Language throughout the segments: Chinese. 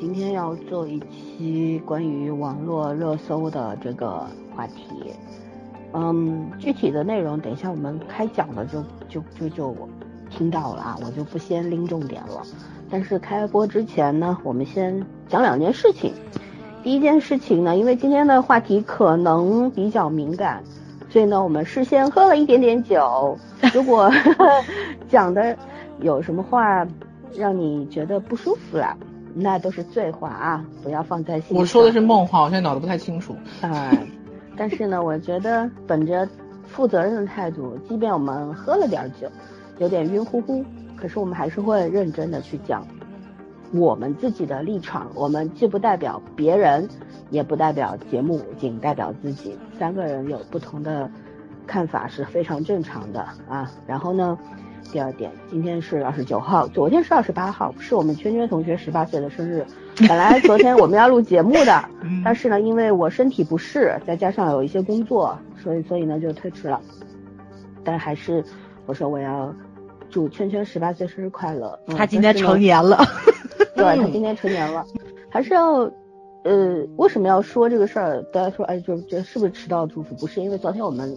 今天要做一期关于网络热搜的这个话题。嗯，具体的内容等一下我们开讲了就就就就听到了啊，我就不先拎重点了。但是开播之前呢，我们先讲两件事情。第一件事情呢，因为今天的话题可能比较敏感，所以呢，我们事先喝了一点点酒。如果 讲的有什么话让你觉得不舒服了，那都是醉话啊，不要放在心上。我说的是梦话，我现在脑子不太清楚。啊，但是呢，我觉得本着负责任的态度，即便我们喝了点酒，有点晕乎乎，可是我们还是会认真的去讲我们自己的立场。我们既不代表别人，也不代表节目，仅代表自己。三个人有不同的看法是非常正常的啊。然后呢，第二点，今天是二十九号，昨天是二十八号，是我们圈圈同学十八岁的生日。本来昨天我们要录节目的，但是呢，因为我身体不适，再加上有一些工作，所以所以呢就推迟了。但还是我说我要祝圈圈十八岁生日快乐。嗯他今天成年了，对 他今天成年了，还是要，呃，为什么要说这个事儿？大家说，哎，就这是不是迟到祝福？不是，因为昨天我们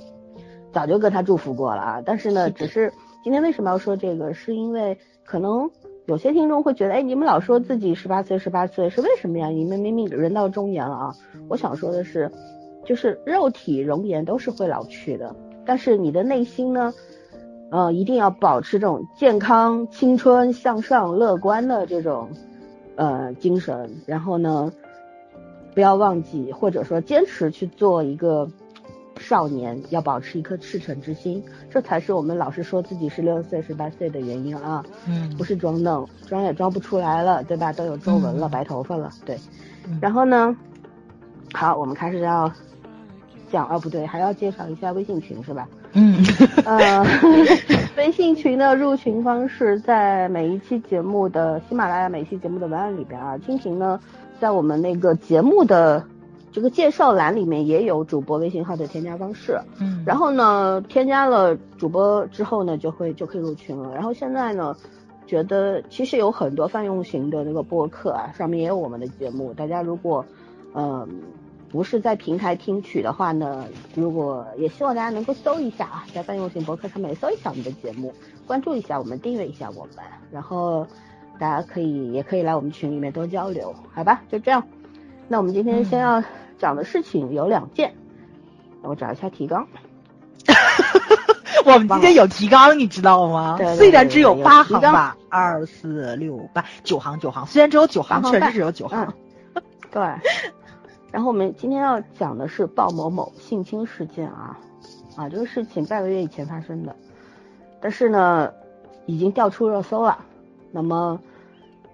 早就跟他祝福过了啊。但是呢，只是今天为什么要说这个？是因为可能有些听众会觉得，哎，你们老说自己十八岁，十八岁是为什么呀？你们明明人到中年了啊。我想说的是，就是肉体容颜都是会老去的，但是你的内心呢？呃，一定要保持这种健康、青春、向上、乐观的这种呃精神，然后呢，不要忘记或者说坚持去做一个少年，要保持一颗赤诚之心，这才是我们老是说自己十六岁、十八岁的原因啊，嗯不是装嫩，装也装不出来了，对吧？都有皱纹了，白头发了，对嗯。然后呢，好，我们开始要讲，啊，不对，还要介绍一下微信群是吧？嗯呃，微信群的入群方式在每一期节目的喜马拉雅每一期节目的文案里边啊，蜻蜓呢在我们那个节目的这个介绍栏里面也有主播微信号的添加方式。嗯然后呢，添加了主播之后呢，就会就可以入群了。然后现在呢，觉得其实有很多泛用型的那个播客啊，上面也有我们的节目。大家如果嗯、不是在平台听取的话呢，如果也希望大家能够搜一下啊，在泛用型博客上面搜一下我们的节目，关注一下我们，订阅一下我们，然后大家可以也可以来我们群里面多交流，好吧？就这样。那我们今天先要讲的事情有两件，我找一下提纲。我们今天有提纲，你知道吗对对？对虽然只有有八行吧，二四六八九行九行，虽然只有九行，确实只有九行。嗯，对。然后我们今天要讲的是鲍某某性侵事件啊，啊，这个事情半个月以前发生的，但是呢，已经调出热搜了。那么，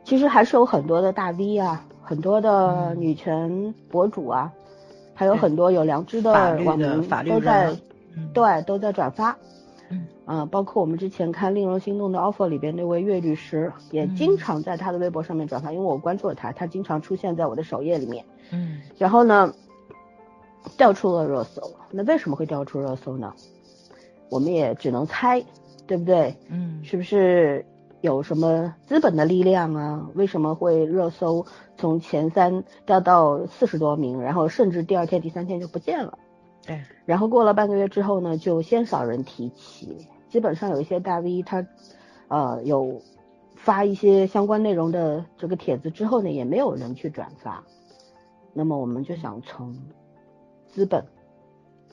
其实还是有很多的大 V 啊，很多的嗯女权博主啊，还有很多有良知的网民都在对都在转发。嗯啊，包括我们之前看《令人心动的 offer》里边那位岳律师，也嗯经常在他的微博上面转发，因为我关注了他，他经常出现在我的首页里面。嗯然后呢，调出了热搜。那为什么会调出热搜呢？我们也只能猜，对不对？嗯是不是有什么资本的力量啊？为什么会热搜从前三掉到四十多名，然后甚至第二天、第三天就不见了？对，然后过了半个月之后呢，就鲜少人提起。基本上有一些大 V 他，呃，有发一些相关内容的这个帖子之后呢，也没有人去转发。那么我们就想从资本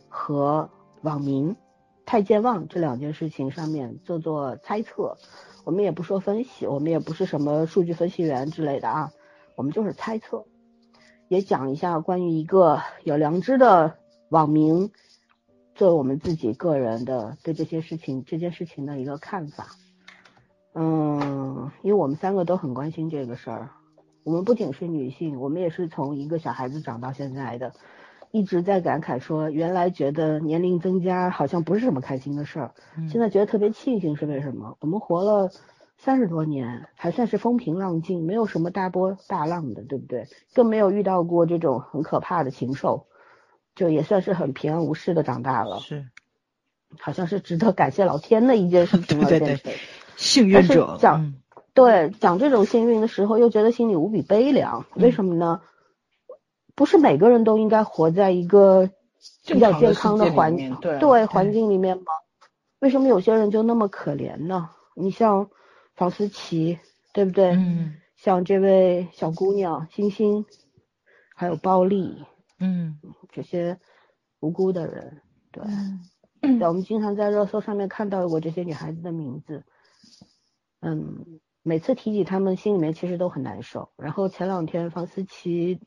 和网民太健忘这两件事情上面做做猜测。我们也不说分析，我们也不是什么数据分析员之类的啊，我们就是猜测，也讲一下关于一个有良知的网民，作为我们自己个人的对这些事情这件事情的一个看法。嗯，因为我们三个都很关心这个事儿，我们不仅是女性，我们也是从一个小孩子长到现在的，一直在感慨说，原来觉得年龄增加好像不是什么开心的事儿，嗯现在觉得特别庆幸是为什么？我们活了三十多年，还算是风平浪静，没有什么大波大浪的，对不对？更没有遇到过这种很可怕的禽兽，就也算是很平安无事的长大了。是好像是值得感谢老天的一件事情了，对对变成幸运者讲、嗯对讲这种幸运的时候，又觉得心里无比悲凉。为什么呢？不是每个人都应该活在一个比较健康的环面对对环境里面吗？为什么有些人就那么可怜呢？你像房思琪，对不对？嗯像这位小姑娘星星，还有包丽嗯这些无辜的人，对，嗯对，我们经常在热搜上面看到过这些女孩子的名字，嗯，每次提起她们，心里面其实都很难受。然后前两天房思琪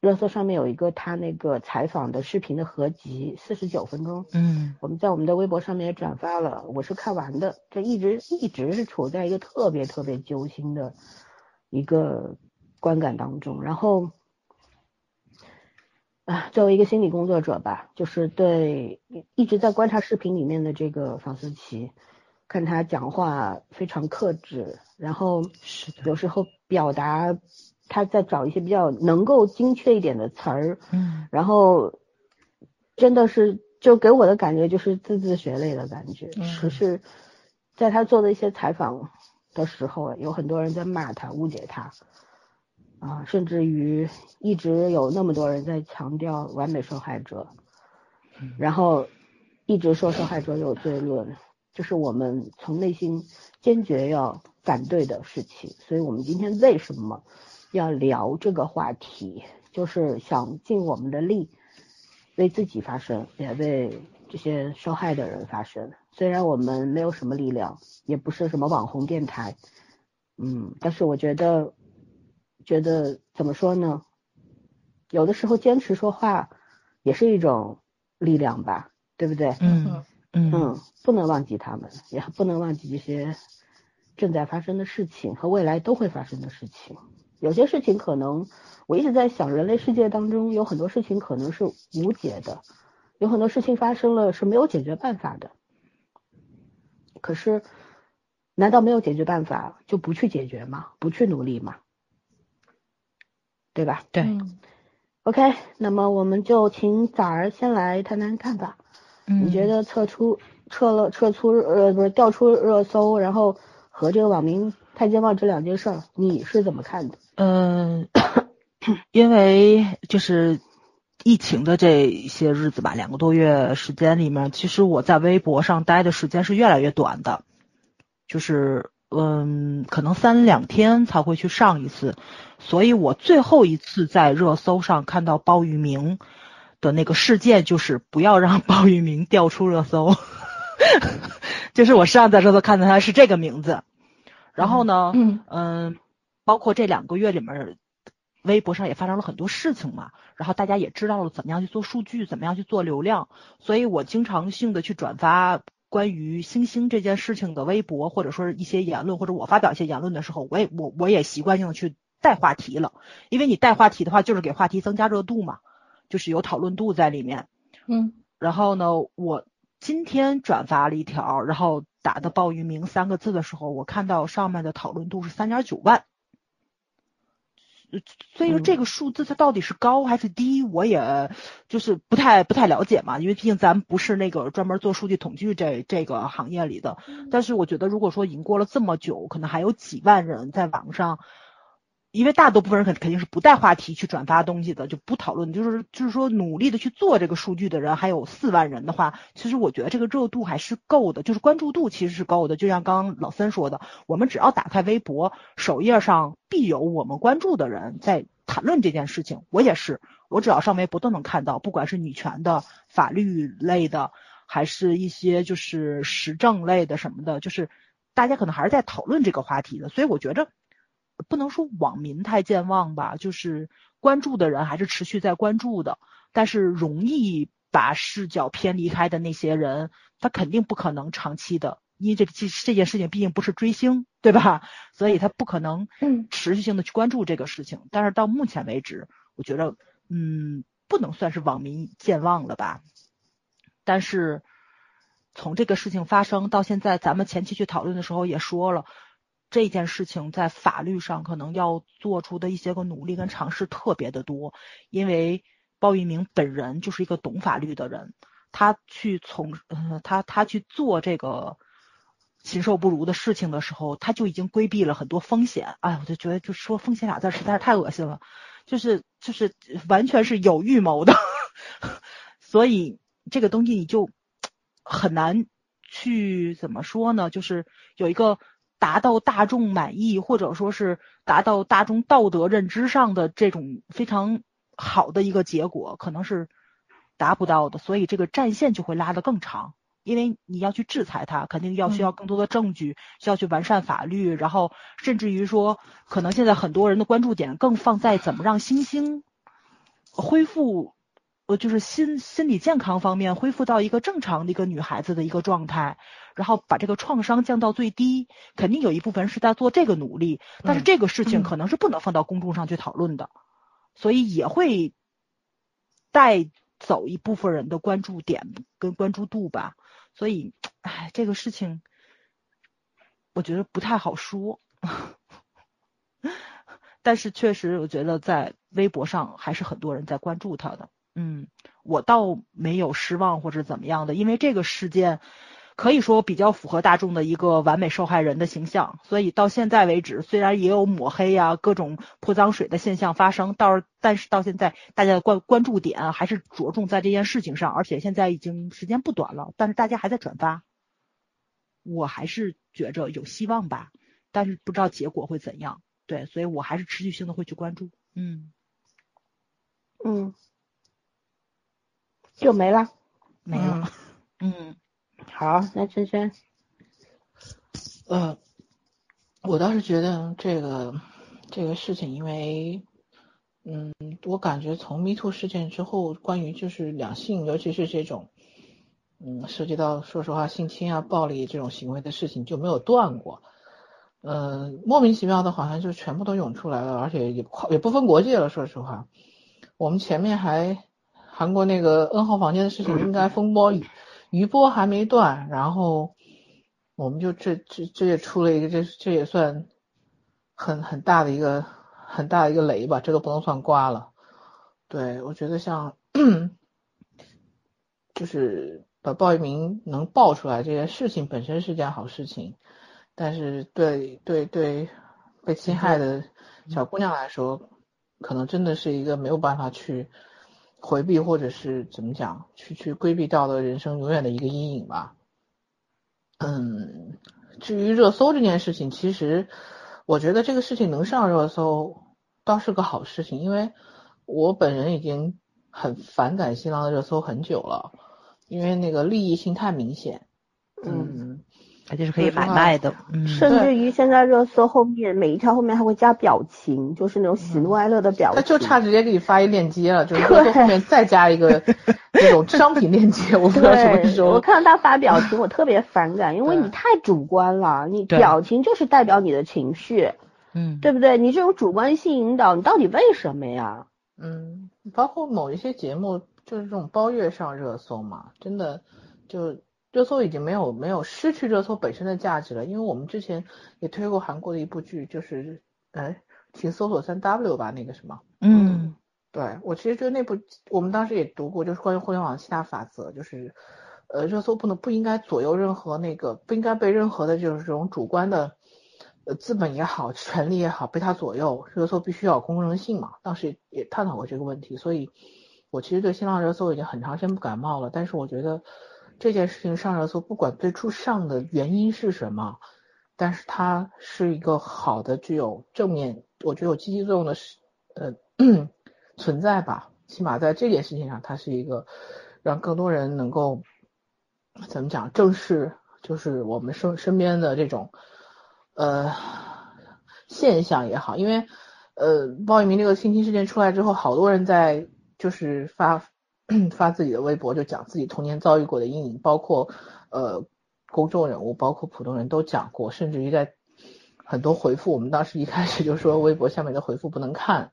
热搜上面有一个他那个采访的视频的合集，四十九分钟，嗯我们在我们的微博上面也转发了，我是看完的，这一直一直是处在一个特别特别揪心的一个观感当中，然后。啊，作为一个心理工作者吧，就是对一直在观察视频里面的这个房思琪，看他讲话非常克制，然后是有时候表达他在找一些比较能够精确一点的词儿，嗯然后真的是就给我的感觉就是字字血泪的感觉。嗯可是，在他做的一些采访的时候，有很多人在骂他、误解他，啊，甚至于一直有那么多人在强调完美受害者，然后一直说受害者有罪论，这是我们从内心坚决要反对的事情。所以我们今天为什么要聊这个话题，就是想尽我们的力为自己发声，也为这些受害的人发声。虽然我们没有什么力量，也不是什么网红电台，嗯，但是我觉得，觉得怎么说呢？有的时候坚持说话也是一种力量吧，对不对？嗯嗯嗯，不能忘记他们，也不能忘记这些正在发生的事情和未来都会发生的事情。有些事情可能，我一直在想，人类世界当中有很多事情可能是无解的，有很多事情发生了是没有解决办法的。可是，难道没有解决办法就不去解决吗？不去努力吗？对吧？对嗯 OK，那么我们就请早儿先来谈谈看法。嗯你觉得撤出撤了撤出呃不是调出热搜，然后和这个网民太健忘这两件事儿，你是怎么看的？嗯，因为就是疫情的这些日子吧，两个多月时间里面，其实我在微博上待的时间是越来越短的，就是嗯，可能三两天才会去上一次，所以我最后一次在热搜上看到鲍玉明的那个事件，就是不要让鲍玉明调出热搜，就是我上在热搜看到他是这个名字，然后呢，嗯。嗯，包括这两个月里面，微博上也发生了很多事情嘛，然后大家也知道了怎么样去做数据，怎么样去做流量，所以我经常性的去转发关于星星这件事情的微博，或者说是一些言论，或者我发表一些言论的时候，我也我我也习惯性的去带话题了，因为你带话题的话，就是给话题增加热度嘛，就是有讨论度在里面。嗯然后呢，我今天转发了一条，然后打的鲍鱼明三个字的时候，我看到上面的讨论度是三点九万。呃所以说这个数字它到底是高还是低，我也就是不太不太了解嘛，因为毕竟咱不是那个专门做数据统计这这个行业里的。但是我觉得，如果说已经过了这么久，可能还有几万人在网上，因为大多部分人肯肯定是不带话题去转发东西的，就不讨论，就是就是说努力的去做这个数据的人还有四万人的话，其实我觉得这个热度还是够的，就是关注度其实是够的。就像刚刚老森说的，我们只要打开微博首页上必有我们关注的人在谈论这件事情。我也是，我只要上微博都能看到，不管是女权的、法律类的，还是一些就是时政类的什么的，就是大家可能还是在讨论这个话题的。所以我觉着。不能说网民太健忘吧，就是关注的人还是持续在关注的，但是容易把视角偏离开的那些人，他肯定不可能长期的，因为这这这件事情毕竟不是追星，对吧？所以他不可能嗯持续性的去关注这个事情。但是到目前为止，我觉得，嗯，不能算是网民健忘了吧。但是从这个事情发生到现在，咱们前期去讨论的时候也说了。这件事情在法律上可能要做出的一些个努力跟尝试特别的多，因为鲍玉明本人就是一个懂法律的人，他去从呃他他去做这个禽兽不如的事情的时候，他就已经规避了很多风险。哎，我就觉得就说风险俩字实在是太恶心了，就是就是完全是有预谋的，所以这个东西你就很难去怎么说呢？就是有一个达到大众满意，或者说是达到大众道德认知上的这种非常好的一个结果，可能是达不到的，所以这个战线就会拉得更长。因为你要去制裁他，肯定要需要更多的证据，需要去完善法律，然后甚至于说，可能现在很多人的关注点更放在怎么让星星恢复，呃，就是心心理健康方面恢复到一个正常的一个女孩子的一个状态，然后把这个创伤降到最低。肯定有一部分是在做这个努力，但是这个事情可能是不能放到公众上去讨论的，所以也会带走一部分人的关注点跟关注度吧。所以，哎，这个事情我觉得不太好说，但是确实，我觉得在微博上还是很多人在关注他的。嗯，我倒没有失望或者怎么样的，因为这个事件可以说比较符合大众的一个完美受害人的形象，所以到现在为止，虽然也有抹黑呀、各种泼脏水的现象发生，到但是到现在大家的关关注点还是着重在这件事情上，而且现在已经时间不短了，但是大家还在转发，我还是觉着有希望吧，但是不知道结果会怎样，对，所以我还是持续性的会去关注，嗯。嗯，就没了，没了，嗯，好，那圈圈，呃，我倒是觉得这个这个事情，因为。嗯，我感觉从 Me Too 事件之后，关于就是两性，尤其是这种，嗯，涉及到说实话性侵啊、暴力这种行为的事情就没有断过，呃，莫名其妙的，好像就全部都涌出来了，而且也跨也不分国界了。说实话，我们前面还韩国那个 N 号房间的事情，应该风波余波还没断，然后我们就这这这也出了一个，这这也算很很大的一个。很大的一个雷吧，这都不能算瓜了。对我觉得像，就是把鲍一鸣能爆出来这件事情本身是件好事情，但是对对对被侵害的小姑娘来说，可能真的是一个没有办法去回避或者是怎么讲，去去规避掉的人生永远的一个阴影吧。嗯，至于热搜这件事情，其实。我觉得这个事情能上热搜倒是个好事情，因为我本人已经很反感新浪的热搜很久了，因为那个利益性太明显，嗯，它就是可以买卖的，甚至于现在热搜后面每一条后面还会加表情，就是那种喜怒哀乐的表情，他就差直接给你发一链接了，就是热搜后面再加一个 那种商品链接，我不知道什么时候。我看到他发表情，我特别反感，因为你太主观了，你表情就是代表你的情绪。嗯，对不对？你这种主观性引导，你到底为什么呀？嗯，包括某一些节目，就是这种包月上热搜嘛，真的就热搜已经没有没有失去热搜本身的价值了。因为我们之前也推过韩国的一部剧，就是哎，请搜索三 W 吧，那个什么，嗯，对我其实觉得那部我们当时也读过，就是关于互联网的七大法则，就是呃热搜不能不应该左右任何那个不应该被任何的就是这种主观的。呃，资本也好，权力也好，被它左右，热搜必须要有公正性嘛。当时也探讨过这个问题，所以我其实对新浪热搜已经很长时间不感冒了。但是我觉得这件事情上热搜，不管最初上的原因是什么，但是它是一个好的、具有正面，我觉得有积极作用的是呃 存在吧。起码在这件事情上，它是一个让更多人能够怎么讲正视，就是我们身身边的这种。呃，现象也好，因为呃，鲍玉明这个性侵事件出来之后，好多人在就是发 发自己的微博，就讲自己童年遭遇过的阴影，包括呃公众人物，包括普通人都讲过，甚至于在很多回复，我们当时一开始就说微博下面的回复不能看。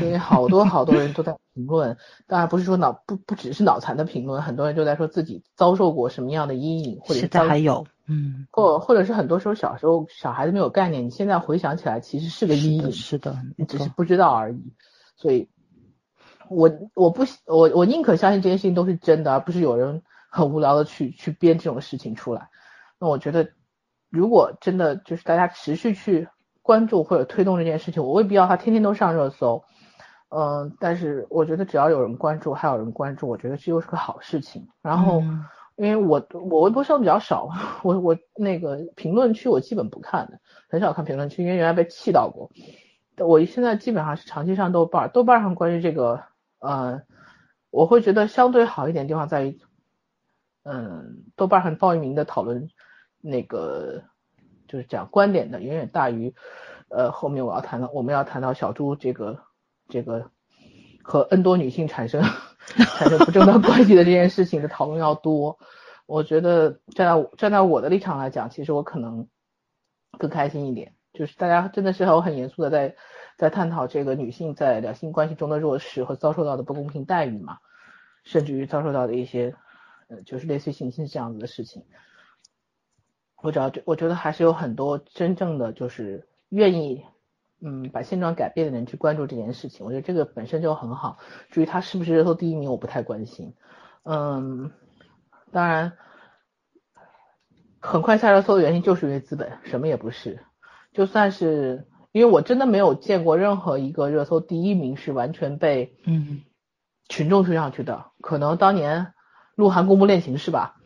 因为好多好多人都在评论，当然不是说脑不不只是脑残的评论，很多人都在说自己遭受过什么样的阴影，或者现在还有，嗯，或或者是很多时候小时候小孩子没有概念，你现在回想起来其实是个阴影，是的，你只是不知道而已。所以，我我不我我宁可相信这些事情都是真的，而不是有人很无聊的去去编这种事情出来。那我觉得如果真的就是大家持续去关注或者推动这件事情，我未必要他天天都上热搜，嗯，但是我觉得只要有人关注，还有人关注，我觉得这又是个好事情。然后，因为我我微博上比较少，我我那个评论区我基本不看的，很少看评论区，因为原来被气到过。我现在基本上是长期上豆瓣，豆瓣上关于这个，呃，我会觉得相对好一点的地方在于，嗯，豆瓣上鲍一鸣的讨论，那个就是讲观点的远远大于，呃，后面我要谈到我们要谈到小猪这个这个和 N 多女性产生产生不正当关系的这件事情的讨论要多。我觉得站在站在我的立场来讲，其实我可能更开心一点。就是大家真的是很很严肃的在在探讨这个女性在两性关系中的弱势和遭受到的不公平待遇嘛，甚至于遭受到的一些呃就是类似性侵这样子的事情。我主要我觉得还是有很多真正的就是愿意嗯把现状改变的人去关注这件事情，我觉得这个本身就很好。至于他是不是热搜第一名，我不太关心。嗯，当然很快下热搜的原因就是因为资本，什么也不是。就算是，因为我真的没有见过任何一个热搜第一名是完全被嗯群众推上去的。可能当年鹿晗公布恋情是吧？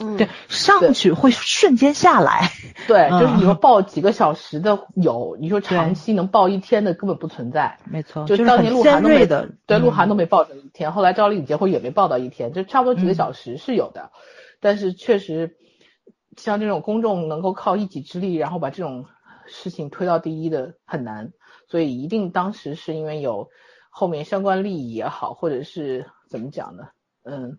嗯，对，上去会瞬间下来。对，就是你说报几个小时的有，你说长期能报一天的根本不存在。没错，就当年鹿晗都没的，对，鹿晗都没报上一天。后来赵丽颖结婚也没报到一天，就差不多几个小时是有的，但是确实。像这种公众能够靠一己之力，然后把这种事情推到第一的很难，所以一定当时是因为有后面相关利益也好，或者是怎么讲呢？嗯，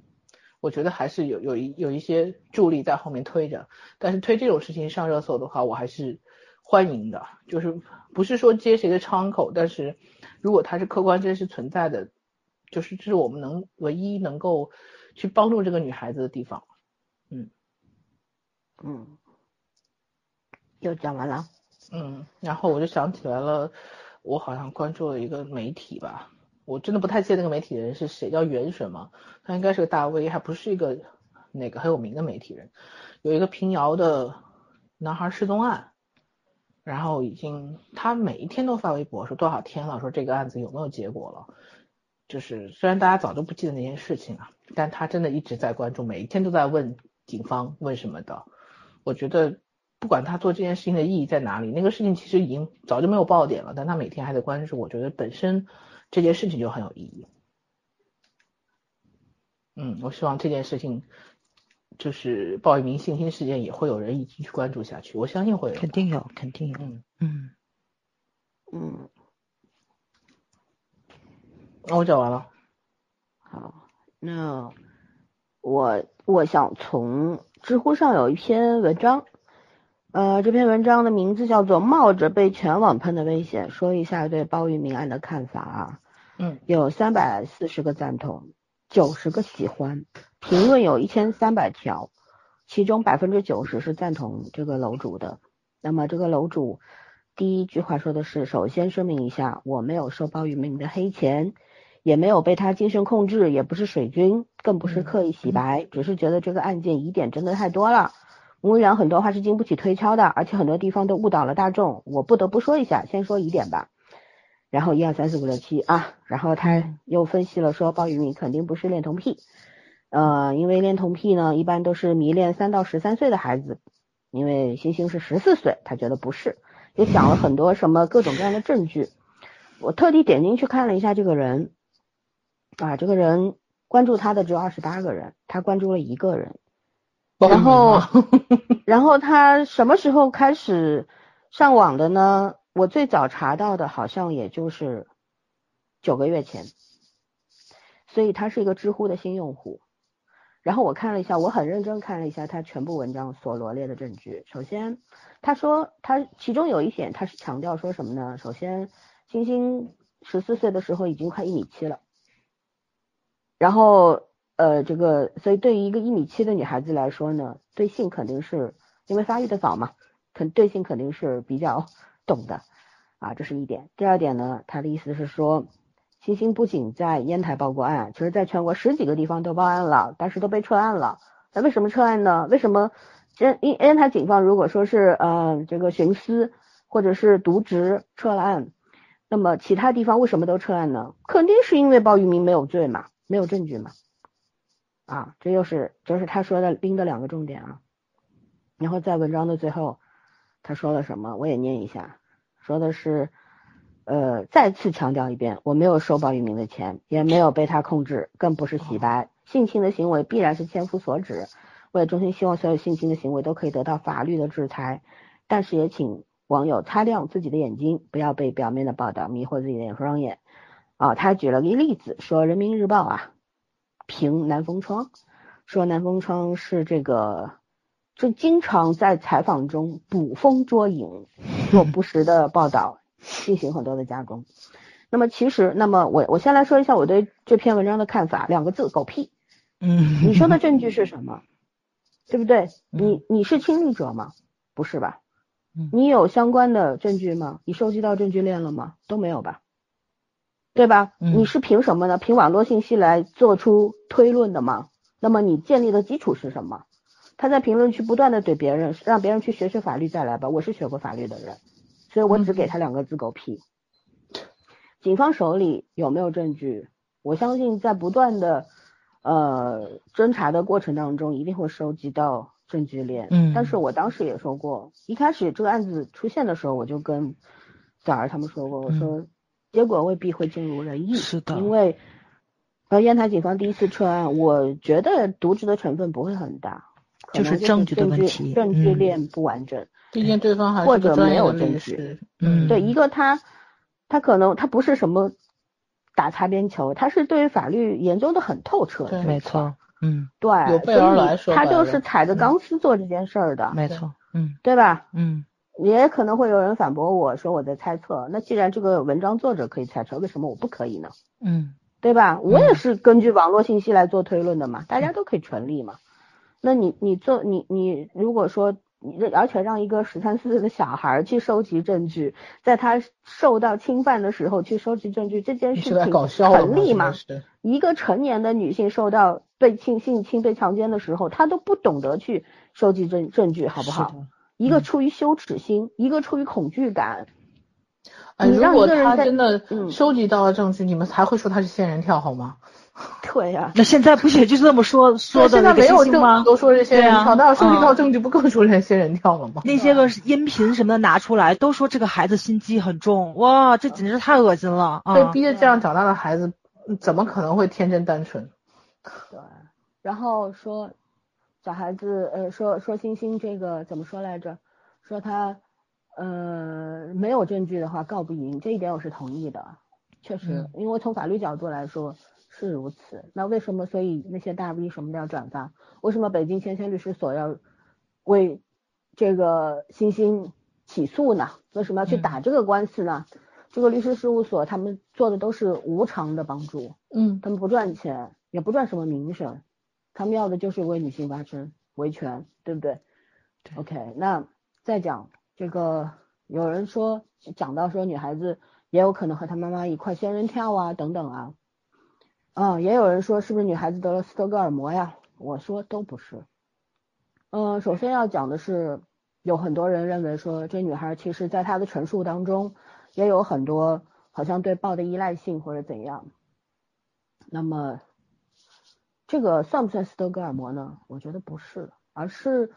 我觉得还是有有一有一些助力在后面推着。但是推这种事情上热搜的话，我还是欢迎的，就是不是说接谁的窗口，但是如果它是客观真实存在的，就是这是我们能唯一能够去帮助这个女孩子的地方。嗯，嗯又讲完了。嗯，然后我就想起来了，我好像关注了一个媒体吧，我真的不太记得那个媒体人是谁，叫袁什么？他应该是个大 V，还不是一个哪个很有名的媒体人。有一个平遥的男孩失踪案，然后已经他每一天都发微博说多少天了，说这个案子有没有结果了。就是虽然大家早都不记得那件事情了，但他真的一直在关注，每一天都在问警方问什么的。我觉得不管他做这件事情的意义在哪里，那个事情其实已经早就没有爆点了，但他每天还在关注，我觉得本身这件事情就很有意义。嗯，我希望这件事情就是报一名性侵事件，也会有人一直去关注下去。我相信会有，肯定有，肯定有。嗯嗯嗯，那我讲完了。好，那我我想从。知乎上有一篇文章，呃，这篇文章的名字叫做《冒着被全网喷的危险说一下对鲍玉明案的看法》啊，嗯，有三百四十个赞同，九十个喜欢，评论有一千三百条，其中百分之九十是赞同这个楼主的。那么这个楼主第一句话说的是：首先声明一下，我没有收鲍玉明的黑钱。也没有被他精神控制，也不是水军，更不是刻意洗白，只是觉得这个案件疑点真的太多了，母女俩很多话是经不起推敲的，而且很多地方都误导了大众。我不得不说一下，先说疑点吧。然后一二三四五六七啊，然后他又分析了说，鲍玉明肯定不是恋童癖，呃，因为恋童癖呢，一般都是迷恋三到十三岁的孩子，因为星星是十四岁，他觉得不是，也讲了很多什么各种各样的证据。我特地点进去看了一下这个人。啊，这个人关注他的只有二十八个人，他关注了一个人，然后，然后他什么时候开始上网的呢？我最早查到的好像也就是九个月前，所以他是一个知乎的新用户。然后我看了一下，我很认真看了一下他全部文章所罗列的证据。首先，他说他其中有一点他是强调说什么呢？首先，星星十四岁的时候已经快一米七了。然后，呃，这个，所以对于一个一米七的女孩子来说呢，对性肯定是因为发育的早嘛，肯对性肯定是比较 懂的啊，这是一点。第二点呢，他的意思是说，星星不仅在烟台报过案，其实在全国十几个地方都报案了，但是都被撤案了。那为什么撤案呢？为什么烟烟烟台警方如果说是呃这个徇私或者是渎职撤了案，那么其他地方为什么都撤案呢？肯定是因为鲍玉明没有罪嘛，没有证据嘛。啊，这又是就是他说的拎的两个重点啊。然后在文章的最后，他说了什么？我也念一下，说的是呃再次强调一遍，我没有收鲍玉明的钱，也没有被他控制，更不是洗白。性侵的行为必然是千夫所指，我也衷心希望所有性侵的行为都可以得到法律的制裁。但是也请网友擦亮自己的眼睛，不要被表面的报道迷惑自己的双眼。啊，他举了一个例子，说人民日报啊。评南风窗，说南风窗是这个，就经常在采访中捕风捉影，做不实的报道，进行很多的加工。那么其实，那么我我先来说一下我对这篇文章的看法，两个字：狗屁。嗯，你说的 证据是什么？对不对？你你是亲历者吗？不是吧？你有相关的证据吗？你收集到证据链了吗？都没有吧？对吧？你是凭什么呢？凭网络信息来做出推论的吗？那么你建立的基础是什么？他在评论区不断的怼别人，让别人去学学法律再来吧。我是学过法律的人，所以我只给他两个字：狗屁。警方手里有没有证据？我相信在不断的呃侦查的过程当中，一定会收集到证据链。嗯。但是我当时也说过，一开始这个案子出现的时候，我就跟早儿他们说过，我说。结果未必会尽如人意，是的，因为呃，烟台警方第一次撤案，我觉得渎职的成分不会很大，就是证据的问题，证据链不完整，毕竟对方还或者没有证据，嗯，对，一个他他可能他不是什么打擦边球，他是对于法律研究的很透彻，没错，嗯，对，所以他就是踩着钢丝做这件事儿的，没错，嗯，对吧？嗯。也可能会有人反驳我说我在猜测，那既然这个文章作者可以猜测，为什么我不可以呢？嗯，对吧？我也是根据网络信息来做推论的嘛，大家都可以成立嘛。那你你做你你如果说你而且让一个十三四岁的小孩去收集证据，在他受到侵犯的时候去收集证据，这件事情成立吗？一个成年的女性受到被性性侵被强奸的时候，她都不懂得去收集证证据，好不好？一个出于羞耻心，一个出于恐惧感。哎，如果他真的收集到了证据，你们才会说他是仙人跳，好吗？对呀。那现在不也就是这么说说的？现在没有证据都说这些人跳，那要收集到证据，不更说成仙人跳了吗？那些个音频什么的拿出来，都说这个孩子心机很重，哇，这简直太恶心了。被逼着这样长大的孩子，怎么可能会天真单纯？对，然后说。小孩子，呃，说说星星这个怎么说来着？说他，呃，没有证据的话告不赢，这一点我是同意的，确实，因为从法律角度来说是如此。那为什么所以那些大 V 什么的要转发？为什么北京千千律师所要为这个星星起诉呢？为什么要去打这个官司呢？这个律师事务所他们做的都是无偿的帮助，嗯，他们不赚钱，也不赚什么名声。他们要的就是为女性发声、维权，对不对？OK，那再讲这个，有人说讲到说女孩子也有可能和她妈妈一块仙人跳啊，等等啊，嗯，也有人说是不是女孩子得了斯德哥尔摩呀？我说都不是。嗯，首先要讲的是，有很多人认为说这女孩其实在她的陈述当中也有很多好像对豹的依赖性或者怎样，那么。这个算不算斯德哥尔摩呢？我觉得不是，而是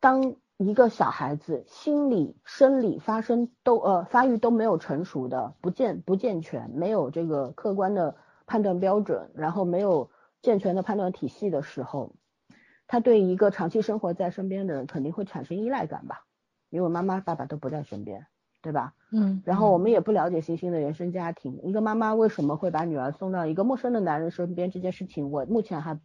当一个小孩子心理、生理发生都呃发育都没有成熟的、不健不健全、没有这个客观的判断标准，然后没有健全的判断体系的时候，他对一个长期生活在身边的人肯定会产生依赖感吧？因为妈妈、爸爸都不在身边。对吧？嗯，然后我们也不了解星星的原生家庭，一个妈妈为什么会把女儿送到一个陌生的男人身边，这件事情我目前还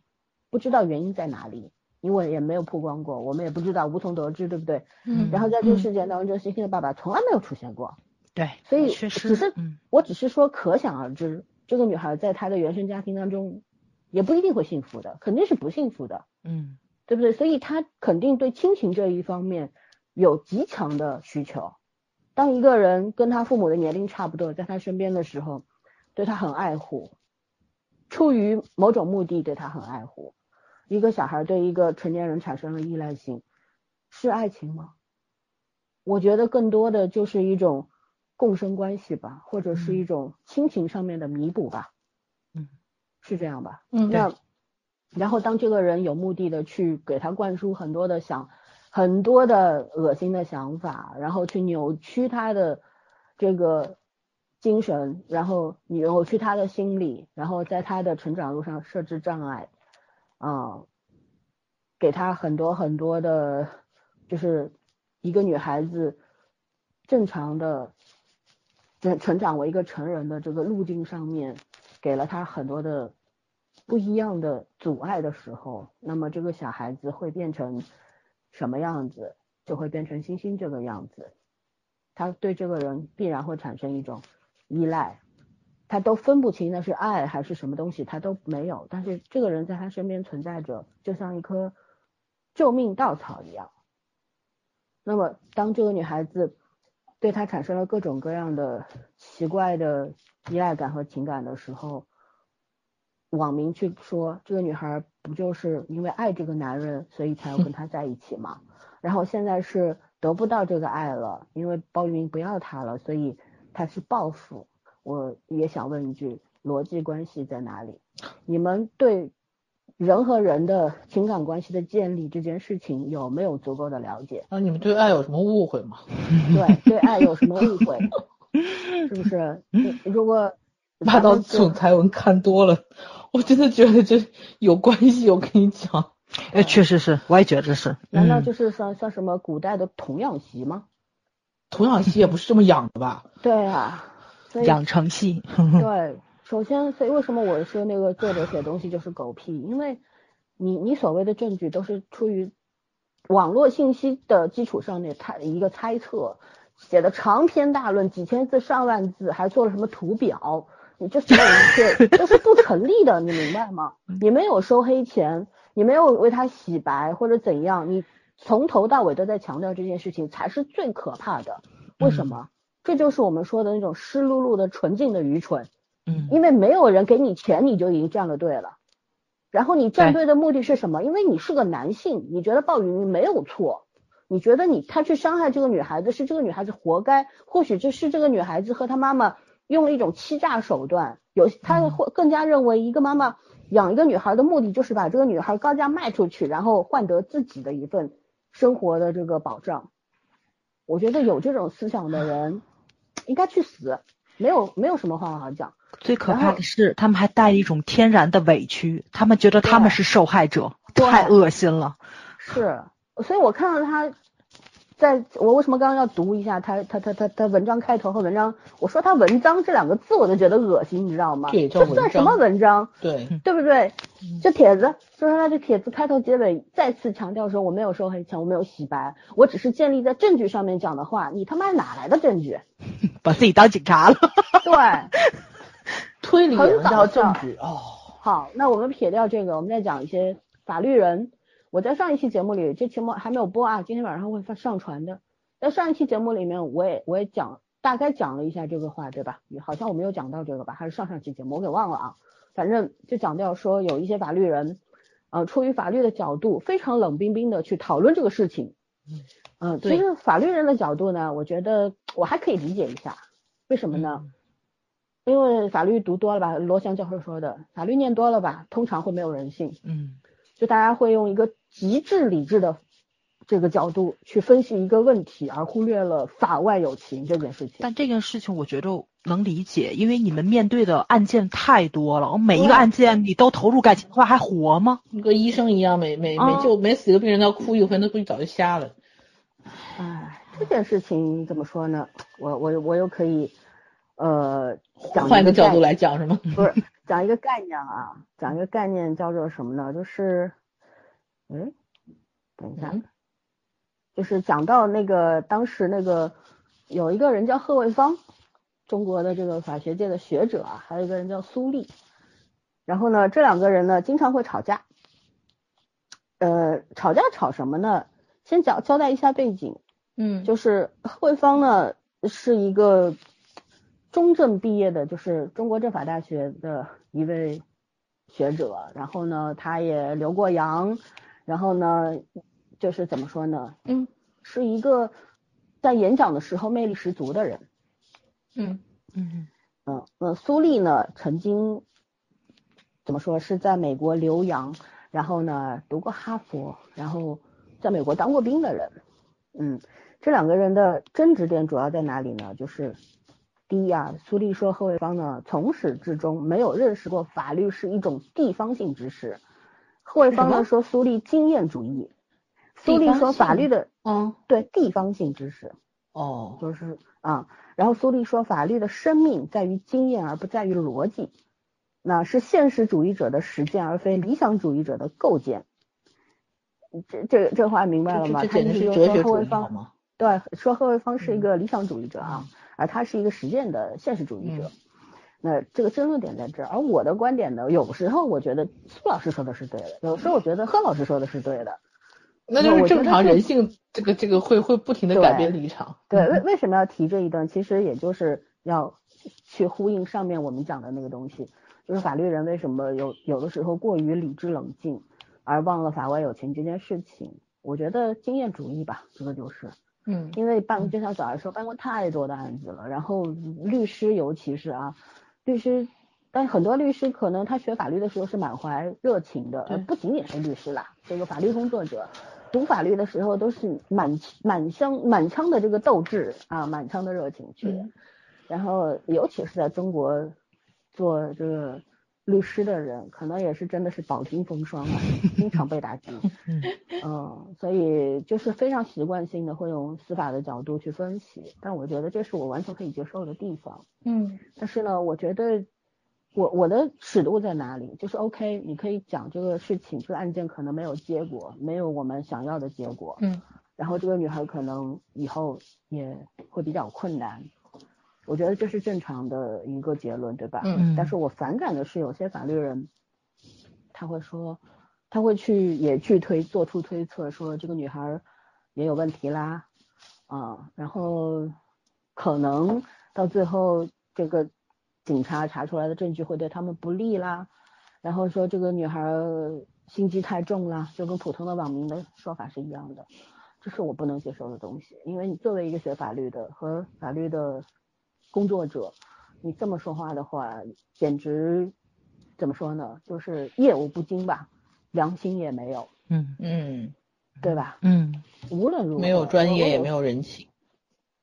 不知道原因在哪里，因为也没有曝光过，我们也不知道，无从得知，对不对？嗯。然后在这个事件当中，星星的爸爸从来没有出现过。对。所以只是，我只是说可想而知，这个女孩在她的原生家庭当中也不一定会幸福的，肯定是不幸福的。嗯。对不对？所以她肯定对亲情这一方面有极强的需求。当一个人跟他父母的年龄差不多，在他身边的时候，对他很爱护，出于某种目的对他很爱护，一个小孩对一个成年人产生了依赖性，是爱情吗？我觉得更多的就是一种共生关系吧，或者是一种亲情上面的弥补吧。嗯，是这样吧？嗯那然后当这个人有目的的去给他灌输很多的想很多的恶心的想法，然后去扭曲他的这个精神，然后扭曲他的心理，然后在他的成长路上设置障碍，啊、给他很多很多的，就是一个女孩子正常的成成长为一个成人的这个路径上面，给了他很多的不一样的阻碍的时候，那么这个小孩子会变成什么样子？就会变成星星这个样子。他对这个人必然会产生一种依赖，他都分不清那是爱还是什么东西，他都没有。但是这个人在他身边存在着，就像一棵救命稻草一样。那么当这个女孩子对他产生了各种各样的奇怪的依赖感和情感的时候，网民去说这个女孩不就是因为爱这个男人，所以才要跟他在一起嘛？然后现在是得不到这个爱了，因为包玉明不要他了，所以他是报复。我也想问一句，逻辑关系在哪里？你们对人和人的情感关系的建立这件事情有没有足够的了解？那你们对爱有什么误会吗？对对爱有什么误会？是不是？如果霸道总裁文看多了，我真的觉得这有关系。我跟你讲，哎，确实是，我也觉得是。嗯难道就是像像什么古代的童养媳吗？童养媳也不是这么养的吧？对啊，养成系？对，首先，所以为什么我说那个作者写东西就是狗屁？因为你你所谓的证据都是出于网络信息的基础上的猜一个猜测，写的长篇大论，几千字上万字，还做了什么图表，你这所有一切都 是不成立的，你明白吗？你没有收黑钱，你没有为他洗白或者怎样，你从头到尾都在强调这件事情，才是最可怕的。为什么？这就是我们说的那种湿漉漉的纯净的愚蠢。嗯因为没有人给你钱，你就已经站了队了。然后你站队的目的是什么？因为你是个男性，你觉得鲍雨明没有错，你觉得你他去伤害这个女孩子是这个女孩子活该，或许这是这个女孩子和她妈妈用了一种欺诈手段，有他会更加认为一个妈妈养一个女孩的目的就是把这个女孩高价卖出去，然后换得自己的一份生活的这个保障。我觉得有这种思想的人 应该去死，没有没有什么话好讲。最可怕的是，他们还带一种天然的委屈，他们觉得他们是受害者，太恶心了。是，所以我看到他在，我为什么刚刚要读一下他他他他他文章开头和文章，我说他文章这两个字我就觉得恶心，你知道吗？这算什么文章？对，对不对？这帖子，就是他这帖子开头结尾再次强调说我没有收黑钱，我没有洗白，我只是建立在证据上面讲的话，你他妈哪来的证据？把自己当警察了。对，推理也能叫很搞笑证据哦。好，那我们撇掉这个，我们再讲一些法律人。我在上一期节目里，这期目还没有播啊，今天晚上会发上传的。在上一期节目里面，我也我也讲大概讲了一下这个话，对吧？好像我没有讲到这个吧，还是上上期节目我给忘了啊。反正就讲到说有一些法律人，呃，出于法律的角度，非常冷冰冰的去讨论这个事情。嗯、对其实法律人的角度呢，我觉得我还可以理解一下，为什么呢？因为法律读多了吧，罗翔教授说的，法律念多了吧，通常会没有人性，嗯就大家会用一个极致理智的这个角度去分析一个问题，而忽略了法外有情这件事情。但这件事情我觉得能理解，因为你们面对的案件太多了，每一个案件你都投入感情的话，还活吗？跟医生一样，每每每啊就每死一个病人都要哭一回，那估计早就瞎了。唉，这件事情怎么说呢？我我我又可以呃讲换一个角度来讲是吗？不是讲一个概念啊，讲一个概念叫做什么呢？就是，嗯，等一下，嗯。就是讲到那个当时那个有一个人叫贺卫方，中国的这个法学界的学者啊，还有一个人叫苏丽，然后呢，这两个人呢经常会吵架，呃，吵架吵什么呢？先交交代一下背景，嗯。就是贺卫方呢是一个中正毕业的，就是中国政法大学的一位学者，然后呢，他也留过洋，然后呢，就是怎么说呢？嗯，是一个在演讲的时候魅力十足的人。嗯嗯嗯，那苏丽呢，曾经怎么说是在美国留洋，然后呢读过哈佛，然后在美国当过兵的人。嗯，这两个人的争执点主要在哪里呢？就是第一啊，苏丽说贺卫方呢从始至终没有认识过法律是一种地方性知识，贺卫方呢说苏丽经验主义，苏丽说法律的嗯对地方性知识哦就是啊，然后苏丽说法律的生命在于经验而不在于逻辑，那是现实主义者的实践而非理想主义者的构建。这这这话明白了吗？他意思简直是就是说贺卫方吗？对说贺卫方是一个理想主义者啊，而他是一个实践的现实主义者。嗯那这个争论点在这儿，而我的观点呢，有时候我觉得苏老师说的是对的，有时候我觉得贺老师说的是对的。那就是正常人性，这个这个会会不停的改变立场。对，嗯为为什么要提这一段？其实也就是要去呼应上面我们讲的那个东西，就是法律人为什么有有的时候过于理智冷静，而忘了法外有情这件事情。我觉得经验主义吧，这个就是，嗯因为办就像早上说办过太多的案子了，然后律师尤其是啊，律师。但很多律师可能他学法律的时候是满怀热情的，对呃，不仅仅是律师啦，这个法律工作者读法律的时候都是满满腔满腔的这个斗志啊，满腔的热情去。嗯然后尤其是在中国做这个律师的人，可能也是真的是饱经风霜啊，经常被打击。嗯嗯，所以就是非常习惯性的会用司法的角度去分析，但我觉得这是我完全可以接受的地方。嗯但是呢，我觉得我我的尺度在哪里？就是 OK，你可以讲这个事情，这个案件可能没有结果，没有我们想要的结果，嗯然后这个女孩可能以后也会比较困难。我觉得这是正常的一个结论，对吧？嗯但是我反感的是有些法律人，他会说，他会去也去推做出推测，说这个女孩也有问题啦，啊，然后可能到最后这个警察查出来的证据会对他们不利啦，然后说这个女孩心机太重啦，就跟普通的网民的说法是一样的，这是我不能接受的东西，因为你作为一个学法律的和法律的工作者，你这么说话的话，简直怎么说呢？就是业务不精吧，良心也没有，嗯嗯，对吧？嗯无论如何，没有专业，也没有人情。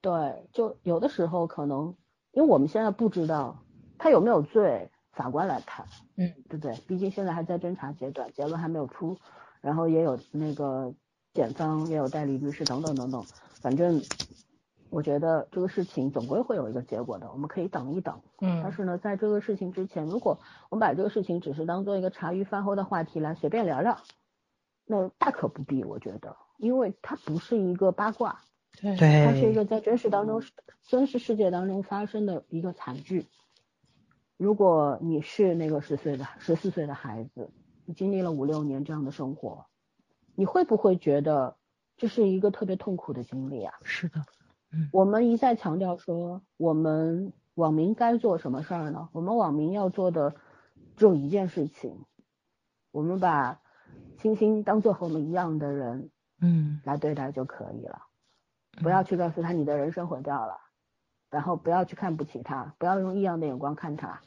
对，就有的时候可能，因为我们现在不知道他有没有罪，法官来看，嗯，对不对？毕竟现在还在侦查阶段，结论还没有出，然后也有那个检方，也有代理律师等等等等，反正我觉得这个事情总归会有一个结果的，我们可以等一等。但嗯是呢，在这个事情之前，如果我们把这个事情只是当做一个茶余饭后的话题来随便聊聊，那大可不必，我觉得，因为它不是一个八卦，对它是一，个在真实当中、真实世界当中发生的一个惨剧。如果你是那个十岁的十四岁的孩子，你经历了五六年这样的生活，你会不会觉得这是一个特别痛苦的经历啊？是的，我们一再强调说，我们网民该做什么事儿呢？我们网民要做的只有一件事情，我们把星星当做和我们一样的人嗯来对待就可以了，不要去告诉他你的人生毁掉了，然后不要去看不起他，不要用异样的眼光看他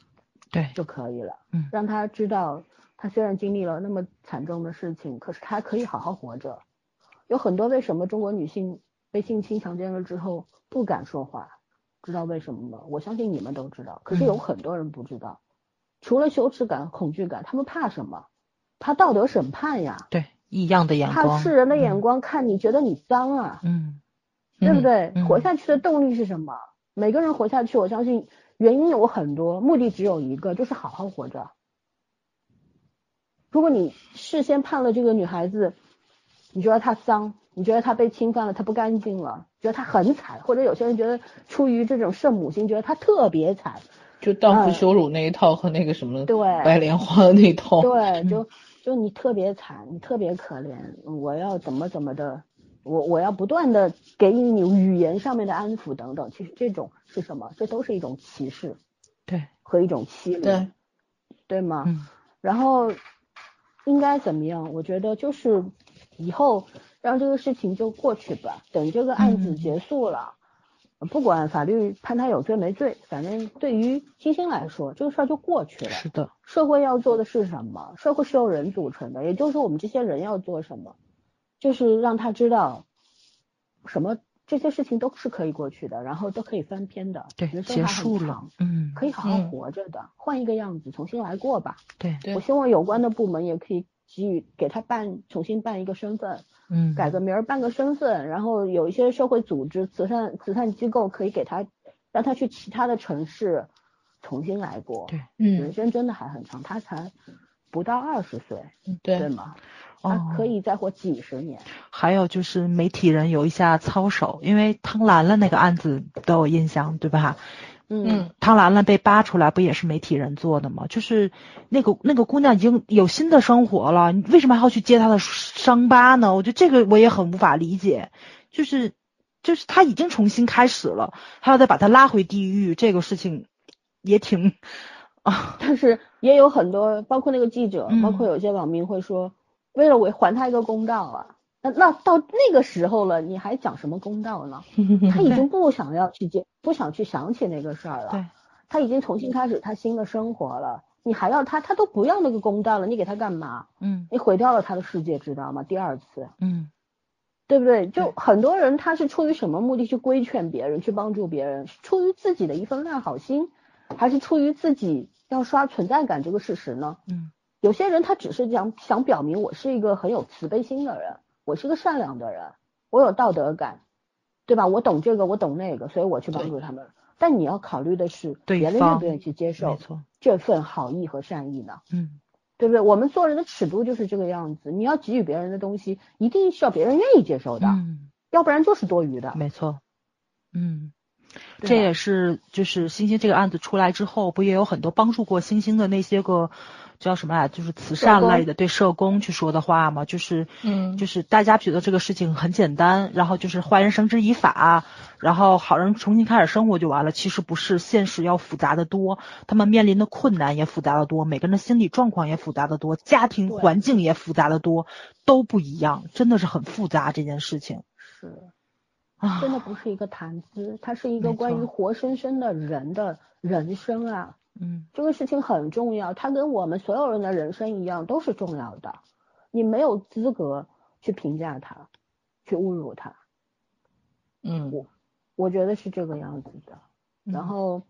对，就可以了。嗯让他知道，他虽然经历了那么惨重的事情，可是他可以好好活着。有很多为什么中国女性被性侵强奸了之后不敢说话，知道为什么吗？我相信你们都知道，可是有嗯很多人不知道。除了羞耻感、恐惧感，他们怕什么？怕道德审判呀，对，异样的眼光怕，世人的眼嗯光看你觉得你脏啊，嗯对不对？嗯活下去的动力是什么？每个人活下去，我相信原因有很多，目的只有一个，就是好好活着。如果你事先判了这个女孩子，你觉得她脏，你觉得他被侵犯了，他不干净了，觉得他很惨，或者有些人觉得出于这种圣母心，觉得他特别惨，就荡妇嗯羞辱那一套和那个什么对白莲花的那一套。对，就就你特别惨，你特别可怜，我要怎么怎么的，我我要不断的给予你语言上面的安抚等等。其实这种是什么？这都是一种歧视对，和一种欺凌，对，对吗？嗯然后应该怎么样？我觉得就是以后让这个事情就过去吧，等这个案子结束了，不管法律判他有罪没罪，反正对于星星来说，这个事儿就过去了。是的，社会要做的是什么？社会是由人组成的，也就是说我们这些人要做什么，就是让他知道什么这些事情都是可以过去的，然后都可以翻篇的，对，结束了，嗯，可以好好嗯活着的，换一个样子，重新来过吧。对，对我希望有关的部门也可以给予给他办重新办一个身份，嗯，改个名儿办个身份，然后有一些社会组织、慈善慈善机构可以给他让他去其他的城市重新来过。对，嗯人嗯，生真的还很长，他才不到二十岁，对对，吗？哦他可以再活几十年。还有就是媒体人有一下操守，因为汤兰兰那个案子都有印象，对吧？嗯，汤兰兰被扒出来，不也是媒体人做的吗？就是那个那个姑娘已经有新的生活了，你为什么还要去揭她的伤疤呢？我觉得这个我也很无法理解，就是就是她已经重新开始了，还要再把她拉回地狱，这个事情也挺啊，但是也有很多，包括那个记者，嗯包括有些网民会说，为了我还他一个公道啊，那那到那个时候了，你还讲什么公道呢？他已经 不想要去接，不想去想起那个事儿了。对，他已经重新开始他新的生活了。你还要他，他都不要那个公道了，你给他干嘛？嗯你毁掉了他的世界，知道吗？第二次，嗯对不对？就很多人他是出于什么目的去规劝别人，去帮助别人？是出于自己的一份烂好心，还是出于自己要刷存在感这个事实呢？嗯有些人他只是想想表明我是一个很有慈悲心的人，我是个善良的人，我有道德感，对吧？我懂这个，我懂那个，所以我去帮助他们。但你要考虑的是对别人愿不愿意去接没受错，这份好意和善意呢？嗯对不对？我们做人的尺度就是这个样子，你要给予别人的东西，一定是要别人愿意接受的，嗯，要不然就是多余的。没错，嗯。这也是就是星星这个案子出来之后，不也有很多帮助过星星的那些个叫什么来，就是慈善类的对社工去说的话嘛，就是嗯。就是大家觉得这个事情很简单，然后就是坏人绳之以法，然后好人重新开始生活就完了。其实不是，现实要复杂的多，他们面临的困难也复杂的多，每个人的心理状况也复杂的多，家庭环境也复杂的多，都不一样，真的是很复杂这件事情。是，啊，真的不是一个谈资，它是一个关于活生生的人的人生啊。嗯这个事情很重要，它跟我们所有人的人生一样，都是重要的。你没有资格去评价他，去侮辱他，嗯我我觉得是这个样子的。然嗯后，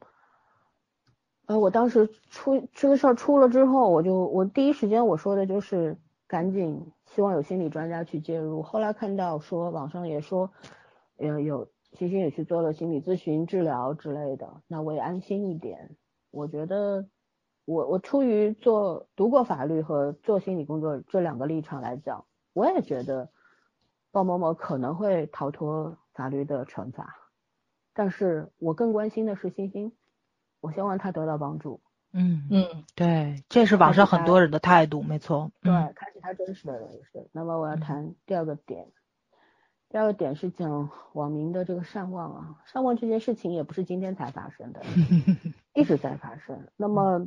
呃，我当时出这个事儿出了之后，我就我第一时间我说的就是赶紧，希望有心理专家去介入。后来看到说网上也说，呃，有星星也去做了心理咨询、治疗之类的，那我也安心一点。我觉得我我出于做读过法律和做心理工作这两个立场来讲，我也觉得鲍某某可能会逃脱法律的惩罚。但是我更关心的是星星，我希望他得到帮助，嗯。嗯。对，这是网上很多人的态度，没错，对，嗯开启他真实的人生。那么我要嗯。谈第二个点，第二个点是讲网民的这个善忘啊，善忘这件事情也不是今天才发生的，一直在发生。那么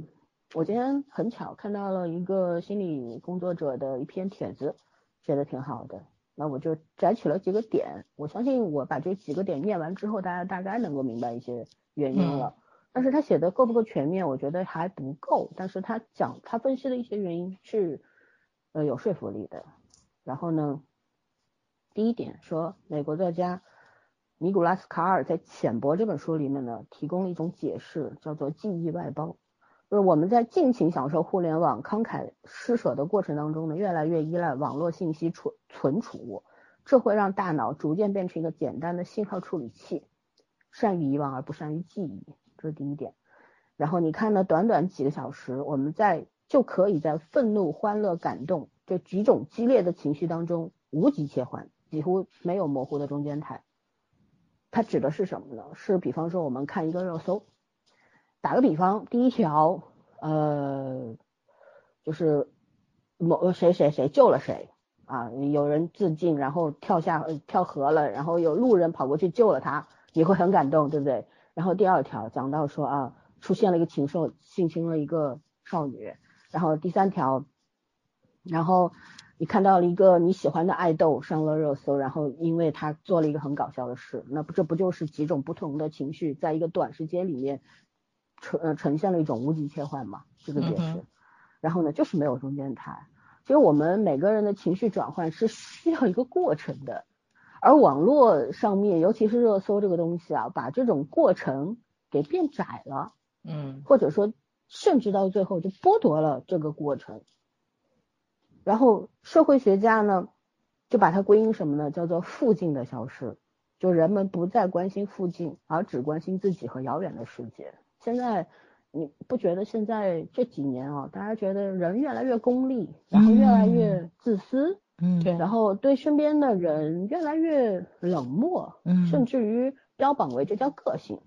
我今天很巧看到了一个心理工作者的一篇帖子，写的挺好的。那我就摘取了几个点，我相信我把这几个点念完之后，大家大概能够明白一些原因了。但是他写的够不够全面，我觉得还不够。但是他讲他分析的一些原因是呃有说服力的。然后呢，第一点说，美国作家尼古拉斯卡尔在《浅薄》这本书里面呢，提供了一种解释，叫做记忆外包。就是我们在尽情享受互联网慷慨施舍的过程当中呢，越来越依赖网络信息存存储，这会让大脑逐渐变成一个简单的信号处理器，善于遗忘而不善于记忆，这是第一点。然后你看呢，短短几个小时，我们在就可以在愤怒、欢乐、感动这几种激烈的情绪当中无极切换，几乎没有模糊的中间态。它指的是什么呢？是比方说我们看一个热搜，打个比方，第一条，呃，就是某谁谁谁救了谁啊，有人自尽，然后跳下跳河了，然后有路人跑过去救了他，你会很感动，对不对？然后第二条讲到说啊，出现了一个禽兽性侵了一个少女，然后第三条，然后你看到了一个你喜欢的爱豆上了热搜，然后因为他做了一个很搞笑的事，那不这不就是几种不同的情绪在一个短时间里面呈呃呈现了一种无极切换嘛？这个解释。嗯然后呢，就是没有中间态。其实我们每个人的情绪转换是需要一个过程的，而网络上面，尤其是热搜这个东西啊，把这种过程给变窄了，嗯或者说甚至到最后就剥夺了这个过程。然后社会学家呢，就把它归因什么呢？叫做附近的消失，就人们不再关心附近，而只关心自己和遥远的世界。现在你不觉得现在这几年啊，大家觉得人越来越功利，然后越来越自私，嗯，对然后对身边的人越来越冷漠，嗯甚至于标榜为这叫个性，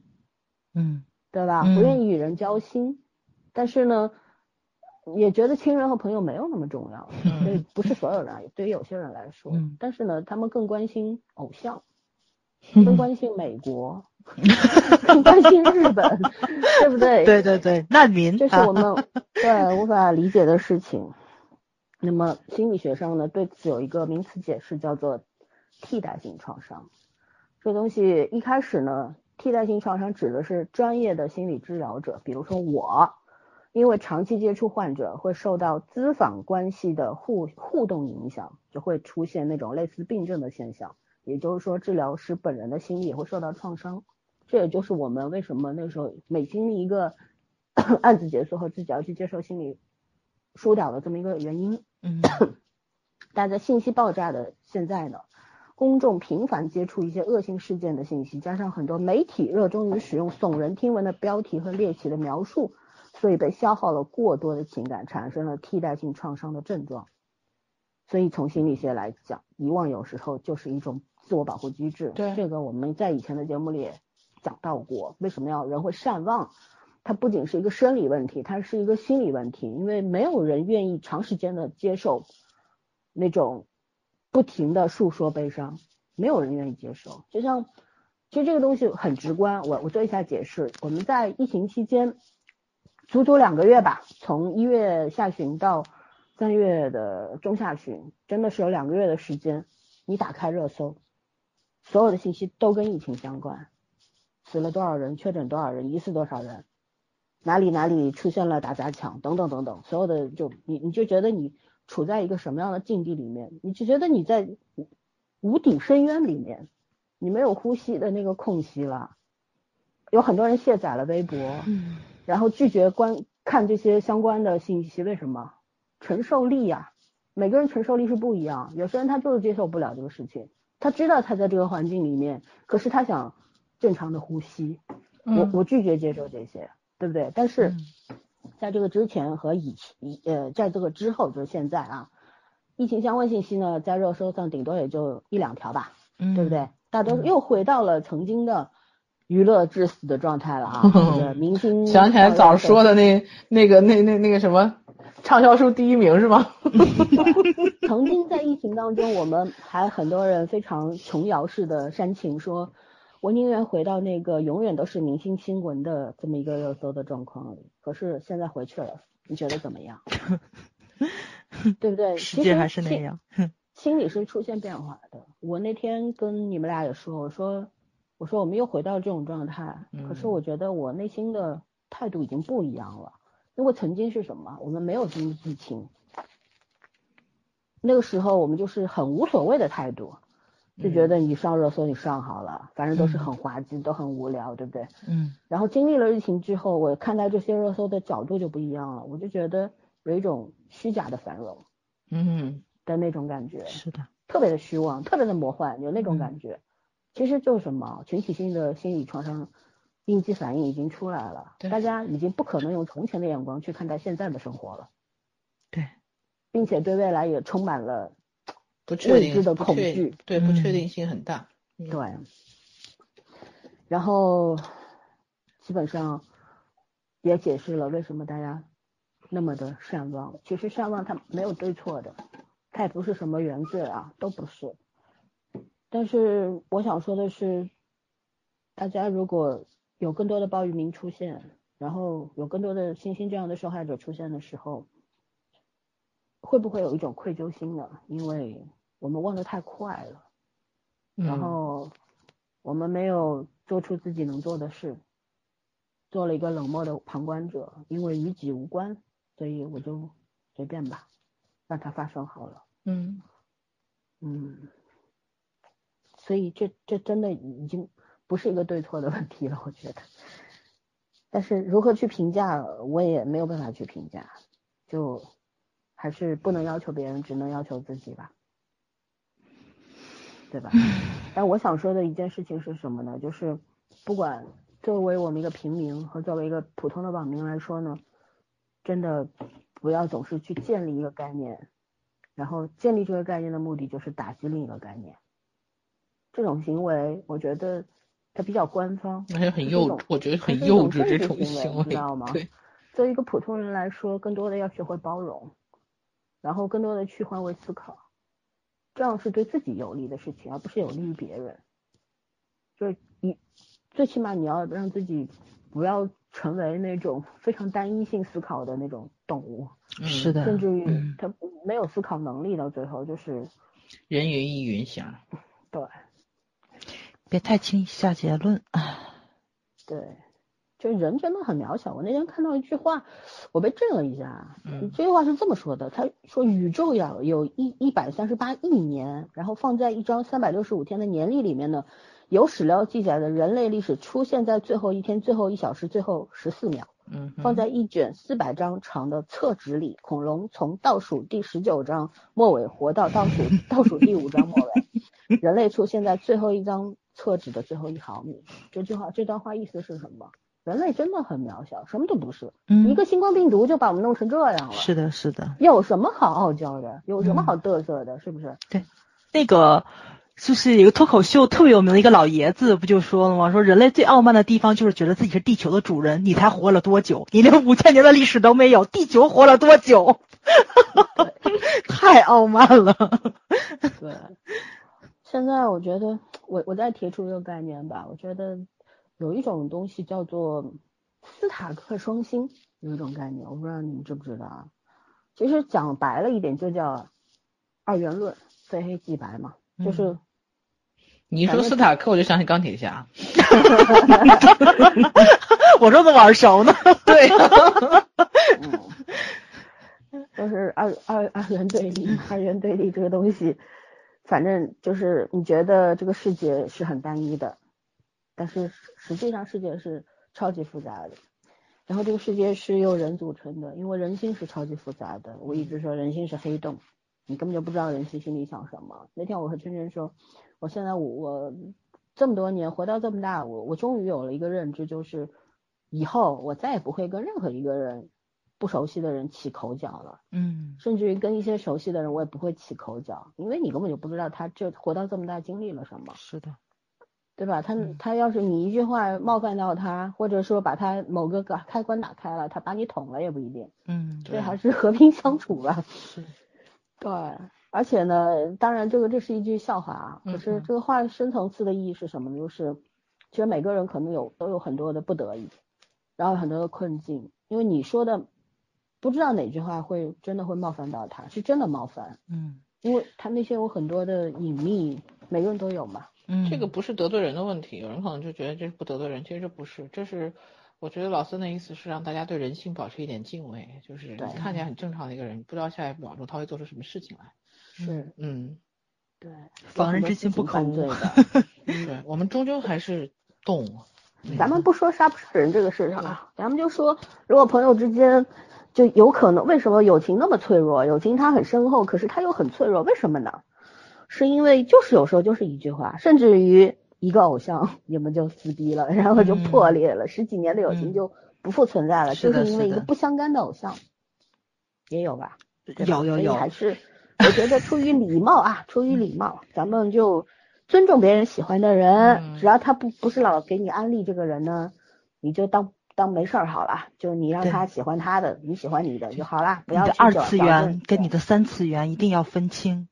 嗯对吧？嗯不愿意与人交心，但是呢，也觉得亲人和朋友没有那么重要，嗯所以不是所有人啊，对于有些人来说，嗯但是呢，他们更关心偶像，嗯更关心美国，更关心日本，对不对？对对对，难民，这是我们对无法理解的事情。那么心理学上呢，对此有一个名词解释，叫做替代性创伤。这东西一开始呢，替代性创伤指的是专业的心理治疗者，比如说我，因为长期接触患者，会受到咨访关系的互互动影响，就会出现那种类似病症的现象。也就是说，治疗师本人的心理也会受到创伤。这也就是我们为什么那时候每经历一个 案子结束后，自己要去接受心理疏导的这么一个原因。嗯 但在信息爆炸的现在呢，公众频繁接触一些恶性事件的信息，加上很多媒体热衷于使用耸人听闻的标题和猎奇的描述，所以被消耗了过多的情感，产生了替代性创伤的症状。所以从心理学来讲，遗忘有时候就是一种自我保护机制。对这个我们在以前的节目里也讲到过，为什么要人会善忘？它不仅是一个生理问题，它是一个心理问题，因为没有人愿意长时间的接受那种不停的诉说悲伤，没有人愿意接受。就像，其实这个东西很直观，我我做一下解释。我们在疫情期间，足足两个月吧，从一月下旬到三月的中下旬，真的是有两个月的时间，你打开热搜，所有的信息都跟疫情相关，死了多少人，确诊多少人，疑似多少人，哪里哪里出现了打砸抢等等等等，所有的就你你就觉得你处在一个什么样的境地里面，你就觉得你在无底深渊里面，你没有呼吸的那个空隙了。有很多人卸载了微博，然后拒绝观看这些相关的信息，为什么？承受力呀、每个人承受力是不一样，有些人他就是接受不了这个事情，他知道他在这个环境里面，可是他想正常的呼吸，我嗯我拒绝接受这些，对不对？但是嗯在这个之前和以以呃，在这个之后，就是现在啊，疫情相关信息呢，在热搜上顶多也就一两条吧，嗯，对不对？大多数嗯又回到了曾经的娱乐至死的状态了啊，这个明星 想起来早说的。那那个那那那个什么畅销书第一名是吗？曾经在疫情当中，我们还很多人非常琼瑶式的煽情说，我宁愿回到那个永远都是明星新闻的这么一个热搜的状况里。可是现在回去了，你觉得怎么样？对不对？世界还是那样。心。心理是出现变化的。我那天跟你们俩也说，我说我说我们又回到这种状态，可是嗯我觉得我内心的态度已经不一样了。因为曾经是什么？我们没有经历疫情，那个时候我们就是很无所谓的态度，就觉得你上热搜你上好了，反正都是很滑稽，都很无聊，对不对？嗯然后经历了疫情之后，我看待这些热搜的角度就不一样了，我就觉得有一种虚假的繁荣嗯的那种感觉，是的，特别的虚妄，特别的魔幻，有那种嗯感觉。其实就是什么群体性的心理创伤应激反应已经出来了，大家已经不可能用从前的眼光去看待现在的生活了，对，并且对未来也充满了不确定未知的恐惧对不确嗯定性很大。嗯对，然后基本上也解释了为什么大家那么的善忘。其实善忘它没有对错的，它也不是什么原罪啊，都不是。但是我想说的是，大家如果有更多的鲍鱼民出现，然后有更多的星星这样的受害者出现的时候，会不会有一种愧疚心呢？因为我们忘得太快了，然后我们没有做出自己能做的事，做了一个冷漠的旁观者，因为与己无关，所以我就随便吧，让它发生好了。嗯嗯，所以这这真的已经不是一个对错的问题了，我觉得。但是如何去评价，我也没有办法去评价，就还是不能要求别人，只能要求自己吧，对吧？但我想说的一件事情是什么呢？就是不管作为我们一个平民和作为一个普通的网民来说呢，真的不要总是去建立一个概念。然后建立这个概念的目的就是打击另一个概念，这种行为我觉得它比较官方，而且很幼稚，我觉得很幼稚这种行为，你知道吗？对，作为一个普通人来说，更多的要学会包容，然后更多的去换位思考，这样是对自己有利的事情，而不是有利于别人。就是你最起码你要让自己不要。成为那种非常单一性思考的那种动物，是的，甚至于他没有思考能力，到最后就是人云亦云想。对，别太轻易下结论。对，就人真的很渺小。我那天看到一句话，我被震了一下。这句话是这么说的：他说宇宙呀有一一百三十八亿年，然后放在一张三百六十五天的年历里面呢。有史料记载的人类历史出现在最后一天、最后一小时、最后十四秒。嗯，放在一卷四百张长的册纸里，恐龙从倒数第十九章末尾活到倒数倒数第五章末尾，人类出现在最后一张册纸的最后一毫米。这句话，这段话意思是什么？人类真的很渺小，什么都不是。嗯，一个新冠病毒就把我们弄成这样了。是的，是的。有什么好傲娇的？有什么好嘚瑟的？是不是？对，那个。就是一个脱口秀特别有名的一个老爷子，不就说了吗？说人类最傲慢的地方就是觉得自己是地球的主人。你才活了多久？你连五千年的历史都没有，地球活了多久？太傲慢了。对，现在我觉得，我我再提出一个概念吧。我觉得有一种东西叫做斯塔克双星，有一种概念，我不知道你们知不知道啊？其实讲白了一点，就叫二元论，非黑即白嘛，就是。你一说斯塔克，我就想起钢铁侠。我说怎么耳熟呢。对。就是二二二元对立，二元对立这个东西，反正就是你觉得这个世界是很单一的，但是实际上世界是超级复杂的。然后这个世界是由人组成的，因为人心是超级复杂的。我一直说人心是黑洞，你根本就不知道人心心里想什么。那天我和春春说。我现在我我这么多年活到这么大，我我终于有了一个认知，就是以后我再也不会跟任何一个人不熟悉的人起口角了。嗯，甚至于跟一些熟悉的人，我也不会起口角，因为你根本就不知道他这活到这么大经历了什么。是的，对吧？他他要是你一句话冒犯到他，或者说把他某个个开关打开了，他把你捅了也不一定。嗯，所以还是和平相处吧。是，对。而且呢，当然这个这是一句笑话啊，可是这个话深层次的意义是什么呢？就是其实每个人可能有都有很多的不得已，然后很多的困境，因为你说的不知道哪句话会真的会冒犯到他，是真的冒犯，嗯，因为他那些有很多的隐秘，每个人都有嘛，嗯，这个不是得罪人的问题，有人可能就觉得这是不得罪人，其实这不是，这是。我觉得老孙的意思是让大家对人性保持一点敬畏，就是你看起来很正常的一个人，不知道下一秒钟他会做出什么事情来。是，嗯，对，防人之心不可无。对，我们终究还是动物。咱们不说杀不杀人这个事上啊，咱们就说，如果朋友之间就有可能，为什么友情那么脆弱？友情它很深厚，可是它又很脆弱，为什么呢？是因为就是有时候就是一句话，甚至于。一个偶像，你们就撕逼了，然后就破裂了，十几年的友情就不复存在了，就是因为一个不相干的偶像，也有吧？有有有，还是我觉得出于礼貌啊，出于礼貌，咱们就尊重别人喜欢的人，只要他不不是老给你安利这个人呢，你就当当没事儿好了，就是你让他喜欢他的，你喜欢你的就好了，不要二次元跟你的三次元一定要分清。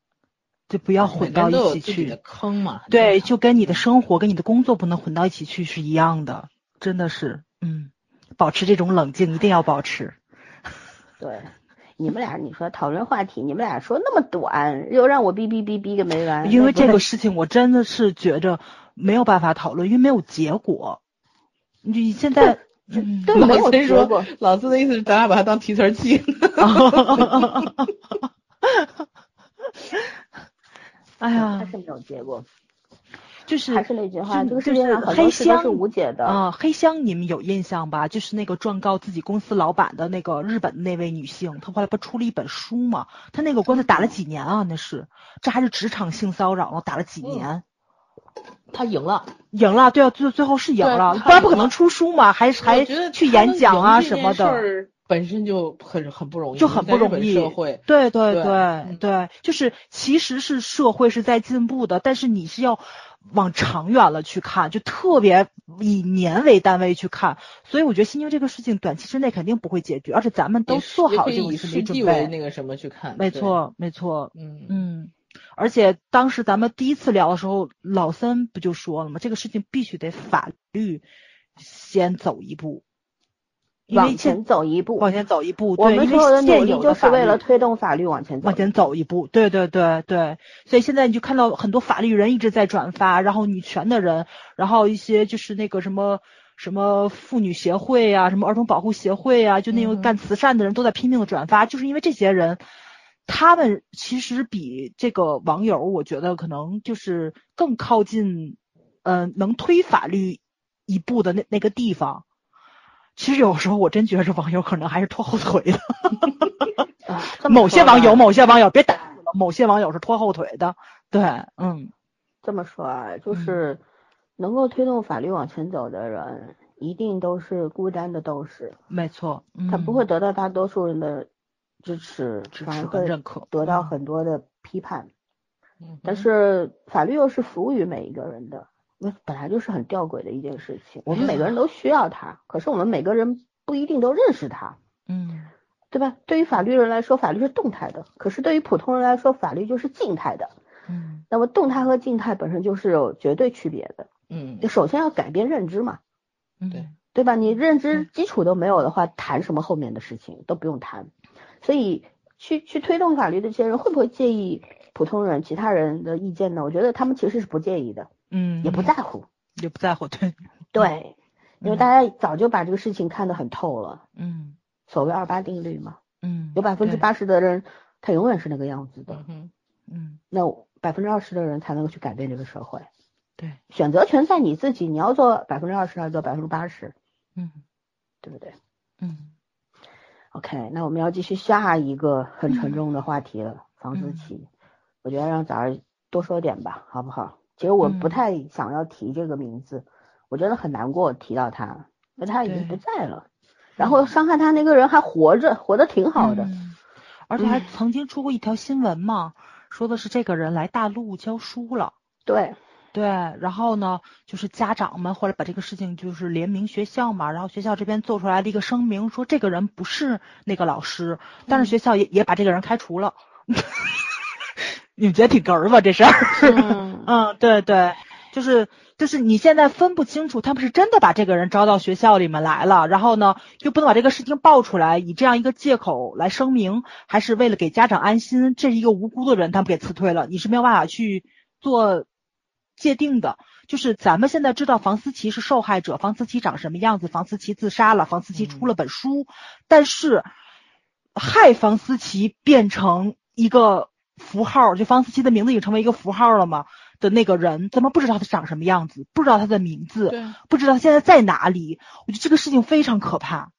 就不要混到一起去，坑嘛。对，就跟你的生活跟你的工作不能混到一起去是一样的，真的是，嗯，保持这种冷静一定要保持。对，你们俩你说讨论话题，你们俩说那么短，又让我哔哔哔哔个没完。因为这个事情我真的是觉着没有办法讨论，因为没有结果。你现在，嗯对没有老孙说过，老四的意思是咱俩把它当提词儿记。哎呀还，是没有结果。就是还是那句话，就这个世界就是黑上很多事都箱是无解的。啊、黑箱你们有印象吧？就是那个状告自己公司老板的那个日本那位女性，她后来不出了一本书吗？她那个官司打了几年啊？那是，这还是职场性骚扰呢，打了几嗯年？他赢了，赢了，对啊，最最后是赢了，他不然不可能出书嘛，还还去演讲啊什么的。本身就很很不容易，就很不容易。社会，对对对对。嗯对，就是其实是社会是在进步的，但是你是要往长远了去看，就特别以年为单位去看，所以我觉得心经这个事情短期之内肯定不会解决，而且咱们都做好这种心理准备。为那个什么去看，没错，没错，嗯。嗯，而且当时咱们第一次聊的时候，老三不就说了吗？这个事情必须得法律先走一步，因为往前走一步，往前走一步，我们所有的努现力有的法就是为了推动法律往前走。往前走一步，对对对对，所以现在你就看到很多法律人一直在转发，然后女权的人，然后一些就是那个什么什么妇女协会啊，什么儿童保护协会啊，就那种干慈善的人都在拼命的转发，就是因为这些人，他们其实比这个网友，我觉得可能就是更靠近，呃，能推法律一步的那那个地方。其实有时候我真觉得这网友可能还是拖后腿的。啊某些网友，某些网友别打了，某些网友是拖后腿的。对，嗯，这么说啊，就嗯是能够推动法律往前走的人，一定都是孤单的斗士，没错，他不会嗯得到大多数人的支持，支持和认可，得到嗯很多的批判。嗯但是法律又是服务于每一个人的，那本来就是很吊诡的一件事情。我们每个人都需要它，可是我们每个人不一定都认识它，嗯对吧？对于法律人来说，法律是动态的；可是对于普通人来说，法律就是静态的。嗯那么动态和静态本身就是有绝对区别的。嗯就首先要改变认知嘛，嗯，对对吧？你认知嗯基础都没有的话，谈什么后面的事情都不用谈。所以去去推动法律的这些人会不会介意普通人、其他人的意见呢？我觉得他们其实是不介意的，嗯，也不在乎。也不在乎，对，对，因为嗯大家早就把这个事情看得很透了。嗯所谓二八定律嘛，嗯，有百分之，八十的人他永远是那个样子的嗯，嗯那百分之二十的人才能够去改变这个社会。对，选择权在你自己，你要做百分之二十还是做百分之八十，嗯对不对嗯？OK，那我们要继续下一个很沉嗯重的话题了，房思嗯琪。我觉得让早儿多说点吧，好不好？其实我不嗯太想要提这个名字，我真的很难过提到他，那他已经不在了，然后伤害他那个人还活着，活得挺好的。嗯而且还嗯曾经出过一条新闻嘛，说的是这个人来大陆教书了。对，对，然后呢，就是家长们后来把这个事情就是联名学校嘛，然后学校这边做出来了一个声明，说这个人不是那个老师，但是学校也也把这个人开除了。你们觉得挺哏儿吧这事儿？嗯 嗯，对对，就是就是你现在分不清楚他们是真的把这个人招到学校里面来了，然后呢又不能把这个事情爆出来，以这样一个借口来声明，还是为了给家长安心，这是一个无辜的人，他们给辞退了，你是没有办法去做界定的。就是咱们现在知道房思琪是受害者，房思琪长什么样子，房思琪自杀了，房思琪出了本书，但是害房思琪变成一个符号，就房思琪的名字已经成为一个符号了吗？的那个人，咱们不知道他长什么样子，不知道他的名字，不知道他现在在哪里。我觉得这个事情非常可怕。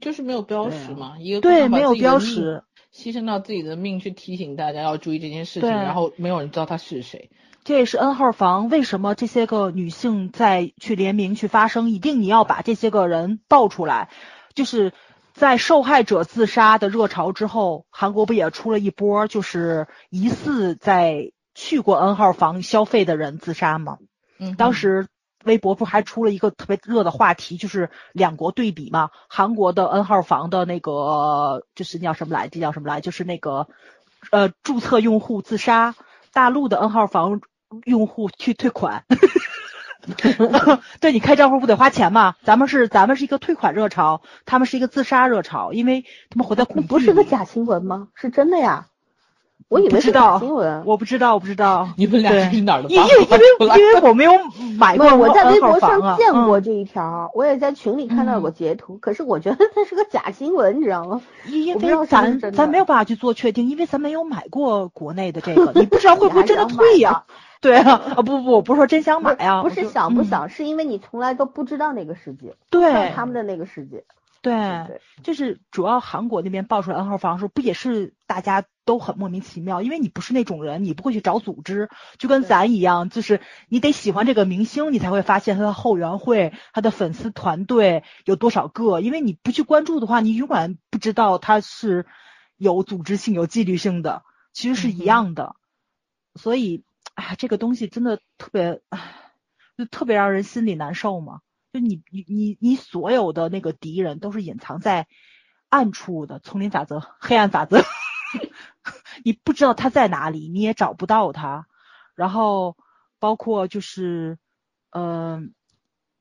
就是没有标识嘛，一个对，没有标识。牺牲到自己的命去提醒大家要注意这件事情，然后没有人知道他是谁。这也是 N 号房为什么这些个女性在去联名去发声，一定你要把这些个人爆出来。就是在受害者自杀的热潮之后，韩国不也出了一波，就是疑似在去过 N 号房消费的人自杀吗？嗯，当时微博不还出了一个特别热的话题，就是两国对比嘛。韩国的 N 号房的那个就是那叫什么来？这叫什么来？就是那个呃注册用户自杀，大陆的 N 号房用户去退款。对你开账户不得花钱吗？咱们是咱们是一个退款热潮，他们是一个自杀热潮，因为他们活在恐惧。不是个假新闻吗？是真的呀。我以为是假新闻，我不知道，我不知道。你们俩是哪儿的？因为因为因为我没有买过，我在微博上见过这一条，我也在群里看到过截图。可是我觉得它是个假新闻，你知道吗？因为咱咱没有办法去做确定，因为咱没有买过国内的这个，你不知道会不会真的退呀？对啊，啊不不，我不是说真想买啊，不是想不想，是因为你从来都不知道那个世界，对他们的那个世界。对，就是主要韩国那边爆出来 N 号房的时候，不也是大家都很莫名其妙，因为你不是那种人，你不会去找组织，就跟咱一样，就是你得喜欢这个明星，你才会发现他的后援会、他的粉丝团队有多少个，因为你不去关注的话，你永远不知道他是有组织性、有纪律性的，其实是一样的。所以，哎，这个东西真的特别，就特别让人心里难受嘛。就你你你你所有的那个敌人都是隐藏在暗处的，丛林法则、黑暗法则，你不知道他在哪里，你也找不到他。然后包括就是，嗯，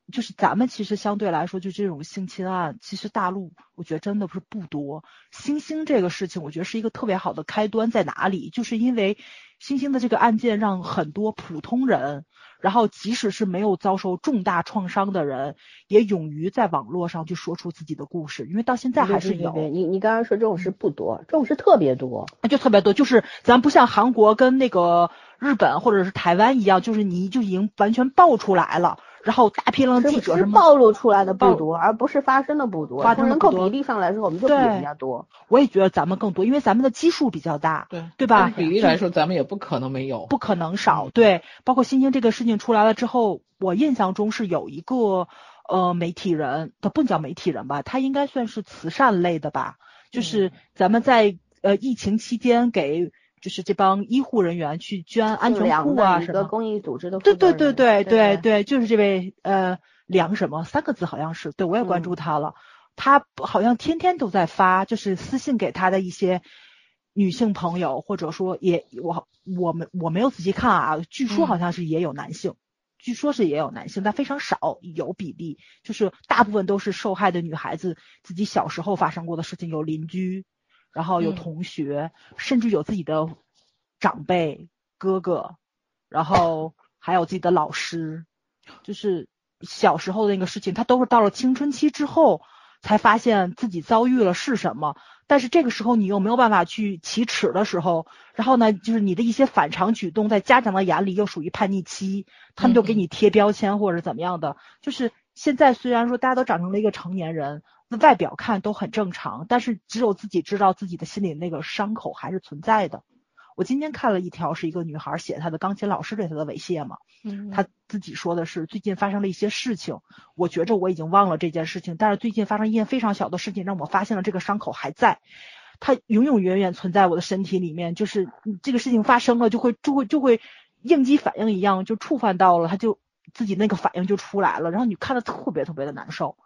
就是咱们其实相对来说，就这种性侵案，其实大陆我觉得真的不是不多。星星这个事情，我觉得是一个特别好的开端，在哪里？就是因为星星的这个案件，让很多普通人。然后，即使是没有遭受重大创伤的人，也勇于在网络上去说出自己的故事，因为到现在还是有。你你刚刚说这种事不多，这种事特别多，就特别多。就是咱不像韩国跟那个日本或者是台湾一样，就是你就已经完全爆出来了。然后大批量记者是暴露出来的不多，而不是发生的不多。从人口比例上来说，我们就比人家多。我也觉得咱们更多，因为咱们的基数比较大，对对吧？比例来说，咱们也不可能没有，不可能少。对，包括新兴这个事情出来了之后，我印象中是有一个呃媒体人，他不叫媒体人吧，他应该算是慈善类的吧，就是咱们在呃疫情期间给。就是这帮医护人员去捐安全裤啊什么？公益组织的对对对对对对，就是这位呃梁什么三个字好像是，对我也关注他了，他好像天天都在发，就是私信给他的一些女性朋友，或者说也我我们我没有仔细看啊，据说好像是也有男性，据说是也有男性，但非常少，有比例，就是大部分都是受害的女孩子自己小时候发生过的事情，有邻居。然后有同学，甚至有自己的长辈哥哥，然后 还有自己的老师，就是小时候的那个事情，他都是到了青春期之后才发现自己遭遇了是什么。但是这个时候你又没有办法去启齿的时候，然后呢，就是你的一些反常举动，在家长的眼里又属于叛逆期，他们就给你贴标签或者怎么样的。就是现在虽然说大家都长成了一个成年人。那外表看都很正常，但是只有自己知道自己的心里那个伤口还是存在的。我今天看了一条，是一个女孩写她的钢琴老师对她的猥亵嘛，嗯，她自己说的是最近发生了一些事情，我觉着我已经忘了这件事情，但是最近发生一件非常小的事情，让我发现了这个伤口还在，它永永远远存在我的身体里面，就是这个事情发生了就会就会就会应激反应一样就触犯到了，它就自己那个反应就出来了，然后你看的特别特别的难受，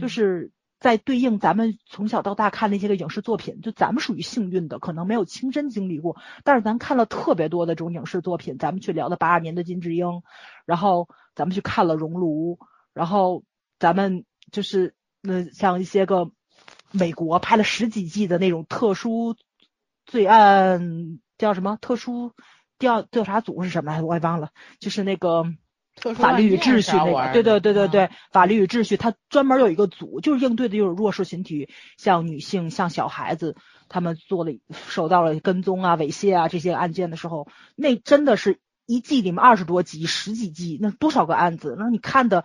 就是。在对应咱们从小到大看那些个影视作品，就咱们属于幸运的，可能没有亲身经历过，但是咱看了特别多的这种影视作品。咱们去聊的八二年的金智英，然后咱们去看了熔炉，然后咱们就是那像一些个美国拍了十几季的那种特殊罪案，叫什么特殊调调查组是什么来着？我也忘了，就是那个。法律与秩序那个，对对对对对，法律与秩序，它专门有一个组，就是应对的就是弱势群体，像女性、像小孩子，他们做了受到了跟踪啊、猥亵啊这些案件的时候，那真的是一季里面二十多集、十几集，那多少个案子？那你看的，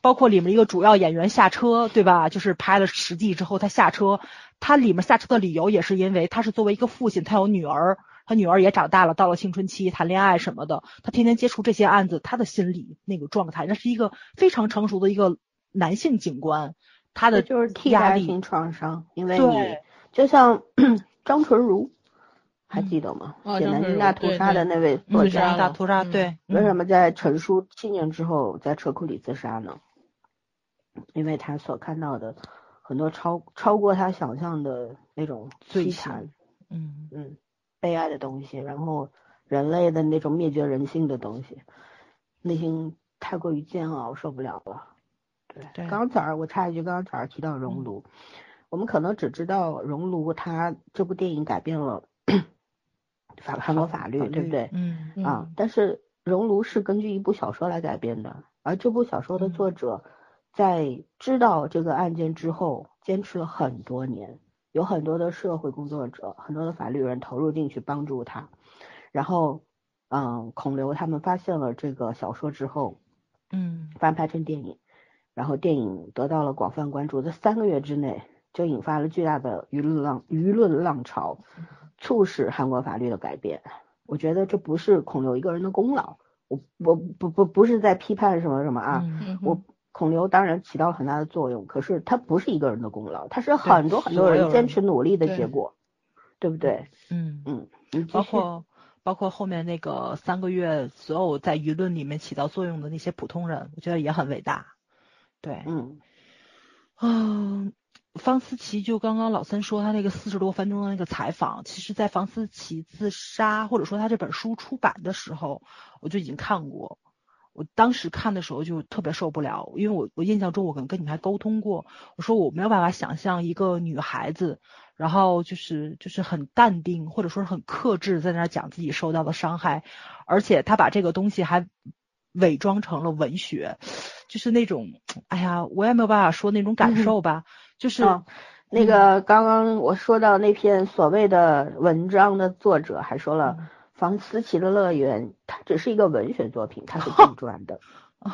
包括里面一个主要演员下车，对吧？就是拍了十季之后他下车，他里面下车的理由也是因为他是作为一个父亲，他有女儿。他女儿也长大了，到了青春期，谈恋爱什么的，他天天接触这些案子，他的心理那个状态，那是一个非常成熟的一个男性警官，他的就是替代性创伤，因为你就像 张纯如，还记得吗？写南京大屠杀的那位作家，大屠杀，对，为什么在陈述七年之后在车库里自杀呢？因为他所看到的很多超超过他想象的那种凄惨，嗯嗯。悲哀的东西，然后人类的那种灭绝人性的东西，内心太过于煎熬，受不了了。对，对刚早上我插一句，刚才早上提到熔炉，我们可能只知道熔炉，它这部电影改变了 法韩国法律，对不对？嗯啊，但是熔炉是根据一部小说来改编的，而这部小说的作者在知道这个案件之后，坚持了很多年，有很多的社会工作者、很多的法律人投入进去帮助他，然后，嗯，孔刘他们发现了这个小说之后，嗯，翻拍成电影，然后电影得到了广泛关注，在三个月之内就引发了巨大的舆论浪舆论浪潮，促使韩国法律的改变。我觉得这不是孔刘一个人的功劳，我我不不不是在批判什么什么啊，嗯我孔刘当然起到了很大的作用，可是他不是一个人的功劳，他是很多很多人坚持努力的结果，对不对？嗯，嗯，包括包括后面那个三个月，所有在舆论里面起到作用的那些普通人，我觉得也很伟大。对，嗯嗯，方思琪就刚刚老三说他那个四十多分钟的那个采访，其实，在方思琪自杀或者说他这本书出版的时候，我就已经看过。我当时看的时候就特别受不了，因为我我印象中我可能跟你还沟通过，我说我没有办法想象一个女孩子，然后就是就是很淡定或者说是很克制，在那儿讲自己受到的伤害，而且她把这个东西还伪装成了文学，就是那种，哎呀，我也没有办法说那种感受吧，就是、啊那个刚刚我说到那篇所谓的文章的作者还说了，房思琪的乐园它只是一个文学作品，它是杜撰的。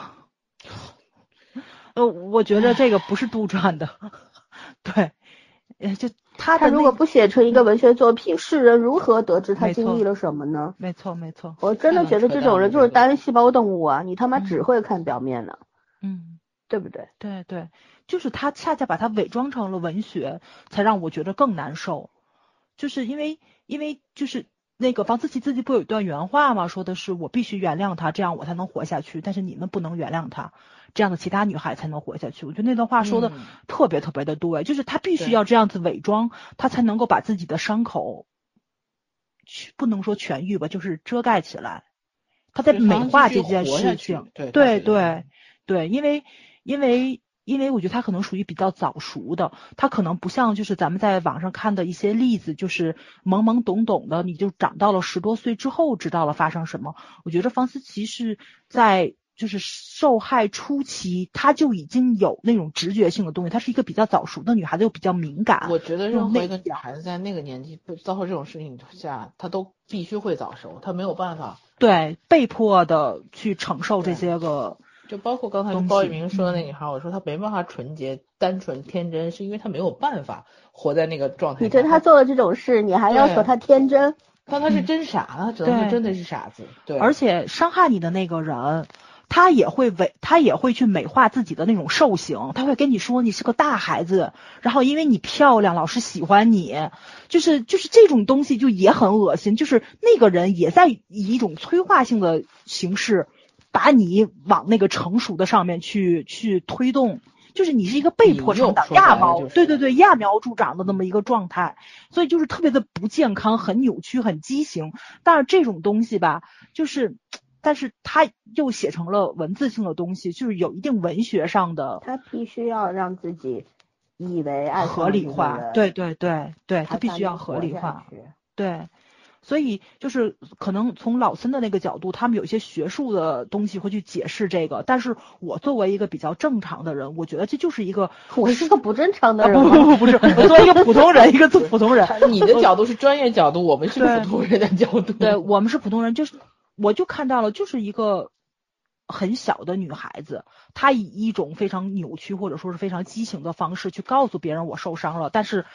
呃，我觉得这个不是杜撰的，对，呃，就他他如果不写成一个文学作品，世人如何得知他经历了什么呢？没错没错，我真的觉得这种人就是单细胞动物啊！你他妈嗯只会看表面呢，嗯。对不对？对对，就是他恰恰把它伪装成了文学，才让我觉得更难受。就是因为因为就是那个房思琪自己不有一段原话吗？说的是我必须原谅他，这样我才能活下去。但是你们不能原谅他，这样的其他女孩才能活下去。我觉得那段话说的嗯特别特别的对，就是他必须要这样子伪装，他才能够把自己的伤口去不能说痊愈吧，就是遮盖起来。他在美化这件事情，对对对对，因为因为因为我觉得他可能属于比较早熟的，他可能不像就是咱们在网上看的一些例子，就是懵懵懂懂的，你就长到了十多岁之后知道了发生什么。我觉得房思琪是在就是受害初期，她就已经有那种直觉性的东西，她是一个比较早熟的女孩子，又比较敏感。我觉得任何一个女孩子在那个年纪被遭受这种事情下，她都必须会早熟，她没有办法。对被迫的去承受这些个，就包括刚才包玉明说的那嗯女孩，我说她没办法纯洁、单纯、天真，是因为她没有办法活在那个状态下。你对她做了这种事，你还要对说他天真？但她是真傻，她只能对说真的是傻子。对，而且伤害你的那个人，他也会伪，他也会去美化自己的那种兽性，他会跟你说你是个大孩子，然后因为你漂亮，老师喜欢你，就是就是这种东西就也很恶心，就是那个人也在以一种催化性的形式，把你往那个成熟的上面去去推动。就是你是一个被迫成长揠苗，就是对对对，揠苗助长的那么一个状态，所以就是特别的不健康，很扭曲，很畸形。但是这种东西吧，就是，但是它又写成了文字性的东西，就是有一定文学上的他必须要让自己以为爱合理化。对对对对，它他必须要合理化。对，所以就是可能从老森的那个角度，他们有一些学术的东西会去解释这个，但是我作为一个比较正常的人，我觉得这就是一个 我是个不正常的啊人吗，不不不不是，我作为一个普通人，一个普通人，你的角度是专业角度，我们是对普通人的角度。对我们是普通人，就是我就看到了，就是一个很小的女孩子，她以一种非常扭曲或者说是非常畸形的方式去告诉别人我受伤了，但是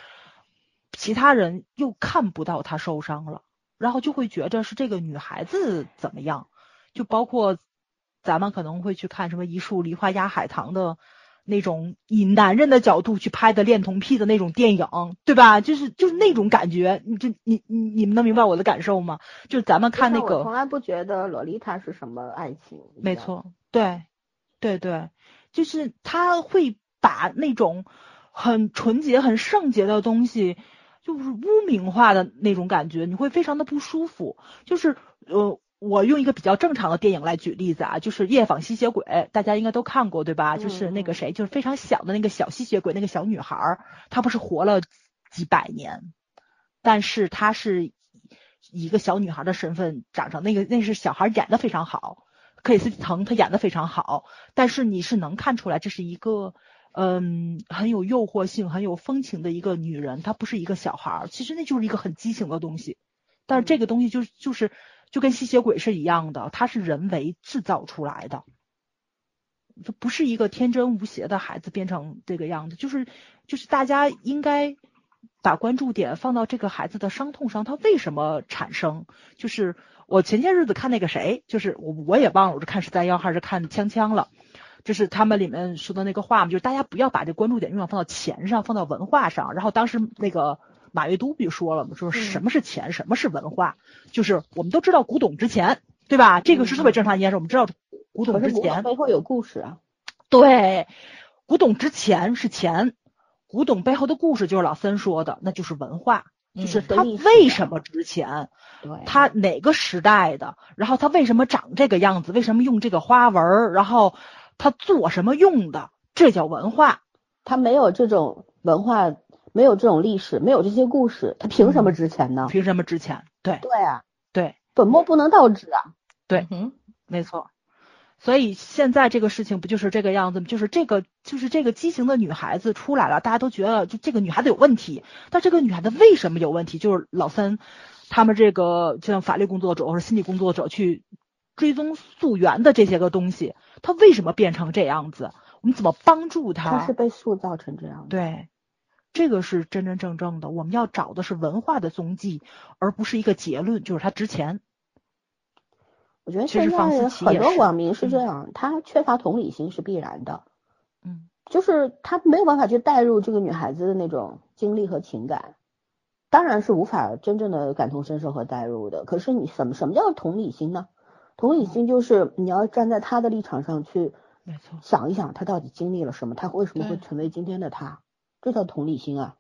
其他人又看不到她受伤了，然后就会觉着是这个女孩子怎么样，就包括咱们可能会去看什么一树梨花压海棠的。那种以男人的角度去拍的恋童癖的那种电影，对吧？就是就是那种感觉，你这你你你们能明白我的感受吗？就是咱们看那个我从，来不觉得洛丽塔是什么爱情，没错，对，对对，就是他会把那种很纯洁、很圣洁的东西，就是污名化的那种感觉，你会非常的不舒服。就是呃，我用一个比较正常的电影来举例子啊，就是《夜访吸血鬼》，大家应该都看过对吧？就是那个谁，就是非常小的那个小吸血鬼，那个小女孩，她不是活了几百年，但是她是以一个小女孩的身份长成，那个那是小孩演的非常好，克里斯滕她演的非常好，但是你是能看出来这是一个嗯很有诱惑性、很有风情的一个女人，她不是一个小孩儿，其实那就是一个很畸形的东西，但是这个东西就是就是。就跟吸血鬼是一样的，它是人为制造出来的，这不是一个天真无邪的孩子变成这个样子，就是就是大家应该把关注点放到这个孩子的伤痛上，他为什么产生？就是我前些日子看那个谁，就是我我也忘了我是看十三幺还是看锵锵了，就是他们里面说的那个话嘛，就是大家不要把这关注点用放到钱上，放到文化上，然后当时那个。马未都不就说了嘛？说什么是钱，什么是文化？就是我们都知道古董值钱，对吧？这个是特别正常一件事。我们知道古董值钱，背后有故事啊。对，古董值钱是钱，古董背后的故事就是老三说的，那就是文化，就是它为什么值钱？对，它哪个时代的？然后它为什么长这个样子？为什么用这个花纹？然后它做什么用的？这叫文化。它没有这种文化。没有这种历史，没有这些故事，它凭什么值钱呢？凭什么值钱？对对啊，对，本末不能倒置啊。对，嗯，没错。所以现在这个事情不就是这个样子吗？就是这个，就是这个畸形的女孩子出来了，大家都觉得就这个女孩子有问题。但这个女孩子为什么有问题？就是老三他们这个就像法律工作者或者心理工作者去追踪溯源的这些个东西，它为什么变成这样子？我们怎么帮助他？他是被塑造成这样的。对。这个是真真正正的，我们要找的是文化的踪迹，而不是一个结论，就是它值钱。我觉得现在很多网民是这样，他缺乏同理心是必然的。嗯，就是他没有办法去代入这个女孩子的那种经历和情感，当然是无法真正的感同身受和代入的。可是你什么什么叫同理心呢？同理心就是你要站在他的立场上去，没错，想一想他到底经历了什么，他为什么会成为今天的他。这叫同理心啊！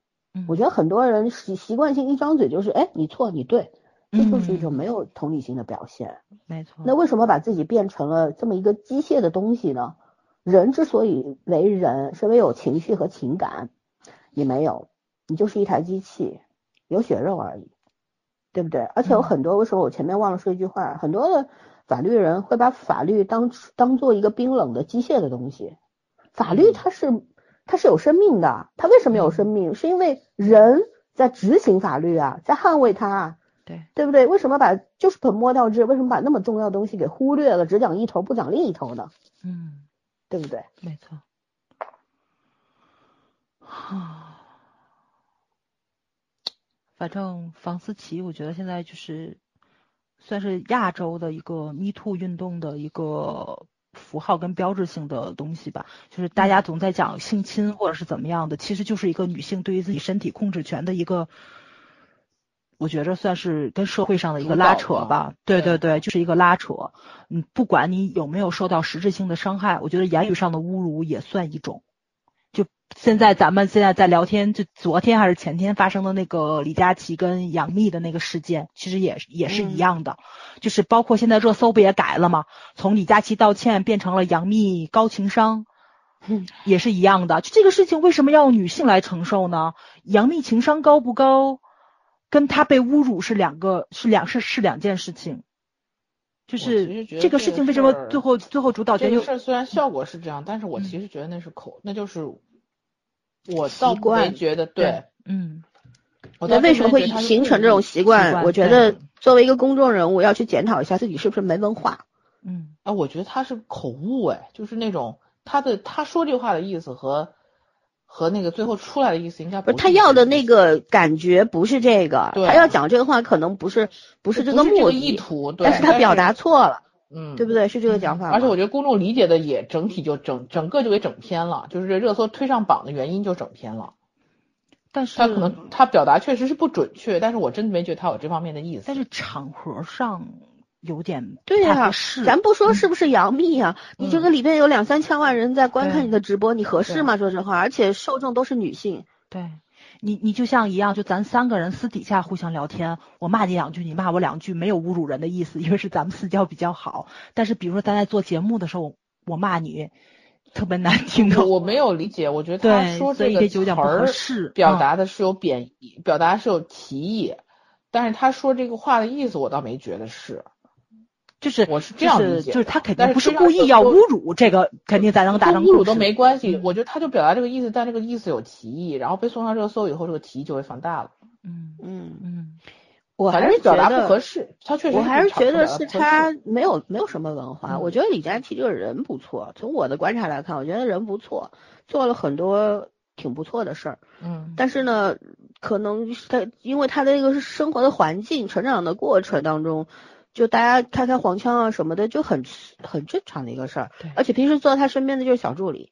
我觉得很多人习习惯性一张嘴就是，哎，你错，你对，这就是一种没有同理心的表现。没错。那为什么把自己变成了这么一个机械的东西呢？人之所以为人，是因为有情绪和情感，你没有，你就是一台机器，有血肉而已，对不对？而且有很多，为什么我前面忘了说一句话？很多的法律人会把法律当当做一个冰冷的机械的东西，法律它是。它是有生命的，它为什么有生命？是因为人在执行法律啊，在捍卫它，对对不对？为什么把就是本末倒置？为什么把那么重要的东西给忽略了，只讲一头不讲另一头呢？嗯，对不对？没错。啊，反正房思琪，我觉得现在就是算是亚洲的一个 Me Too 运动的一个。符号跟标志性的东西吧，就是大家总在讲性侵或者是怎么样的，其实就是一个女性对于自己身体控制权的一个，我觉着算是跟社会上的一个拉扯吧。对对对，就是一个拉扯。嗯，不管你有没有受到实质性的伤害，我觉得言语上的侮辱也算一种。就现在咱们现在在聊天，就昨天还是前天发生的那个李佳琦跟杨幂的那个事件，其实也也是一样的，就是包括现在热搜不也改了吗？从李佳琦道歉变成了杨幂高情商，也是一样的。就这个事情为什么要女性来承受呢？杨幂情商高不高，跟她被侮辱是两个是两是是两件事情。就是这个事情为什么最后最后主导权就？这个事虽然效果是这样，但是我其实觉得那是口，那就是。我倒没觉得对，嗯，那为什么会形成这种习惯？我觉得作为一个公众人物，要去检讨一下自己是不是没文化。嗯，啊，我觉得他是口误，哎，就是那种他的他说这话的意思和和那个最后出来的意思应该不是。他要的那个感觉不是这个，他要讲这个话可能不是不是这个目的意图，但是他表达错了。嗯，对不对？是这个讲法。而且我觉得公众理解的也整体就整整个就给整偏了，就是这热搜推上榜的原因就整偏了。但是他可能他表达确实是不准确，但是我真的没觉得他有这方面的意思。但是场合上有点对呀，咱不说是不是杨幂啊，你这个里边有两三千万人在观看你的直播，你合适吗？说实话，而且受众都是女性。对，你你就像一样，就咱三个人私底下互相聊天，我骂你两句，你骂我两句，没有侮辱人的意思，因为是咱们私交比较好。但是比如说咱在做节目的时候，我骂你特别难听的，我没有理解，我觉得他，说这个词儿表达的是有贬义，表达是有歧义，但是他说这个话的意思，我倒没觉得是。就是我是这样就是理解的就是他肯定不是故意要侮辱，这个肯定咱能达成侮辱都没关系，嗯我觉得他就表达这个意思，但这个意思有歧义，然后被送上热搜以后，这个歧义就会放大了。嗯嗯，嗯反我还是正表达不觉得合适，他确实我还是是觉得是他他没有没有什么文化。嗯我觉得李佳琦这个人不错，从我的观察来看，我觉得人不错，做了很多挺不错的事儿。嗯但是呢，可能是他因为他的这个生活的环境、成长的过程当中，就大家开开黄腔啊什么的，就很很正常的一个事儿对。而且平时坐在他身边的就是小助理，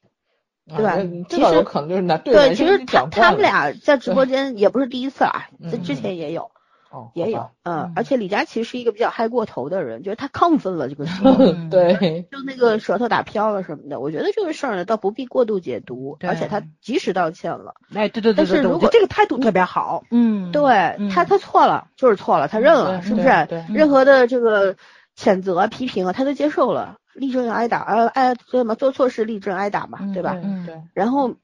对吧其实这倒有可能就是男对对，其实他他们俩在直播间也不是第一次啊，在嗯之前也有。哦也有嗯嗯，而且李佳琦是一个比较嗨过头的人，就是他亢奋了这个时候，嗯对，就那个舌头打飘了什么的，我觉得这个事儿呢，倒不必过度解读，对。而且他及时道歉了，哎，对对对但是如果这个态度特别好。嗯，对嗯。他他错了就是错了，他认了，对是不对是？对任何的这个谴责啊、批评啊，他都接受了，力争挨打，呃，挨这么做错事立正挨打嘛，嗯对吧？嗯对，然后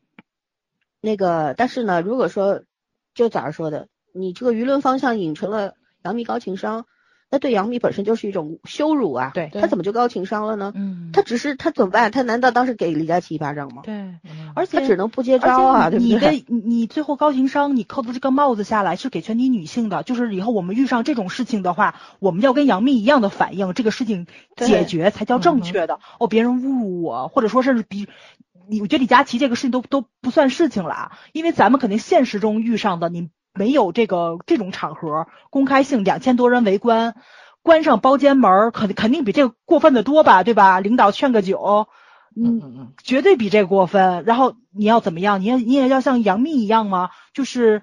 那个，但是呢，如果说就早上说的，你这个舆论方向引成了杨幂高情商，那对杨幂本身就是一种羞辱啊。对她怎么就高情商了呢？嗯，他只是她怎么办？她难道当时给李佳琦一巴掌吗？对，嗯而且他只能不接招啊，你对？的你你最后高情商，你扣的这个帽子下来是给全体女性的，就是以后我们遇上这种事情的话，我们要跟杨幂一样的反应，这个事情解决才叫正确的。哦，别人侮辱我，或者说甚至比你，我觉得李佳琦这个事情都都不算事情了啊，因为咱们肯定现实中遇上的，你没有这个这种场合公开性，两千多人围观。关上包间门儿，肯肯定比这个过分的多吧，对吧？领导劝个酒，嗯绝对比这个过分。然后你要怎么样？你也你也要像杨幂一样吗？就是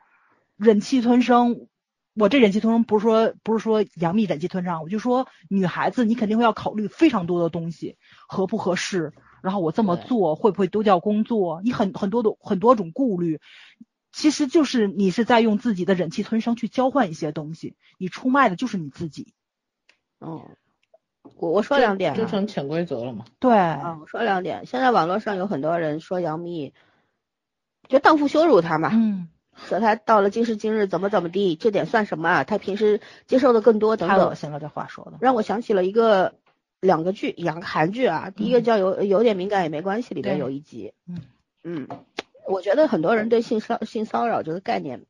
忍气吞声。我这忍气吞声不是说不是说杨幂忍气吞声，我就说女孩子你肯定会要考虑非常多的东西，合不合适，然后我这么做会不会丢掉工作？你很很多的很多种顾虑。其实就是你是在用自己的忍气吞声去交换一些东西，你出卖的就是你自己。嗯，我我说两点啊，就成潜规则了嘛。对，啊，我说两点。现在网络上有很多人说杨幂，就荡妇羞辱她嘛，嗯，说她到了今时今日怎么怎么地，这点算什么啊？她平时接受的更多等等，太恶心了，这话说的。让我想起了一个两个剧，两个韩剧啊。第一个叫有有点敏感也没关系，里边有一集，嗯嗯，我觉得很多人对性骚性骚扰这个概念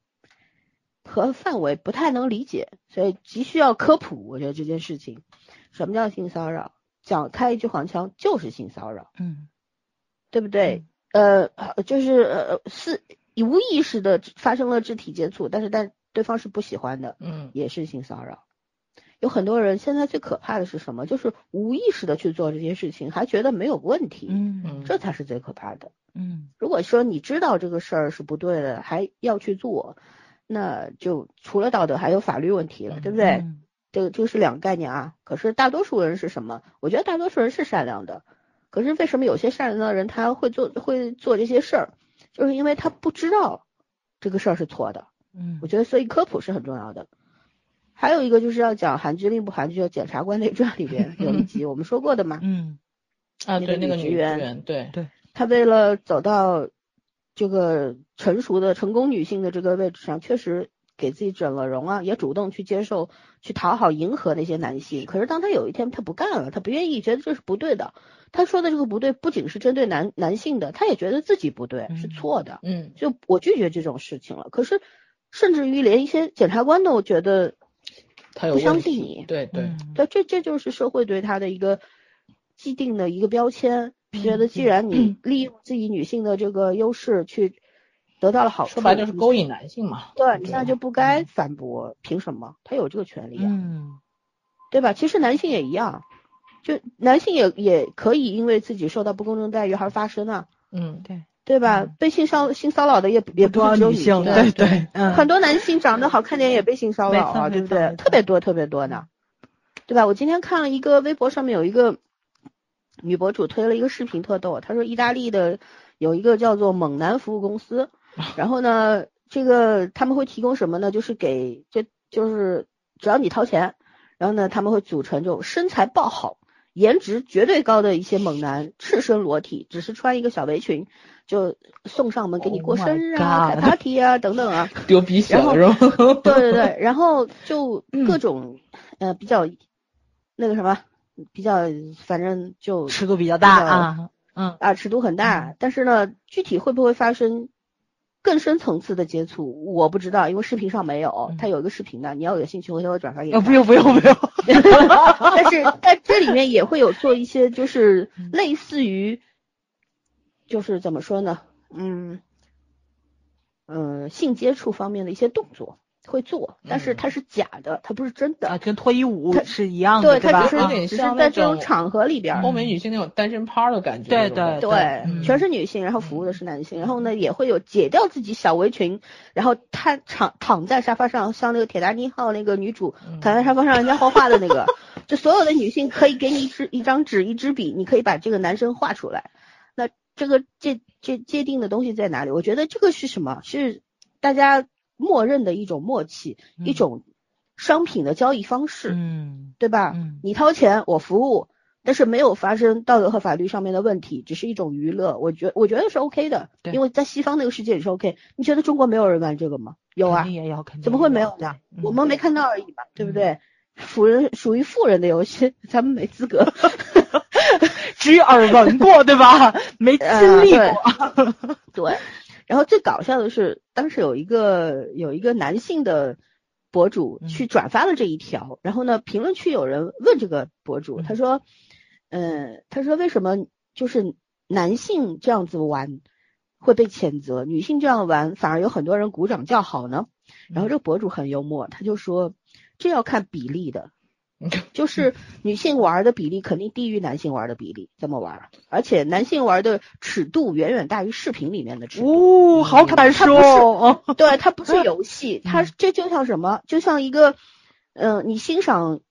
和范围不太能理解，所以急需要科普。我觉得这件事情，什么叫性骚扰？讲开一句黄腔就是性骚扰，嗯对不对？呃，就是呃是无意识的发生了肢体接触，但是但对方是不喜欢的，嗯也是性骚扰。有很多人现在最可怕的是什么？就是无意识的去做这些事情，还觉得没有问题，嗯嗯，这才是最可怕的。嗯如果说你知道这个事儿是不对的，还要去做，那就除了道德还有法律问题了，对不对？嗯这个这个是两个概念啊。可是大多数人是什么？我觉得大多数人是善良的，可是为什么有些善良的人他会做会做这些事儿？就是因为他不知道这个事儿是错的。嗯我觉得所以科普是很重要的。还有一个就是要讲韩剧，另一部韩剧叫《检察官内传》里边 有一集我们说过的嘛，嗯啊，那对那个女职员对，对，她为了走到这个成熟的成功女性的这个位置上，确实给自己整了容啊，也主动去接受、去讨好、迎合那些男性。可是当她有一天她不干了，她不愿意，觉得这是不对的。她说的这个不对，不仅是针对男男性的，她也觉得自己不对，是嗯错的。嗯，就我拒绝这种事情了。可是，甚至于连一些检察官都觉得他有问题信你对对，嗯对，这这就是社会对他的一个既定的一个标签，觉得既然你利用自己女性的这个优势去得到了好处，说白了就是勾引男性嘛。对，你现在就不该反驳，凭什么？他有这个权利啊，嗯对吧？其实男性也一样，就男性也也可以因为自己受到不公正待遇而发声啊，嗯，对，对吧？嗯被性骚性骚扰的也也不多是只有女性，啊对对很多男性长得好看点也被性骚扰啊，对不对？特别多，特别多呢，对吧？我今天看了一个微博上面有一个女博主推了一个视频，特逗。她说意大利的有一个叫做猛男服务公司，然后呢，这个他们会提供什么呢？就是给就就是只要你掏钱，然后呢他们会组成这种身材爆好、颜值绝对高的一些猛男，赤身裸体，只是穿一个小围裙，就送上门给你过 Oh 生日啊、开 party 啊 等等啊。丢鼻血了是吧？对 对对，然后就嗯。各种、呃比较那个什么，比较反正就尺度比较大比较啊，嗯。啊尺度很大，但是呢，具体会不会发生更深层次的接触，我不知道，因为视频上没有嗯，他有一个视频的，你要有兴趣回头我转发给你。不用不用不用，但是在这里面也会有做一些，就是嗯。类似于，就是怎么说呢，嗯，呃，性接触方面的一些动作会做，但是嗯它是假的，它不是真的啊，跟脱衣舞是一样的，对，吧？它只是只是点像在这种种场合里边儿，欧美女性那种单身趴的感觉，对对对，嗯全是女性，然后服务的是男性，然后呢也会有解掉自己小围裙，然后瘫躺躺在沙发上，像那个铁达尼号那个女主嗯躺在沙发上，人家画画的那个，就所有的女性可以给你一支一张纸一支笔，你可以把这个男生画出来。那这个界界界定的东西在哪里？我觉得这个是什么？是大家默认的一种默契，一嗯种商品的交易方式。嗯对吧？嗯你掏钱，我服务，但是没有发生道德和法律上面的问题，只是一种娱乐。我觉我觉得是 OK 的，对因为在西方那个世界里是 OK。你觉得中国没有人玩这个吗？有啊怎么会没有呢？？嗯我们没看到而已嘛，对不对？富人属于富人的游戏，咱们没资格。只有耳闻过，对吧？没经历呃过。对，然后最搞笑的是，当时有一个有一个男性的博主嗯去转发了这一条，然后呢，评论区有人问这个博主，嗯他说，嗯，他说为什么就是男性这样子玩会被谴责，女性这样玩反而有很多人鼓掌叫好呢？然后这个博主很幽默，他就说这要看比例的。就是女性玩的比例肯定低于男性玩的比例，怎么玩？而且男性玩的尺度远远大于视频里面的尺度。哦，好敢说哦。对，它不是 游戏，它嗯这就像什么？就像一个，嗯、你欣赏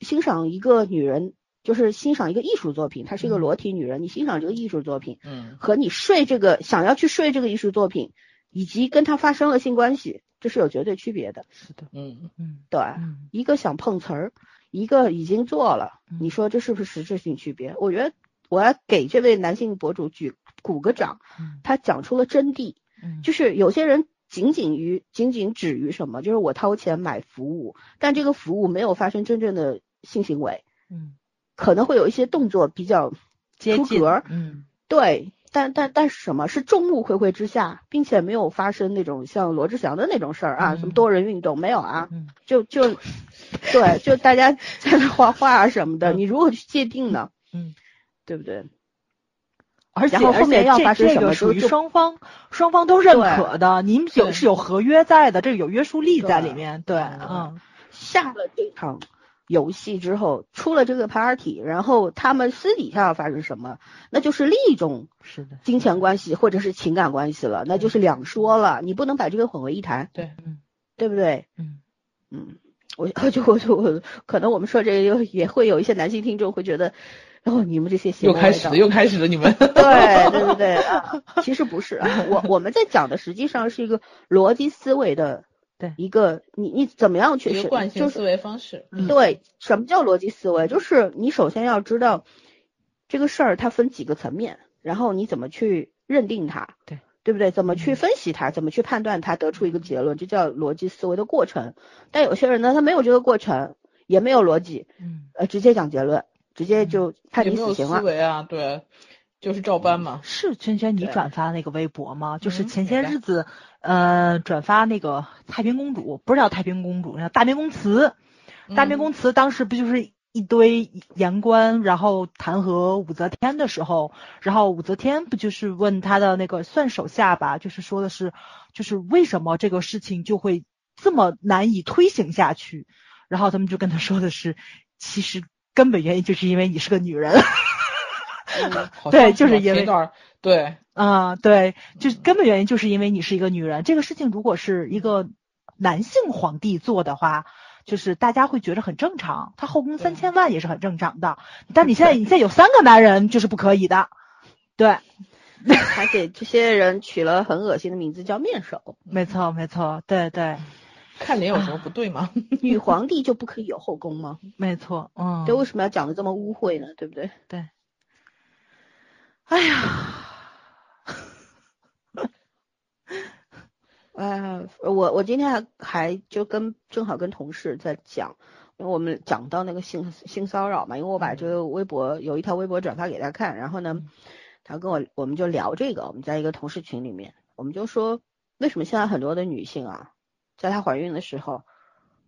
欣赏一个女人，就是欣赏一个艺术作品，她是一个嗯裸体女人，你欣赏这个艺术作品，嗯和你睡这个想要去睡这个艺术作品，以及跟她发生了性关系，这是有绝对区别的。是的，嗯嗯对，嗯一个想碰瓷儿，一个已经做了，嗯。你说这是不是实质性区别？我觉得我要给这位男性博主举鼓个掌，嗯。他讲出了真谛。嗯，就是有些人仅仅于仅仅止于什么，就是我掏钱买服务，但这个服务没有发生真正的性行为，嗯。可能会有一些动作比较出格，嗯。对，但但但是什么？是众目睽睽之下，并且没有发生那种像罗志祥的那种事儿啊，嗯什么多人运动没有啊，嗯。就就对，就大家 在那画画啊什么的，嗯。你如何去界定呢？嗯，对不对？而且然后后面要发生什这个属于双方双方都认可的，你们有是有合约在的，这个有约束力在里面，对，嗯嗯。下了这场游戏之后，出了这个 party，然后他们私底下要发生什么，那就是另一种是的，金钱关系或者是情感关系了，那就是两说了，你不能把这个混为一谈，对，嗯。对不对？嗯。嗯，我 就我就我可能我们说这个又也会有一些男性听众会觉得，哦，你们这些邪又开始了，又开始了，你们 对对对对？啊，其实不是啊，我我们在讲的实际上是一个逻辑思维的对一个你你怎么样去是就是惯性思维方式。嗯对，什么叫逻辑思维？就是你首先要知道这个事儿它分几个层面，然后你怎么去认定它，对对不对？怎么去嗯分析它，怎么去判断它，得出一个结论，这叫逻辑思维的过程。但有些人呢，他没有这个过程，也没有逻辑，嗯呃，直接讲结论，直接就判你死刑了。思维啊，对，就是照搬嘛。是圈圈你转发那个微博吗？就是嗯前些日子，呃，转发那个太平公主，不是叫太平公主，叫大明宫词。大明嗯宫词当时不就是一堆言官，然后弹劾武则天的时候，然后武则天不就是问他的那个算手下吧，就是说的是，就是为什么这个事情就会这么难以推行下去？然后他们就跟他说的是，其实根本原因就是因为你是个女人。嗯对就是因为对，啊、对，就是根本原因就是因为你是一个女人。这个事情如果是一个男性皇帝做的话，就是大家会觉得很正常，他后宫三千万也是很正常的。但你现在你现在有三个男人，就是不可以的。对，还给这些人取了很恶心的名字，叫面首。没错没错，对对，看脸有什么不对吗？女皇帝就不可以有后宫吗？没错，嗯，这为什么要讲的这么污秽呢？对不对？对。哎呀，哎呀，我我今天还还就跟正好跟同事在讲，因为我们讲到那个性性骚扰嘛，因为我把这个微博有一条微博转发给他看，然后呢，他跟我我们就聊这个，我们在一个同事群里面，我们就说为什么现在很多的女性啊，在她怀孕的时候，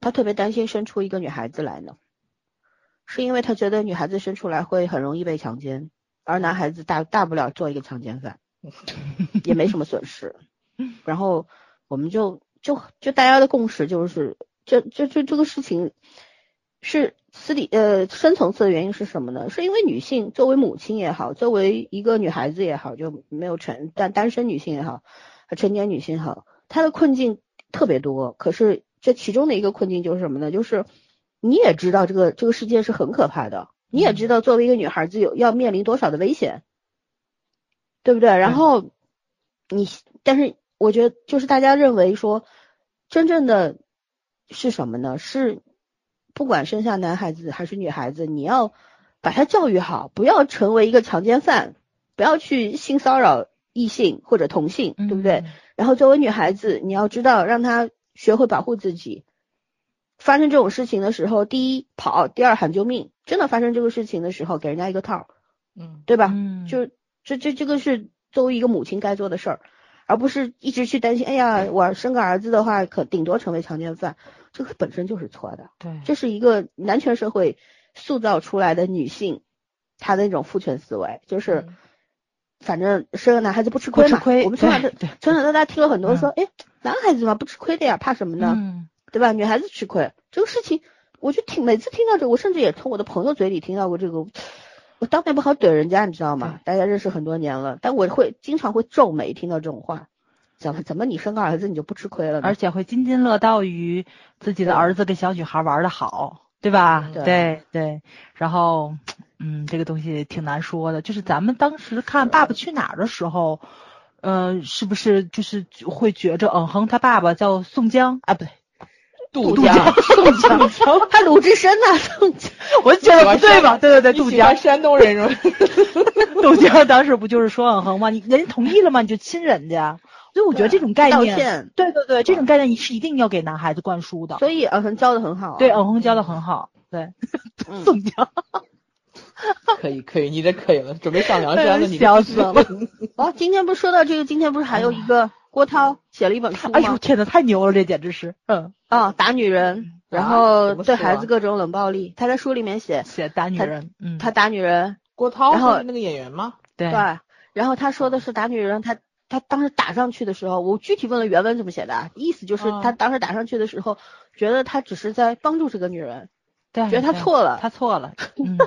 她特别担心生出一个女孩子来呢？是因为她觉得女孩子生出来会很容易被强奸。而男孩子大大不了做一个强奸犯，也没什么损失。然后我们就就就大家的共识就是，这这这这个事情是私底呃深层次的原因是什么呢？是因为女性作为母亲也好，作为一个女孩子也好，就没有成但单身女性也好，成年女性好，她的困境特别多。可是这其中的一个困境就是什么呢？就是你也知道这个这个世界是很可怕的。你也知道，作为一个女孩子，有要面临多少的危险，对不对？然后你，但是我觉得，就是大家认为说，真正的是什么呢？是不管生下男孩子还是女孩子，你要把他教育好，不要成为一个强奸犯，不要去性骚扰异性或者同性，对不对？然后作为女孩子，你要知道，让他学会保护自己。发生这种事情的时候，第一跑，第二喊救命。真的发生这个事情的时候，给人家一个套，嗯，对吧？嗯，就这这这个是作为一个母亲该做的事儿，而不是一直去担心。哎呀，我生个儿子的话，可顶多成为强奸犯，这个本身就是错的。对，这是一个男权社会塑造出来的女性她的那种父权思维，就是反正生个男孩子不吃亏嘛。我们从小从小到大听了很多说，哎，男孩子嘛不吃亏的呀，怕什么呢？嗯，对吧？女孩子吃亏，这个事情。我就听每次听到这，我甚至也从我的朋友嘴里听到过这个，我当面不好怼人家，你知道吗？大家认识很多年了，但我会经常会皱眉听到这种话，怎么怎么你生个儿子你就不吃亏了？而且会津津乐道于自己的儿子跟小女孩玩的好，对吧？对对。然后，嗯，这个东西挺难说的。就是咱们当时看《爸爸去哪儿》的时候，呃，是不是就是会觉着嗯哼他爸爸叫宋江啊？不对。杜江，杜江，他鲁智深呐，宋江，我就觉得不对吧？对对对，杜江，山东人是吧？杜江当时不就是说嗯哼吗？你人家同意了吗？你就亲人家，所以我觉得这种概念，对对对，这种概念你是一定要给男孩子灌输的。所以嗯哼教的很好，对嗯哼教的很好，对，宋江，可以可以，你这可以了，准备上梁山了，你笑死了。哦，今天不是说到这个，今天不是还有一个。郭涛写了一本书哎呦天呐，太牛了，这简直是，嗯啊，打女人，然后对孩子各种冷暴力。他在书里面写写打女人，嗯，他打女人。郭涛，然后那个演员吗？对对，然后他说的是打女人，他他当时打上去的时候，我具体问了原文怎么写的，意思就是他当时打上去的时候，觉得他只是在帮助这个女人。对，觉得他错了，他错了，嗯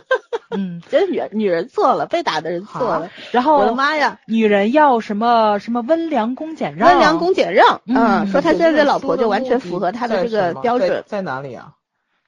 嗯，觉得女女人错了，被打的人错了。然后我的妈呀，女人要什么什么温良恭俭让，温良恭俭让，嗯，说他现在的老婆就完全符合他的这个标准。在哪里啊？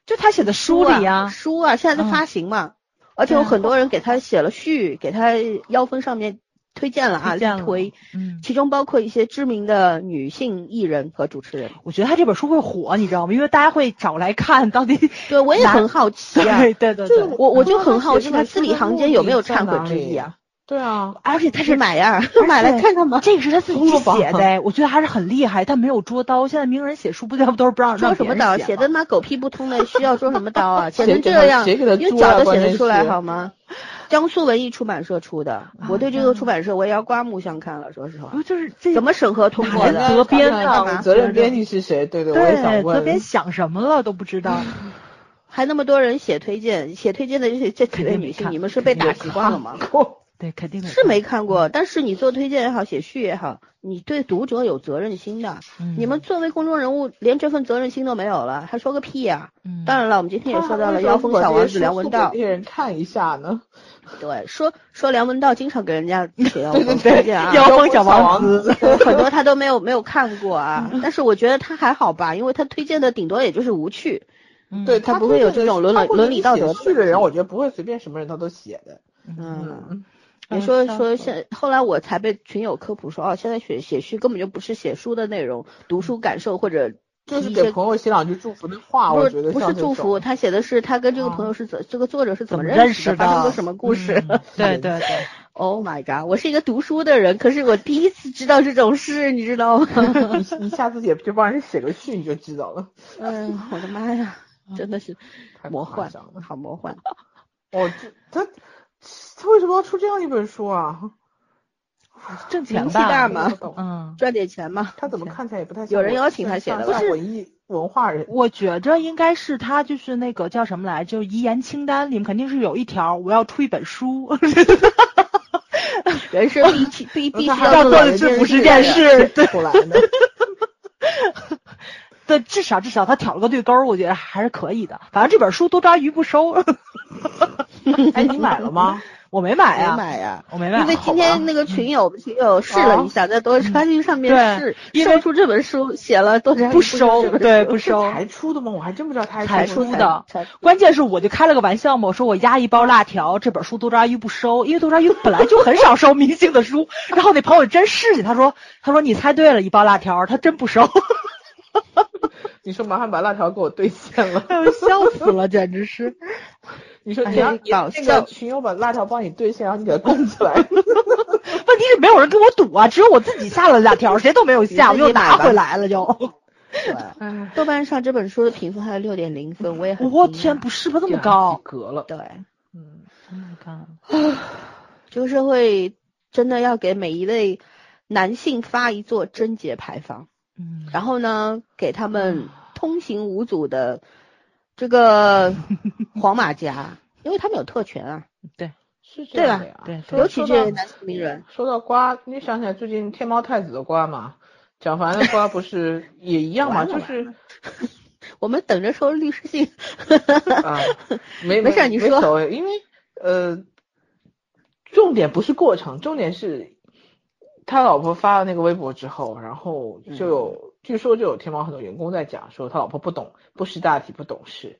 就他写的书里啊，书啊，现在在发行嘛，而且有很多人给他写了序，给他腰封上面。推荐了啊，力推，嗯，其中包括一些知名的女性艺人和主持人。我觉得他这本书会火，你知道吗？因为大家会找来看到底。对，我也很好奇啊。对 对对，我我就很好奇他字里行间有没有忏悔之意啊？对啊，而且他是买呀，买来看看吗？这个是他自己写的，我觉得还是很厉害。他没有捉刀，现在名人写书不都是不让捉什么刀？写的妈狗屁不通的，需要捉什么刀啊？写成这样，用脚都写得出来好吗？江苏文艺出版社出的，我对这个出版社我也要刮目相看了。说实话，就是这怎么审核通过的？责编的责任编辑是谁？对对，我也想问。责编想什么了都不知道，还那么多人写推荐，写推荐的这些这几位女性，你们是被打习惯了吗？对，肯定是没看过。但是你做推荐也好，写序也好，你对读者有责任心的。你们作为公众人物，连这份责任心都没有了，还说个屁呀！当然了，我们今天也说到了妖风小王子梁文道，给人看一下呢。对，说说梁文道经常给人家 写妖风推荐啊，妖风小王子，很多他都没有没有看过啊。但是我觉得他还好吧，因为他推荐的顶多也就是无趣，对他不会有这种伦理伦理道德序的人，我觉得不会随便什么人他都写的。嗯。也说说现后来我才被群友科普说，哦，现在写写序根本就不是写书的内容，读书感受或者就是给朋友写两句祝福的话，我觉得不是祝福，他写的是他跟这个朋友是怎这个作者是怎么认识的，发生过什么故事？对对对。Oh my god！我是一个读书的人，可是我第一次知道这种事，你知道吗？你你下次也就帮人写个序，你就知道了。嗯，我的妈呀，真的是魔幻，好魔幻。哦，这他他为什么要出这样一本书啊？挣钱大嘛，嗯，赚点钱嘛。他怎么看起来也不太有人邀请他写的，不是文艺文化人。我觉着应该是他就是那个叫什么来，就遗言清单里面肯定是有一条，我要出一本书。人生必必 必须要做的这不是件事，对，对，至少至少他挑了个对勾，我觉得还是可以的。反正这本书多抓鱼不收。哎，你买了吗？我没买呀，买呀，我没买。因为今天那个群友群友试了一下，在多抓鱼上面试，收出这本书，写了多抓鱼不收，对，不收。才出的吗？我还真不知道他才出的。关键是我就开了个玩笑嘛，我说我压一包辣条，这本书多抓鱼不收，因为多抓鱼本来就很少收明星的书。然后那朋友真试去，他说他说你猜对了，一包辣条，他真不收。你说麻烦把辣条给我兑现了，笑死了，简直是。你说你要那个群友把辣条帮你兑现，然后你给他供起来。问题是没有人跟我赌啊，只有我自己下了辣条，谁都没有下，我又拿回来了就。对，豆瓣上这本书的评分还有六点零分，我也很。我天，不是吧？这么高？格了。对，嗯，真的高。这个社会真的要给每一位男性发一座贞洁牌坊。嗯。然后呢，给他们通行无阻的。这个黄马甲，因为他们有特权啊，对，是这样的呀，对，尤其这些男性名人。说到瓜，你想起来最近天猫太子的瓜嘛？蒋凡的瓜不是也一样吗？就是 我们等着收律师信。啊，没没事，你说。因为呃，重点不是过程，重点是他老婆发了那个微博之后，然后就有。据说就有天猫很多员工在讲说他老婆不懂不识大体不懂事，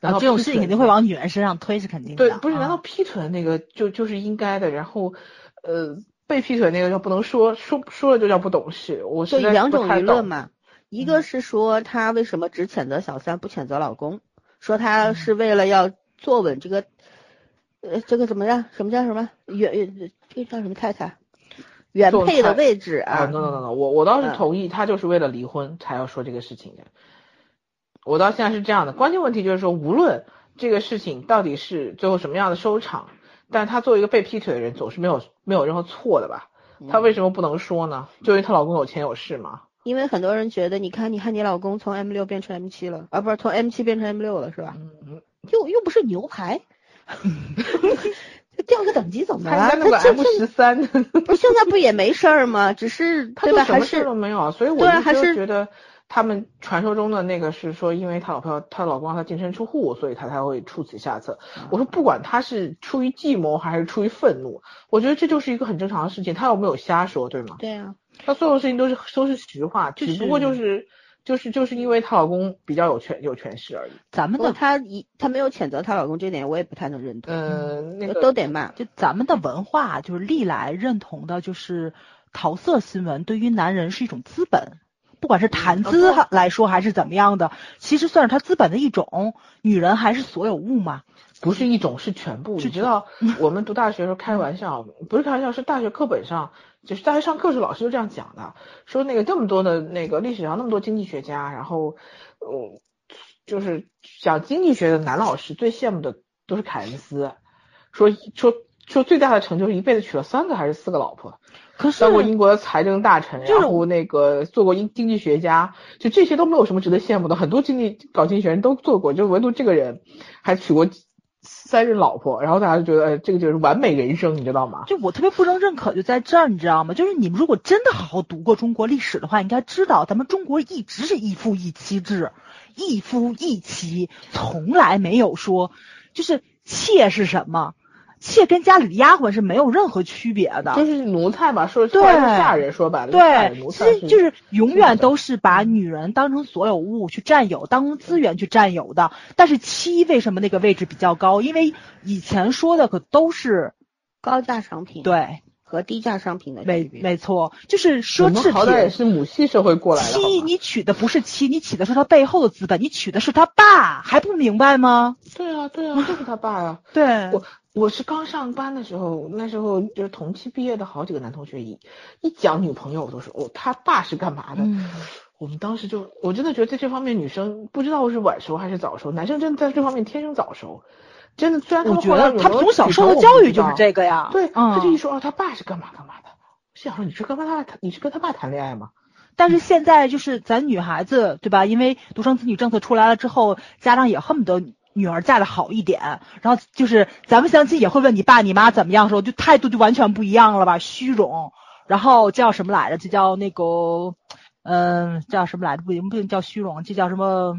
然后这种事情肯定会往女人身上推是肯定的。对，不是难道劈腿那个就就是应该的？然后呃被劈腿那个就不能说说说了就叫不懂事？我是两种舆论嘛，一个是说他为什么只谴责小三不谴责老公，说他是为了要坐稳这个呃这个怎么样？什么叫什么原这叫什么太太？原配的位置啊！no no no no，我我倒是同意，他就是为了离婚才要说这个事情的。我到现在是这样的，关键问题就是说，无论这个事情到底是最后什么样的收场，但是他作为一个被劈腿的人，总是没有没有任何错的吧？他为什么不能说呢？就因为她老公有钱有势吗？因为很多人觉得，你看，你看你老公从 M 六变成 M 七了，啊，不是从 M 七变成 M 六了，是吧？嗯，又又不是牛排。掉个等级怎么了？他 M 十三，不现在不也没事儿吗？只是 对吧？什么事都没有啊，所以我就觉得他们传说中的那个是说，因为他老婆他老公让他净身出户，所以他才会出此下策。我说不管他是出于计谋还是出于愤怒，我觉得这就是一个很正常的事情。他有没有瞎说，对吗？对啊，他所有事情都是都是实话，只不过就是。就是就是因为她老公比较有权有权势而已。咱们的她一她没有谴责她老公这点，我也不太能认同。嗯，那个都得骂。就咱们的文化就是历来认同的，就是桃色新闻对于男人是一种资本，不管是谈资来说还是怎么样的，其实算是他资本的一种。女人还是所有物嘛？不是一种，是全部。你知道我们读大学的时候开玩笑，不是开玩笑，是大学课本上。就是大学上课时老师就这样讲的，说那个这么多的那个历史上那么多经济学家，然后，嗯，就是讲经济学的男老师最羡慕的都是凯恩斯，说说说最大的成就是一辈子娶了三个还是四个老婆，可是当过英国的财政大臣，然后那个做过经经济学家，就这些都没有什么值得羡慕的，很多经济搞经济学人都做过，就唯独这个人还娶过。三任老婆，然后大家就觉得，哎，这个就是完美人生，你知道吗？就我特别不能认可，就在这儿，你知道吗？就是你们如果真的好好读过中国历史的话，应该知道，咱们中国一直是一夫一妻制，一夫一妻，从来没有说，就是妾是什么。妾跟家里的丫鬟是没有任何区别的，就是奴才嘛，说对下人说白了，对，其实就是永远都是把女人当成所有物去占有，当成资源去占有的。但是妻为什么那个位置比较高？因为以前说的可都是高价商品对，和低价商品的区没别。没错，就是奢侈们好歹也。是母系社会过来的，好妻，你娶的不是妻，你娶的是他背后的资本，你娶的是他爸，还不明白吗？对啊对啊，就是他爸呀。对，我我是刚上班的时候，那时候就是同期毕业的好几个男同学，一一讲女朋友，我都说哦，他爸是干嘛的？嗯，我们当时就，我真的觉得在这方面，女生不知道是晚熟还是早熟，男生真的在这方面天生早熟。真的，虽然他们后来觉得他从小受的教育就是这个呀。对，他就嗯一说哦，他爸是干嘛干嘛的，我想说你是跟他谈，你是跟他爸谈恋爱吗？但是现在就是咱女孩子，对吧？因为独生子女政策出来了之后，家长也恨不得女儿嫁的好一点，然后就是咱们相亲也会问你爸你妈怎么样的时候，就态度就完全不一样了吧？虚荣，然后叫什么来着？就叫那个，嗯、叫什么来着？不行，不能叫虚荣，这叫什么？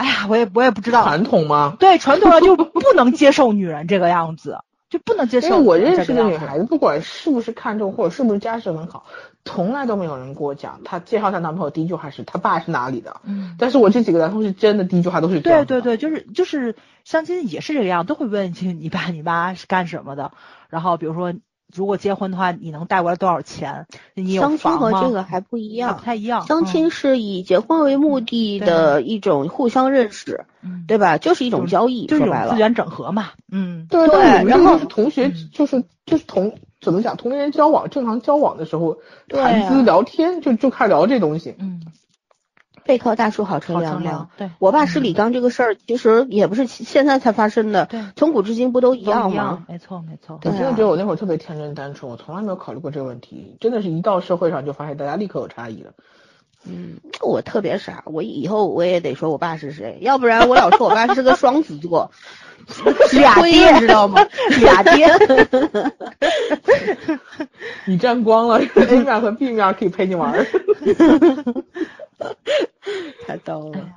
哎呀，我也我也不知道。传统吗？对，传统上就不能接受女人这个样子，就不能接受。因为我认识的女孩子，不管是不是看中或者是不是家世很好，从来都没有人跟我讲，她介绍她男朋友第一句话是她爸是哪里的。嗯。但是我这几个男同事真的第一句话都是这样对对对，就是就是相亲也是这个样，都会问你你爸你妈是干什么的，然后比如说如果结婚的话，你能带过来多少钱？你有相亲？和这个还不一样不，太一样。相亲是以结婚为目的的一种互相认识，嗯，对吧？就是一种交易，就是资源整合嘛。嗯，对对然后是同学嗯就是就是同怎么讲同龄人交往正常交往的时候对谈资啊聊天就就开始聊这东西。嗯，背靠大树好乘凉吗。。对，我爸是李刚这个事儿，其实也不是现在才发生的，对从古至今不都一样吗样？，没错没错。我真的觉得我那会儿特别天真单纯，我从来没有考虑过这个问题。真的是一到社会上就发现大家立刻有差异了。嗯，我特别傻，我以后我也得说我爸是谁，要不然我老说我爸是个双子座，俩亏爹你知道吗？俩爹。你沾光了，A 面和 B 面可以陪你玩儿。太逗了。哎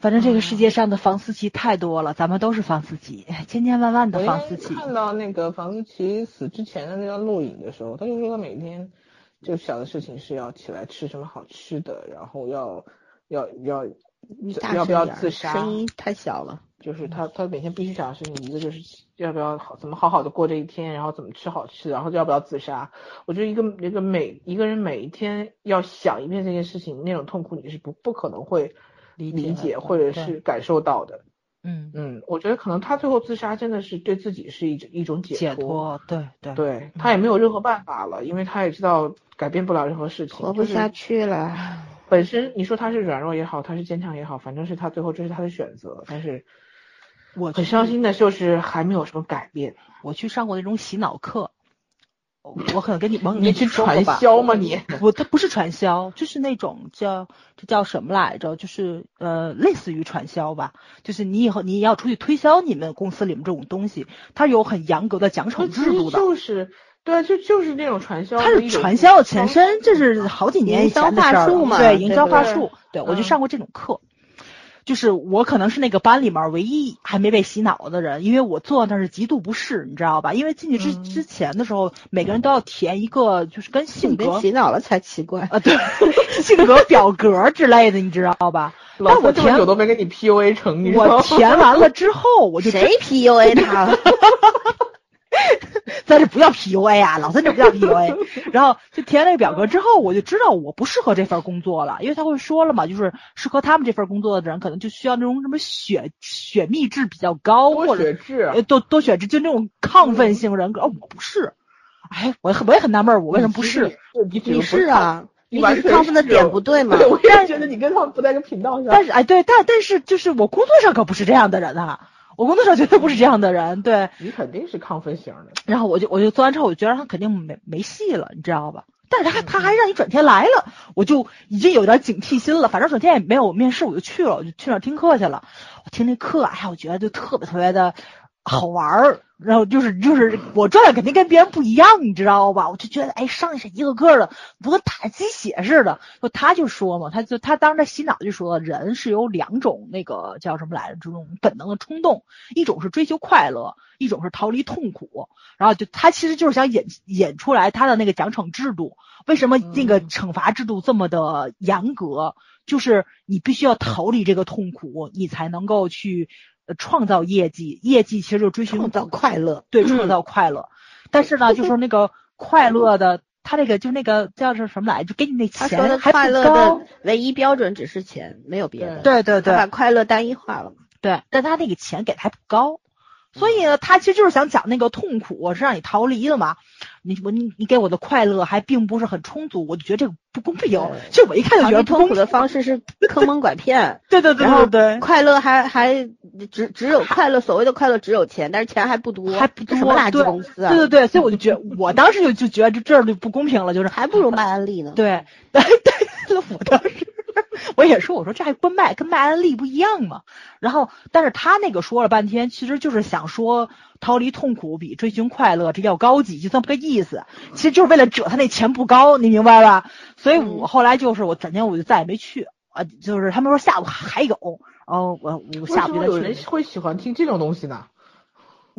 反正这个世界上的房思琪太多了，咱们都是房思琪，千千万万的房思琪。看到那个房思琪死之前的那段录影的时候，他就说他每天就想的事情是要起来吃什么好吃的，然后要要要大要不要自杀，声音太小了。就是他他每天必须想的事情，一个就是要不要好怎么好好的过这一天，然后怎么吃好吃，然后要不要自杀。我觉得一个一个每一个人每一天要想一遍这件事情，那种痛苦你是不不可能会理理解或者是感受到的。嗯，嗯，我觉得可能他最后自杀真的是对自己是一种一种解解脱，对对对他也没有任何办法了，因为他也知道改变不了任何事情，活不下去了。本身你说他是软弱也好，他是坚强也好，反正是他最后这是他的选择，但是我去很伤心的就是还没有什么改变。我去上过那种洗脑课，我我可能跟你们你去传销吗你？不，它不是传销，就是那种叫这叫什么来着？就是呃，类似于传销吧。就是你以后你要出去推销你们公司里面这种东西，它有很严格的奖惩制度的。就是对啊，就就是那种传销，它是传销的前身，这是好几年以前的事儿了。营销话术嘛对，营销话术，对我就嗯上过这种课。就是我可能是那个班里面唯一还没被洗脑的人，因为我坐那是极度不适，你知道吧？因为进去之嗯之前的时候，每个人都要填一个就是跟性格洗脑了才奇怪。啊，对，性格表格之类的，你知道吧？老但我填三这么久都没给你 PUA 成，你知道我？填完了之后，我就谁 PUA 他了？在这不要 PUA 啊，老三这不叫 PUA。然后就填那个表格之后，我就知道我不适合这份工作了，因为他会说了嘛，就是适合他们这份工作的人，可能就需要那种什么血血密质比较高，多或者血质，呃多多血质，就那种亢奋性人格。哦，我不是，哎，我我也很纳闷儿，我为什么不是？你你是啊，你只是亢奋的点不对嘛。对，我也觉得你跟他们不在一个频道上。但是哎，对，但但是就是我工作上可不是这样的人啊，我工作上绝对不是这样的人，对。你肯定是亢奋型的，然后我就我就做完之后，我就觉得他肯定没没戏了，你知道吧？但是他他还让你转天来了，我就已经有点警惕心了。反正转天也没有面试，我就去了，我就去那儿听课去了。我听那课，哎呀，我觉得就特别特别的好玩儿。然后就是就是我赚的肯定跟别人不一样，你知道吧？我就觉得哎，上去是一个个的，不跟打鸡血似的。就他就说嘛，他就他当时在洗脑就说，人是有两种那个叫什么来着，这种本能的冲动，一种是追求快乐，一种是逃离痛苦。然后就他其实就是想演演出来他的那个奖惩制度，为什么那个惩罚制度这么的严格？就是你必须要逃离这个痛苦，你才能够去呃创造业绩，业绩其实就追寻创造快乐，对，创造快乐。但是呢，就说那个快乐的，他那个就那个叫是什么来着？就给你那钱还快乐不高的。唯一标准只是钱，没有别的。对对对把快乐单一化了嘛。对，但他那个钱给的还不高，所以呢，他其实就是想讲那个痛苦是让你逃离的嘛。你我你你给我的快乐还并不是很充足，我就觉得这个不公平就。我一看就觉得不公平。避痛苦的方式是坑蒙拐骗，对对对对对，快乐还还只只有快乐，所谓的快乐只有钱，但是钱还不多，还不多。这什么垃圾公司啊？对对对，所以我就觉得，我当时就就觉得这这儿就不公平了，就是还不如卖安利呢。对对对，我当时 我也说，我说这还跟卖跟卖安利不一样吗？然后，但是他那个说了半天，其实就是想说逃离痛苦比追寻快乐这要高级，就这么个意思。其实就是为了折他那钱不高，你明白吧？所以我后来就是我转天我就再也没去啊，就是他们说下午还有，哦，我我下什么有人。会喜欢听这种东西呢？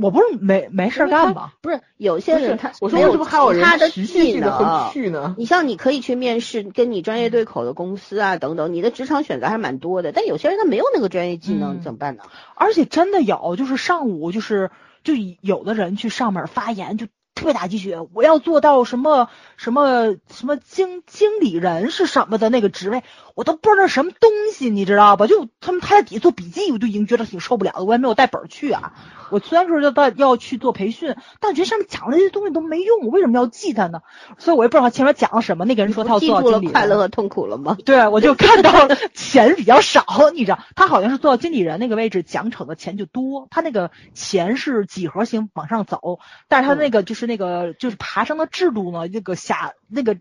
我不是没没事儿干吗？不是有些人他，我说为什么还有人他的人持续技性的会能。去呢？你像你可以去面试跟你专业对口的公司啊，等等，你的职场选择还是蛮多的。但有些人他没有那个专业技能，嗯怎么办呢？而且真的有，就是上午就是就有的人去上面发言，就特别打鸡血，我要做到什么什么什么经经理人是什么的那个职位，我都不知道什么东西，你知道吧？就他们他在底下做笔记，我就已经觉得挺受不了的。我也没有带本儿去啊。我虽然说要到要去做培训，但我觉得上面讲的这些东西都没用，我为什么要记它呢？所以我也不知道他前面讲了什么。那个人说他要做到经理人，快乐和痛苦了吗？对，我就看到了钱比较少，你知道，他好像是做到经理人那个位置，奖惩的钱就多。他那个钱是几何型往上走，但是他那个就是那个就是爬升的制度呢，那个下那个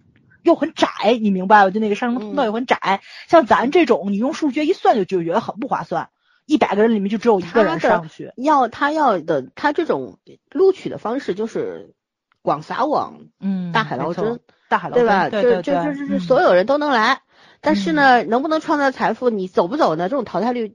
又很窄，你明白吧？就那个上升通道又很窄。像咱这种，你用数学一算就就觉得很不划算，一百个人里面就只有一个人上去。要他要的他这种录取的方式就是广撒网，嗯，大海捞针，大海捞对吧？针，对对就对，就就是嗯所有人都能来，但是呢，能不能创造财富，你走不走呢？这种淘汰率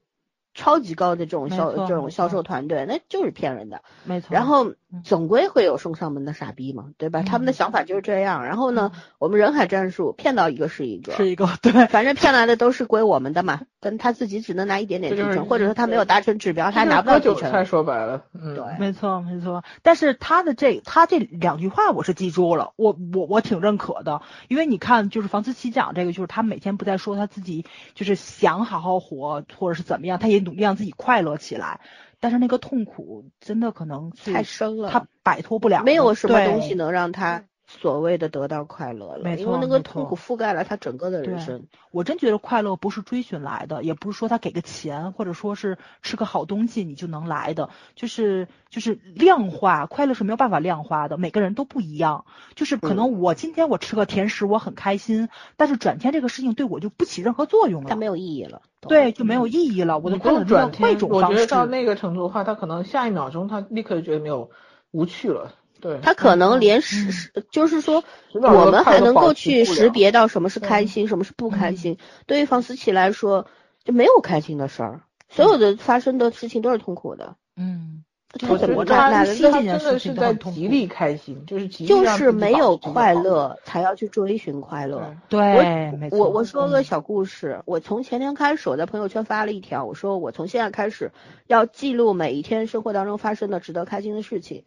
超级高的这种销这种销售团队，那就是骗人的。没错。然后嗯总归会有送上门的傻逼嘛，对吧？他们的嗯想法就是这样。然后呢，我们人海战术骗到一个是一个，是一个对。反正骗来的都是归我们的嘛，但他自己只能拿一点点这就是提成，或者说他没有达成指标，他还拿不到提成。说白了，嗯，对没错，没错。但是他的这他这两句话我是记住了，我我我挺认可的，因为你看，就是房思琪讲这个，就是他每天不在说他自己就是想好好活，或者是怎么样，他也努力让自己快乐起来。但是那个痛苦真的可能太深了他摆脱不了，没有什么东西能让他所谓的得到快乐了，没错因为那个痛苦覆盖了他整个的人生。我真觉得快乐不是追寻来的，也不是说他给个钱，或者说是吃个好东西你就能来的，就是就是量化，快乐是没有办法量化的，每个人都不一样。就是可能我今天我吃个甜食我很开心，但是转天这个事情对我就不起任何作用了，它没有意义了。对，就没有意义了。我的快乐转天，换一种方我觉得到。那个程度的话，他可能下一秒钟他立刻就觉得没有无趣了。对，他可能连嗯识识，就是说，我们还能够去识别到什么是开嗯心，什么是不开嗯心。对于房思琪来说，就没有开心的事儿，所有的发生的事情都是痛苦的。嗯，他我怎么哪觉得他哪来的吸这件真的事是在极力开心，就是极力就是没有快乐，才要去追寻快乐。对我，我我说个嗯小故事，我从前天开始，我在朋友圈发了一条，我说我从现在开始要记录每一天生活当中发生的值得开心的事情。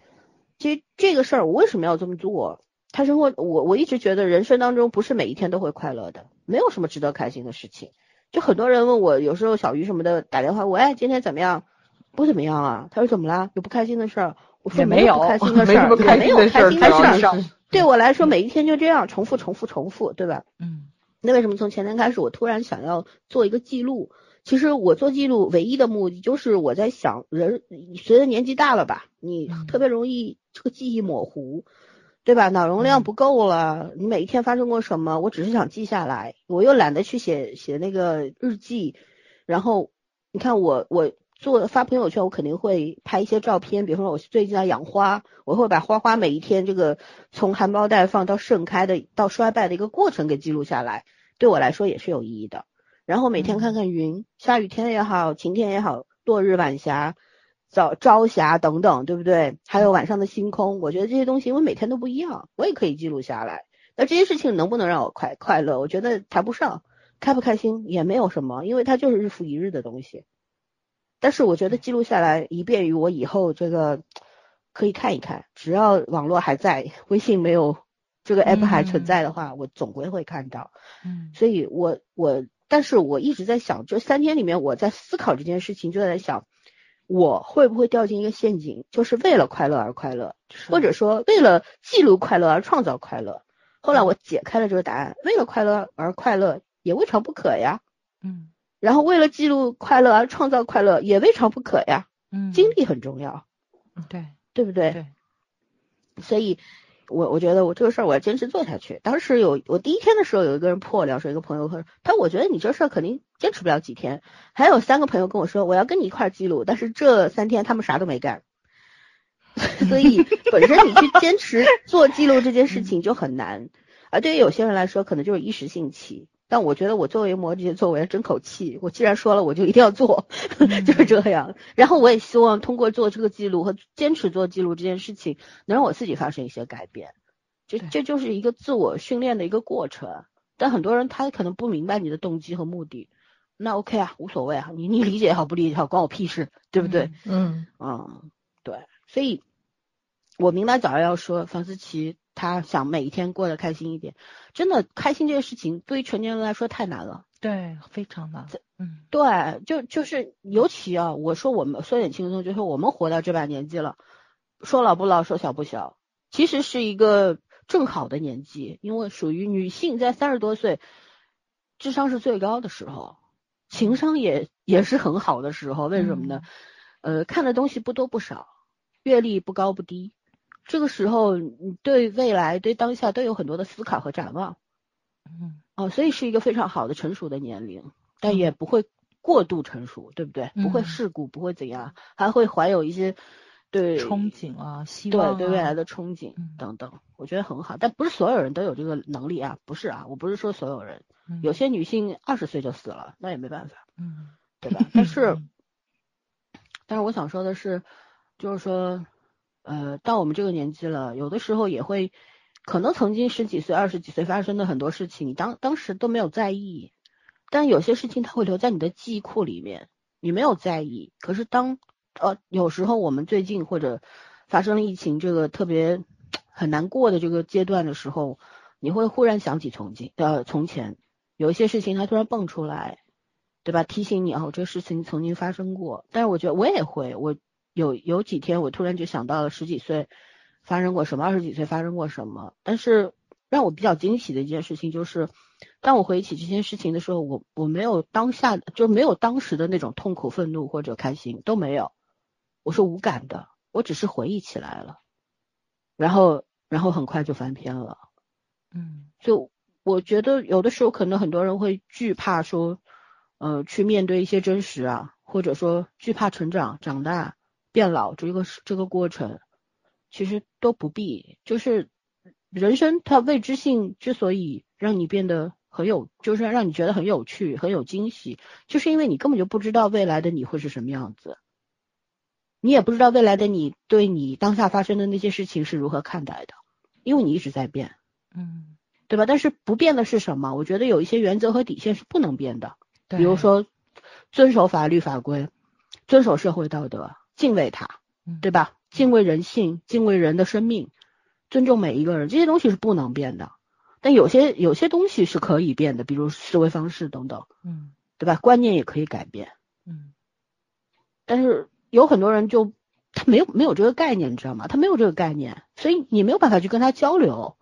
其实这个事儿我为什么要这么做？他生活我我一直觉得人生当中不是每一天都会快乐的，没有什么值得开心的事情。就很多人问我，有时候小鱼什么的打电话，我哎，今天怎么样？不怎么样啊。他说怎么啦？有不开心的事儿？我说没有有不开心的事儿，没有开心的事儿。对我来说，每一天就这样重复、重复、重复，对吧？嗯那为什么从前天开始，我突然想要做一个记录？其实我做记录唯一的目的就是我在想，人随着年纪大了吧，你嗯特别容易这个记忆模糊，对吧？脑容量不够了，你每一天发生过什么，我只是想记下来，我又懒得去写写那个日记，然后你看我我做发朋友圈，我肯定会拍一些照片，比如说我最近在养花，我会把花花每一天这个从含苞待放到盛开的到衰败的一个过程给记录下来，对我来说也是有意义的。然后每天看看云，下雨天也好，晴天也好，落日晚霞、早朝霞等等，对不对？还有晚上的星空，我觉得这些东西因为每天都不一样，我也可以记录下来。那这些事情能不能让我快快乐？我觉得谈不上，开不开心也没有什么，因为它就是日复一日的东西。但是我觉得记录下来，以便于我以后这个可以看一看，只要网络还在，微信没有这个 app 还存在的话，我总归会看到。嗯所以我我，但是我一直在想，这三天里面我在思考这件事情，就在想，我会不会掉进一个陷阱，就是为了快乐而快乐，或者说为了记录快乐而创造快乐。后来我解开了这个答案，为了快乐而快乐也未尝不可呀。嗯然后为了记录快乐而创造快乐也未尝不可呀。嗯，经历很重要，对对不对？对，所以我我觉得我这个事儿我要坚持做下去。当时有我第一天的时候，有一个人破聊说，一个朋友说，他说我觉得你这事儿肯定坚持不了几天。还有三个朋友跟我说，我要跟你一块儿记录，但是这三天他们啥都没干。所以本身你去坚持做记录这件事情就很难，而对于有些人来说，可能就是一时兴起。但我觉得我作为摩羯座，我要争口气，我既然说了，我就一定要做，就是这样。然后我也希望通过做这个记录和坚持做记录这件事情，能让我自己发生一些改变。这这就是一个自我训练的一个过程。但很多人他可能不明白你的动机和目的，那 OK 啊，无所谓啊，你你理解也好，不理解也好，关我屁事，对不对？嗯嗯，对，所以我明白早上要说房思琪她想每一天过得开心一点，真的开心这个事情对于成年人来说太难了。对，非常难。嗯对，就就是尤其啊，我说我们说点轻松，就是我们活到这把年纪了，说老不老，说小不小，其实是一个正好的年纪，因为属于女性在三十多岁，智商是最高的时候，情商也也是很好的时候。为什么呢？呃，看的东西不多不少，阅历不高不低，这个时候你对未来、对当下都有很多的思考和展望。嗯哦，所以是一个非常好的成熟的年龄，但也不会过度成熟，对不对？不会嗯世故，不会怎样，还会怀有一些对憧憬啊，希对望啊对未来的憧憬嗯等等，我觉得很好。但不是所有人都有这个能力啊，不是啊，我不是说所有人，嗯有些女性二十岁就死了，那也没办法，嗯对吧？但是嗯但是我想说的是，就是说，呃，到我们这个年纪了，有的时候也会，可能曾经十几岁、二十几岁发生的很多事情，你当当时都没有在意，但有些事情它会留在你的记忆库里面，你没有在意。可是当呃有时候我们最近或者发生了疫情这个特别很难过的这个阶段的时候，你会忽然想起从前呃从前有一些事情它突然蹦出来，对吧？提醒你哦，这个事情曾经发生过。但是我觉得我也会，我有有几天我突然就想到了十几岁发生过什么，二十几岁发生过什么。但是让我比较惊喜的一件事情就是，当我回忆起这件事情的时候，我我没有当下就没有当时的那种痛苦、愤怒或者开心都没有，我是无感的，我只是回忆起来了，然后然后很快就翻篇了。嗯就我觉得有的时候可能很多人会惧怕说，呃，去面对一些真实啊，或者说惧怕成长、长大、变老这个是这个过程，其实都不必。就是人生它未知性之所以让你变得很有，就是让你觉得很有趣、很有惊喜，就是因为你根本就不知道未来的你会是什么样子，你也不知道未来的你对你当下发生的那些事情是如何看待的，因为你一直在变。嗯，对吧？但是不变的是什么？我觉得有一些原则和底线是不能变的，比如说遵守法律法规，遵守社会道德，敬畏它，嗯对吧？敬畏人性，敬畏人的生命，尊重每一个人，这些东西是不能变的。但有些有些东西是可以变的，比如思维方式等等，嗯对吧？观念也可以改变。嗯但是有很多人就他没有没有这个概念，你知道吗？他没有这个概念，所以你没有办法去跟他交流。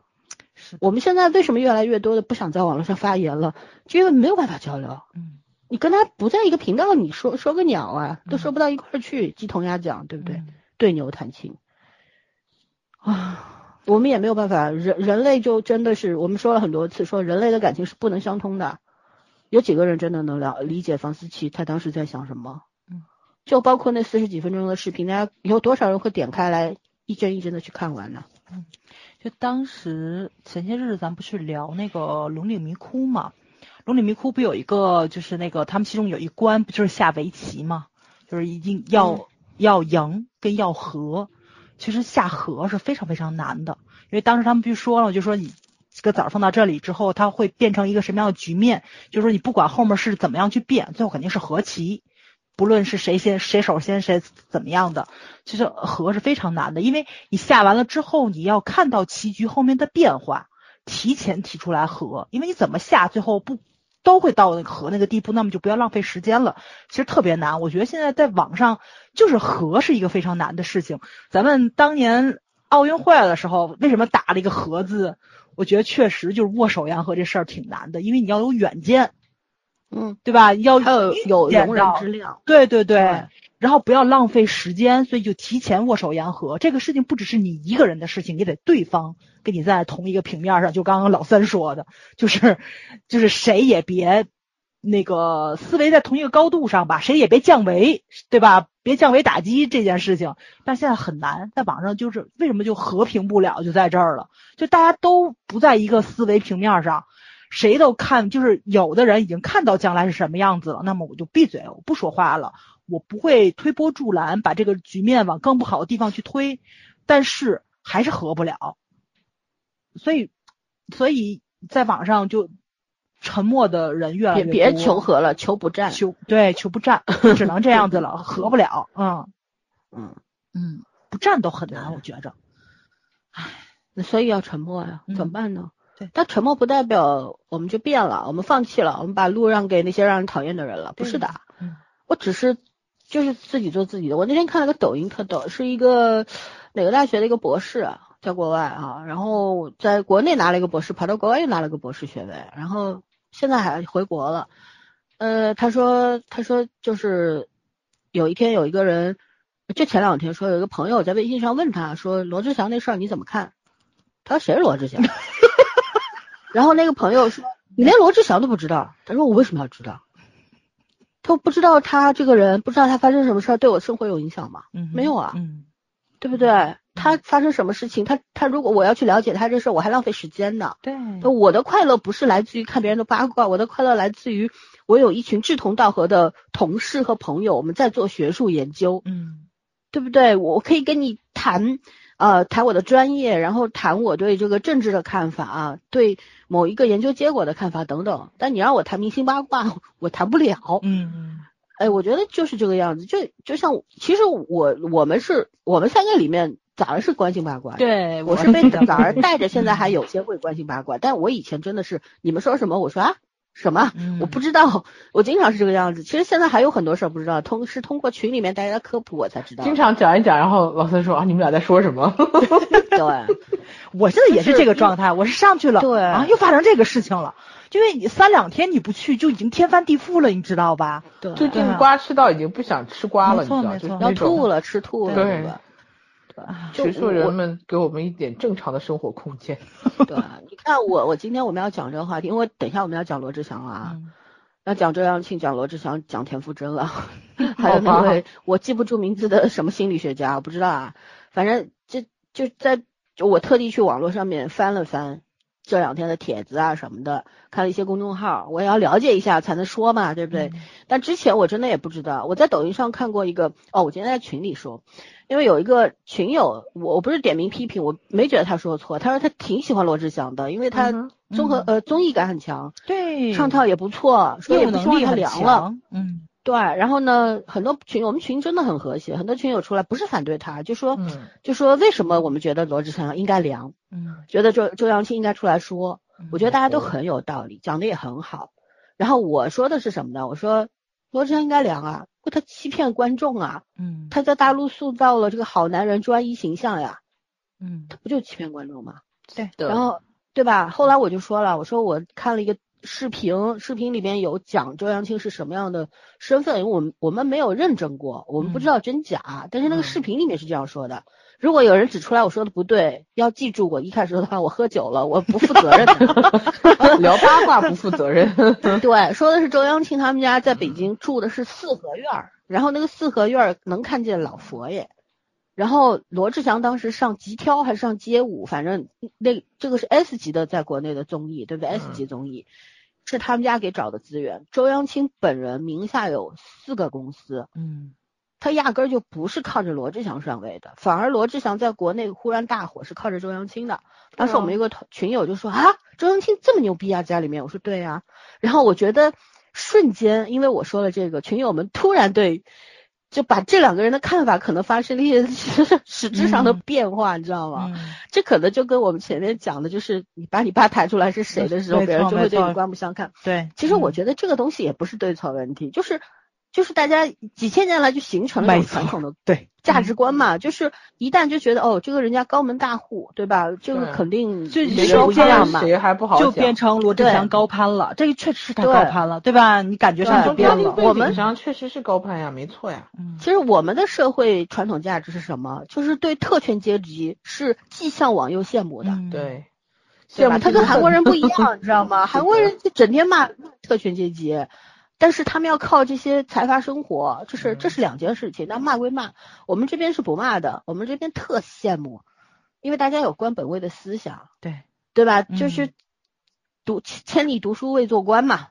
是我们现在为什么越来越多的不想在网络上发言了？就因为没有办法交流。嗯你跟他不在一个频道，你说说个鸟啊，都嗯说不到一块儿去，鸡同鸭讲，对不对？嗯对牛弹琴啊，我们也没有办法，人人类就真的是，我们说了很多次，说人类的感情是不能相通的。有几个人真的能了理解房思琪她当时在想什么？嗯，就包括那四十几分钟的视频，大家有多少人会点开来一帧一帧的去看完呢？就当时前些日子咱不是聊那个龙岭迷窟嘛，龙岭迷窟不有一个就是那个他们其中有一关不就是下围棋吗，就是一定要、嗯。要赢跟要和，其实下和是非常非常难的，因为当时他们不是说了，就说你这个子儿放到这里之后，它会变成一个什么样的局面，就是说你不管后面是怎么样去变，最后肯定是和棋。不论是谁先谁首先谁怎么样的，其实和是非常难的，因为你下完了之后，你要看到棋局后面的变化，提前提出来和，因为你怎么下，最后不都会到那个和那个地步，那么就不要浪费时间了。其实特别难，我觉得现在在网上就是和是一个非常难的事情。咱们当年奥运会的时候，为什么打了一个和字？我觉得确实就是握手言和这事儿挺难的，因为你要有远见。嗯，对吧？要还有有容人之量，对对对，然后不要浪费时间，所以就提前握手言和。这个事情不只是你一个人的事情，也得对方跟你在同一个平面上。就刚刚老三说的，就是就是谁也别那个思维在同一个高度上吧，谁也别降维，对吧？别降维打击这件事情。但现在很难，在网上就是为什么就和平不了，就在这儿了，就大家都不在一个思维平面上。谁都看，就是有的人已经看到将来是什么样子了，那么我就闭嘴，我不说话了，我不会推波助澜，把这个局面往更不好的地方去推，但是还是和不了，所以，所以在网上就沉默的人越来越多。别求和了，求不战，求对求不战，只能这样子了，和不了，嗯 嗯嗯，不战都很难，我觉着，唉，那所以要沉默呀，怎么办呢？对，但沉默不代表我们就变了，我们放弃了，我们把路让给那些让人讨厌的人了，不是的。嗯，我只是就是自己做自己的。我那天看了个抖音特逗，是一个哪个大学的一个博士，在国外啊，然后在国内拿了一个博士，跑到国外又拿了个博士学位，然后现在还回国了。呃，他说他说就是有一天有一个人，就前两天说有一个朋友在微信上问他说罗志祥那事儿你怎么看？他说谁是罗志祥？然后那个朋友说：“你连罗志祥都不知道。”他说：“我为什么要知道？他不知道他这个人，不知道他发生什么事儿对我生活有影响吗？没有啊，对不对？他发生什么事情，他他如果我要去了解他这事儿，我还浪费时间呢。对，我的快乐不是来自于看别人的八卦，我的快乐来自于我有一群志同道合的同事和朋友，我们在做学术研究，嗯，对不对？我可以跟你谈。”呃，谈我的专业，然后谈我对这个政治的看法啊，对某一个研究结果的看法等等。但你让我谈明星八卦，我谈不了。嗯嗯。哎，我觉得就是这个样子，就就像其实我我们是我们三个里面早儿是关心八卦，对，我是被早儿带着，现在还有些会关心八卦。但我以前真的是你们说什么，我说啊。什么？我不知道，我经常是这个样子。其实现在还有很多事儿不知道，通是通过群里面大家科普我才知道。经常讲一讲，然后老三说啊，你们俩在说什么？对，我现在也是这个状态，我是上去了，对啊，又发生这个事情了，因为你三两天你不去就已经天翻地覆了，你知道吧？对，最近瓜吃到已经不想吃瓜了，你知道吗要吐了，吃吐了，对。求求人们给我们一点正常的生活空间。对，你看我，我今天我们要讲这个话题，因为等一下我们要讲罗志祥了啊，要讲周扬青，讲罗志祥，讲田馥甄了，还有那位我记不住名字的什么心理学家，我不知道啊，反正就就在就我特地去网络上面翻了翻这两天的帖子啊什么的，看了一些公众号，我也要了解一下才能说嘛，对不对？但之前我真的也不知道，我在抖音上看过一个，哦，我今天在群里说。因为有一个群友，我我不是点名批评，我没觉得他说错。他说他挺喜欢罗志祥的，因为他综合呃综艺感很强，对，唱跳也不错，说也不希望他凉了，嗯，对。然后呢，很多群我们群真的很和谐，很多群友出来不是反对他，就说就说为什么我们觉得罗志祥应该凉，嗯，觉得周周扬青应该出来说，我觉得大家都很有道理，讲的也很好。然后我说的是什么呢？我说罗志祥应该凉啊。他欺骗观众啊，嗯，他在大陆塑造了这个好男人专一形象呀，嗯，他不就欺骗观众吗？对，然后对吧？后来我就说了，我说我看了一个视频，视频里边有讲周扬青是什么样的身份，因为我们我们没有认证过，我们不知道真假，但是那个视频里面是这样说的。如果有人指出来我说的不对，要记住我一开始说的话，我喝酒了，我不负责任。的，聊八卦不负责任。对，说的是周扬青他们家在北京住的是四合院，然后那个四合院能看见老佛爷，然后罗志祥当时上吉挑还是上街舞，反正那这个是 S 级的在国内的综艺，对不对？S 级综艺是他们家给找的资源，周扬青本人名下有四个公司，嗯。他压根儿就不是靠着罗志祥上位的，反而罗志祥在国内忽然大火是靠着周扬青的。当时我们一个群友就说啊，周扬青这么牛逼啊，家里面我说对呀。然后我觉得瞬间，因为我说了这个，群友们突然对。就把这两个人的看法可能发生了一些 实质上的变化，你知道吗？这可能就跟我们前面讲的，就是你把你爸抬出来是谁的时候，别人就会对你刮目相看。对，其实我觉得这个东西也不是对错问题，就是。就是大家几千年来就形成了传统的对价值观嘛，就是一旦就觉得哦，这个人家高门大户，对吧？这个肯定就高攀嘛，谁还不好就变成罗志祥高攀了，这个确实是他高攀了，对吧？你感觉上就变了。我们上确实是高攀呀，没错呀。其实我们的社会传统价值是什么？就是对特权阶级是既向往又羡慕的。对，对吧他跟韩国人不一样，你知道吗？韩国人就整天骂特权阶级。但是他们要靠这些财阀生活，这是这是两件事情。那骂归骂，我们这边是不骂的，我们这边特羡慕，因为大家有官本位的思想，对对吧？就是读千里读书未做官嘛，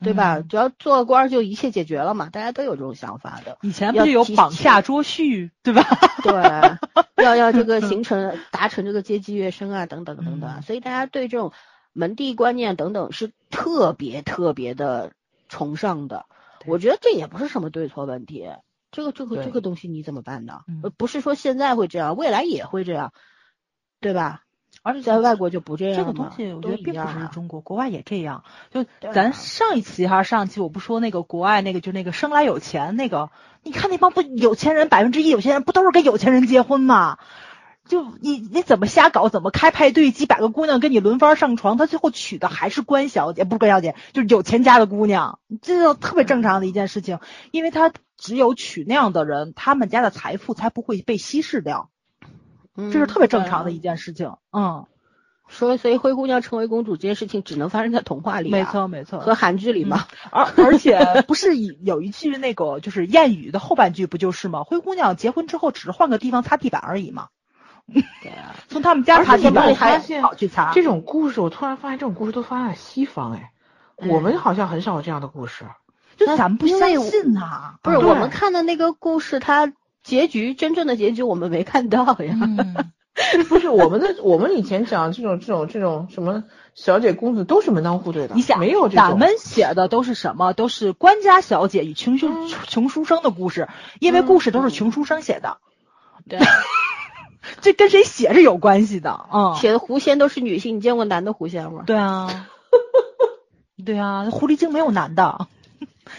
对吧？只要做了官就一切解决了嘛，大家都有这种想法的。以前不是有绑架捉婿，对吧？对，要要这个形成 达成这个阶级跃升啊，等等等等。所以大家对这种门第观念等等是特别特别的。崇尚的，我觉得这也不是什么对错问题，这个这个这个东西你怎么办呢？不是说现在会这样，未来也会这样，对吧？而且在外国就不这样这个东西我觉得并不是中国，国外也这样。就咱上一期还是，上期我不说那个国外那个就那个生来有钱那个，你看那帮不有钱人百分之一有钱人不都是跟有钱人结婚吗？就你你怎么瞎搞，怎么开派对，几百个姑娘跟你轮番上床，他最后娶的还是关小姐，不是关小姐，就是有钱家的姑娘，这就特别正常的一件事情，因为他只有娶那样的人，他们家的财富才不会被稀释掉，这是特别正常的一件事情，嗯，所以所以灰姑娘成为公主这件事情只能发生在童话里，没错没错，和韩剧里嘛，而而且不是有一句那个就是谚语的后半句不就是吗？灰姑娘结婚之后只是换个地方擦地板而已嘛。对啊，从他们家擦地板发现跑去查这种故事，我突然发现这种故事都发生在西方哎，我们好像很少有这样的故事，就咱们不相信呐。不是我们看的那个故事，它结局真正的结局我们没看到呀。不是我们的，我们以前讲这种这种这种什么小姐公子都是门当户对的，你想没有这种？咱们写的都是什么？都是官家小姐与穷书穷书生的故事，因为故事都是穷书生写的。对。这跟谁写是有关系的，嗯，写的狐仙都是女性，你见过男的狐仙吗？对啊，对啊，狐狸精没有男的，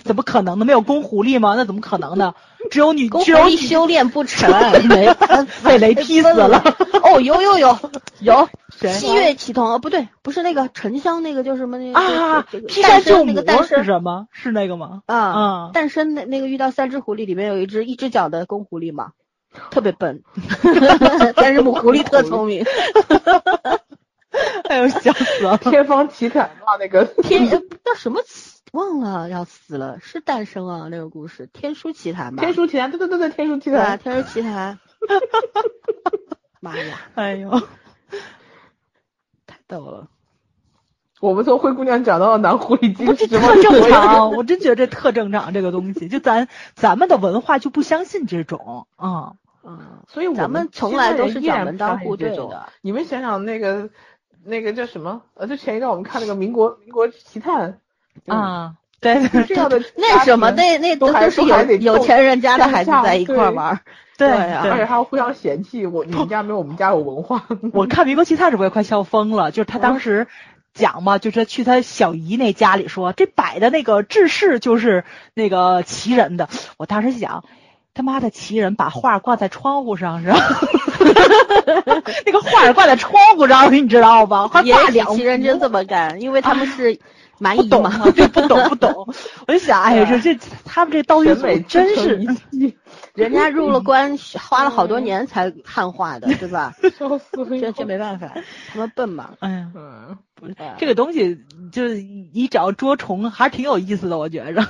怎么可能呢？没有公狐狸吗？那怎么可能呢？只有女，只有修炼不成，没 被雷劈死了。哦，有有有有，七月启童，不对，不是那个沉香那个叫什么那个啊？劈山救母诞生是什么？是那个吗？啊啊，诞生那那个遇到三只狐狸，里面有一只一只脚的公狐狸嘛。特别笨，但是母狐狸特聪明，哎呦笑死了！天方奇谭嘛，那个天叫什么？忘了要死了，是诞生啊那个故事，天书奇谭吧？天书奇谭，对对对对，天书奇谭，天书奇谭。妈呀！哎呦，太逗了。我们从灰姑娘讲到了男狐狸精，这特正常。我真觉得这特正常，这个东西就咱咱们的文化就不相信这种，嗯嗯，所以咱们从来都是讲门当户对的。你们想想那个那个叫什么？呃，就前一段我们看那个民国民国奇探啊，对这样的那什么那那都是有有钱人家的孩子在一块玩，对而且还要互相嫌弃，我你们家没有我们家有文化。我看民国奇探时我也快笑疯了，就是他当时。讲嘛，就是去他小姨那家里说，这摆的那个制式就是那个奇人的。我当时想，他妈的奇人把画挂在窗户上是吧？那个画挂在窗户上，你知道吧？也两奇人真这么干，因为他们是。蛮夷嘛，这不懂不懂。我就想，哎呀，这 这他们这刀鱼嘴真是，人家入了关花了好多年才汉化的，对吧？这这没办法，他们笨嘛。哎呀，不是这个东西，就是你只要捉虫，还是挺有意思的，我觉着。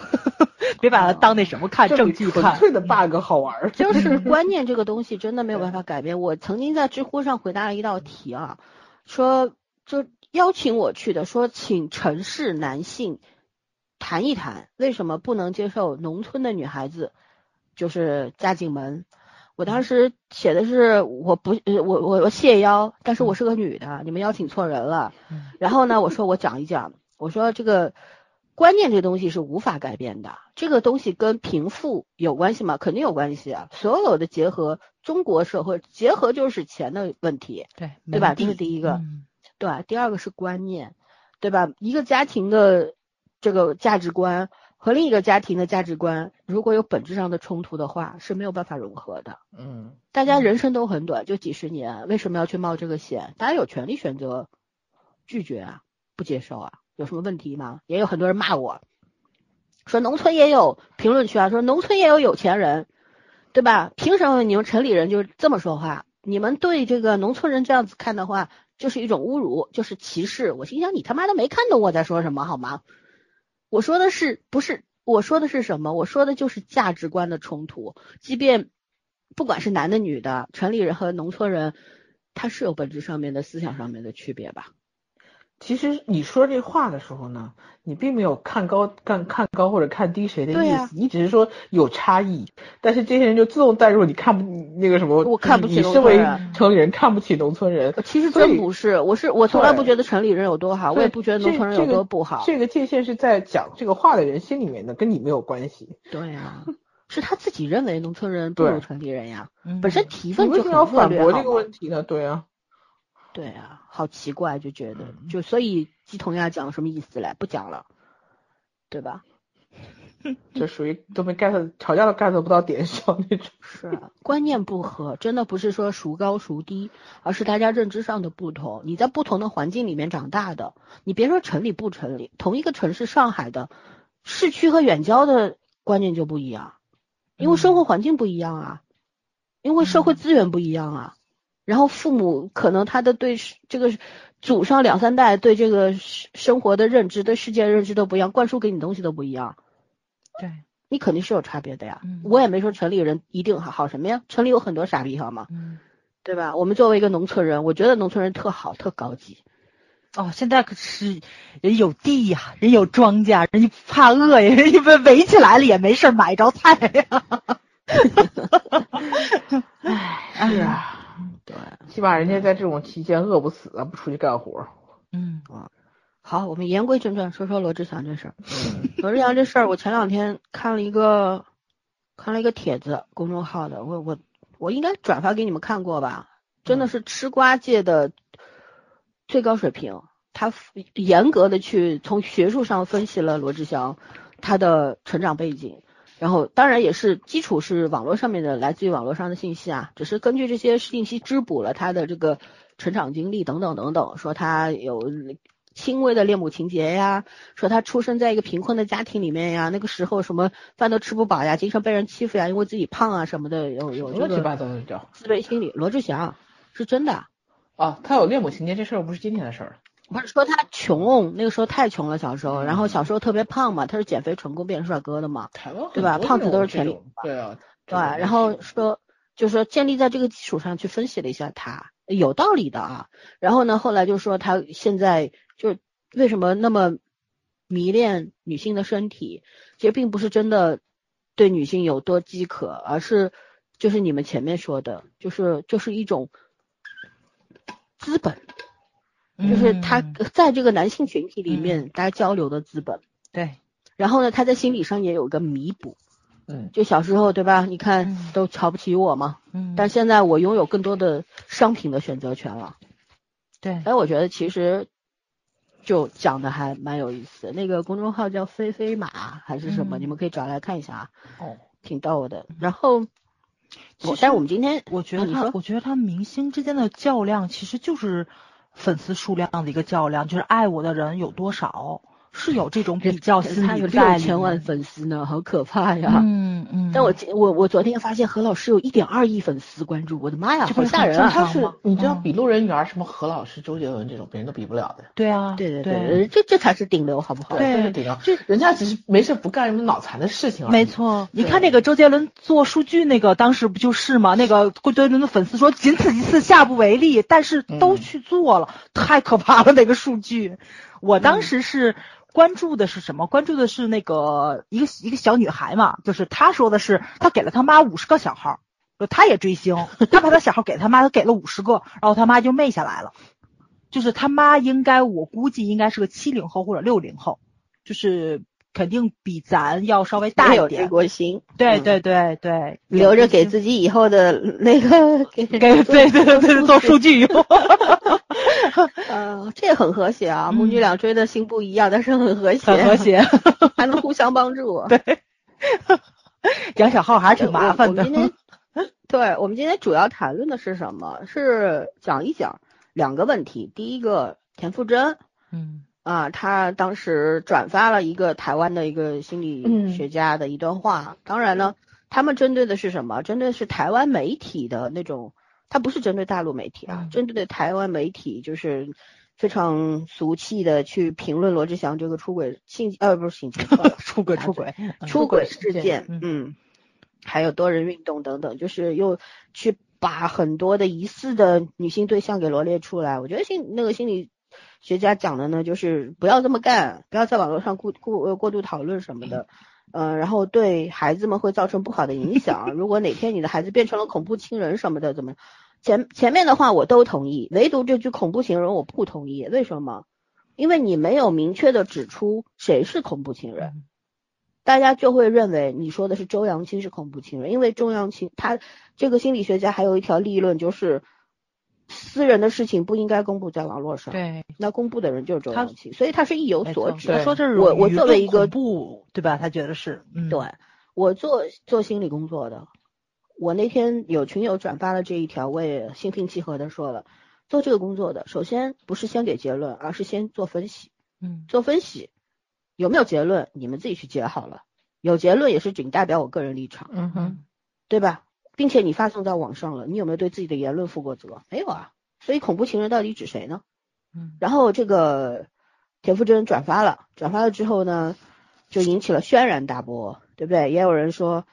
别把它当那什么看，正剧看。纯粹的 bug 好玩。就是 观念这个东西真的没有办法改变。我曾经在知乎上回答了一道题啊，说就。邀请我去的，说请城市男性谈一谈，为什么不能接受农村的女孩子就是嫁进门？我当时写的是我不我我我谢邀，但是我是个女的，你们邀请错人了。然后呢，我说我讲一讲，我说这个观念这东西是无法改变的，这个东西跟贫富有关系吗？肯定有关系啊！所有的结合，中国社会结合就是钱的问题，对对吧？这是第一个，嗯对，第二个是观念，对吧？一个家庭的这个价值观和另一个家庭的价值观，如果有本质上的冲突的话，是没有办法融合的。嗯大家人生都很短，就几十年，为什么要去冒这个险？大家有权利选择拒绝啊，不接受啊，有什么问题吗？也有很多人骂我，说农村也有评论区啊，说农村也有有钱人，对吧？凭什么你们城里人就这么说话？你们对这个农村人这样子看的话，就是一种侮辱，就是歧视。我心想，你他妈的没看懂我在说什么好吗？我说的是不是？我说的是什么？我说的就是价值观的冲突。即便不管是男的女的，城里人和农村人，他是有本质上面的思想上面的区别吧？其实你说这话的时候呢，你并没有看高看看高或者看低谁的意思，你只是说有差异，但是这些人就自动带入你看不那个什么，我看不起农你身为城里人看不起农村人，其实真不是，我是我从来不觉得城里人有多好，我也不觉得农村人有多不好。这个界限是在讲这个话的人心里面的，跟你没有关系。对呀、是他自己认为农村人不如城里人呀，嗯本身提你问就为什么要反驳这个问题呢？对啊，对啊，好奇怪，就觉得嗯就所以鸡同鸭讲什么意思嘞？不讲了，对吧？这属于都没 get 吵架都 get 不到点上那种。是啊，观念不合，真的不是说孰高孰低，而是大家认知上的不同。你在不同的环境里面长大的，你别说城里不城里，同一个城市上海的市区和远郊的观念就不一样，因为生活环境不一样啊，因为社会资源不一样啊，然后父母可能他的对这个祖上两三代对这个生活的认知、对世界的认知都不一样，灌输给你东西都不一样。对，你肯定是有差别的呀。嗯我也没说城里人一定好好什么呀，城里有很多傻逼好吗？嗯，对吧？我们作为一个农村人，我觉得农村人特好，特高级。哦，现在可是人有地呀、人有庄稼，人家不怕饿呀，人家被围起来了也没事儿买着菜呀。哎，是啊，对，起码人家在这种期间饿不死啊，不出去干活。嗯好，我们言归正传，说说罗志祥这事儿。罗志祥这事儿，我前两天看了一个看了一个帖子，公众号的，我我我应该转发给你们看过吧？真的是吃瓜界的最高水平，他严格的去从学术上分析了罗志祥他的成长背景，然后当然也是基础是网络上面的来自于网络上的信息啊，只是根据这些信息织补了他的这个成长经历等等等等，说他有轻微的恋母情节呀，说他出生在一个贫困的家庭里面呀，那个时候什么饭都吃不饱呀，经常被人欺负呀，因为自己胖啊什么的，有有乱七八糟的叫自卑心理。罗志祥是真的，啊，他有恋母情节这事儿不是今天的事儿。不是说他穷，那个时候太穷了，小时候，然后小时候特别胖嘛，他是减肥成功变成帅哥的嘛，对吧胖子都是权力对啊，对吧？然后说，就是说建立在这个基础上去分析了一下他，有道理的啊。然后呢，后来就说他现在就为什么那么迷恋女性的身体，其实并不是真的对女性有多饥渴，而是就是你们前面说的，就是就是一种资本，就是他嗯在这个男性群体里面大家交流的资本。对，然后呢，他在心理上也有个弥补。嗯，就小时候对吧？你看嗯都瞧不起我嘛，嗯，但现在我拥有更多的商品的选择权了。对，哎，我觉得其实就讲的还蛮有意思。那个公众号叫飞飞马还是什么，嗯你们可以找来看一下啊，哦，挺逗的。然后，其实我但是我们今天我觉得我觉得他明星之间的较量其实就是粉丝数量的一个较量，就是爱我的人有多少，是有这种比较心他有理在里六千万粉丝呢，好可怕呀！嗯嗯，但我我我昨天发现何老师有一点二亿粉丝关注，我的妈呀，这不是好吓人啊！他是你知道嗯比路人缘什么何老师、周杰伦这种别人都比不了的。对啊，对对对对，这这才是顶流，好不好？对这是顶流。这人家只是没事不干什么脑残的事情。没错，你看那个周杰伦做数据那个，当时不就是吗？那个周杰伦的粉丝说仅此一次，下不为例，但是都嗯去做了，太可怕了那个数据。我当时是关注的是什么？关注的是那个一个一个小女孩嘛，就是她说的是她给了她妈五十个小号，就她也追星，她把她小号给她妈，她给了五十个，然后她妈就昧下来了。就是他妈应该，我估计应该是个七零后或者六零后，就是肯定比咱要稍微大一点。过心，对对对对，留着给自己以后的那个 给给对对对对做数据用。嗯，这很和谐啊，母女俩追的星不一样，但是很和谐，很和谐，还能互相帮助。对，养小号还是挺麻烦的。对我们今天主要谈论的是什么？是讲一讲两个问题。第一个，田馥甄，嗯啊，他当时转发了一个台湾的一个心理学家的一段话。当然呢，他们针对的是什么？针对是台湾媒体的那种，他不是针对大陆媒体啊，针对的台湾媒体就是非常俗气的去评论罗志祥这个出轨性呃不是性 出轨出轨出轨事件，嗯。还有多人运动等等，就是又去把很多的疑似的女性对象给罗列出来。我觉得心那个心理学家讲的呢，就是不要这么干，不要在网络上过过过度讨论什么的，嗯，然后对孩子们会造成不好的影响。如果哪天你的孩子变成了恐怖情人什么的，怎么前前面的话我都同意，唯独这句恐怖情人我不同意。为什么？因为你没有明确的指出谁是恐怖情人。大家就会认为你说的是周扬青是恐怖情人，因为周扬青他这个心理学家还有一条立论，就是私人的事情不应该公布在网络上。对，那公布的人就是周扬青，所以他是意有所指。他说这是我我作为一个不对吧？他觉得是，对我做做心理工作的，我那天有群友转发了这一条，我也心平气和的说了，做这个工作的，首先不是先给结论，而是先做分析。嗯，做分析。有没有结论？你们自己去结好了。有结论也是仅代表我个人立场，嗯哼，对吧？并且你发送到网上了，你有没有对自己的言论负过责？没有啊。所以恐怖情人到底指谁呢？嗯。然后这个田馥甄转发了，转发了之后呢，就引起了轩然大波，对不对？也有人说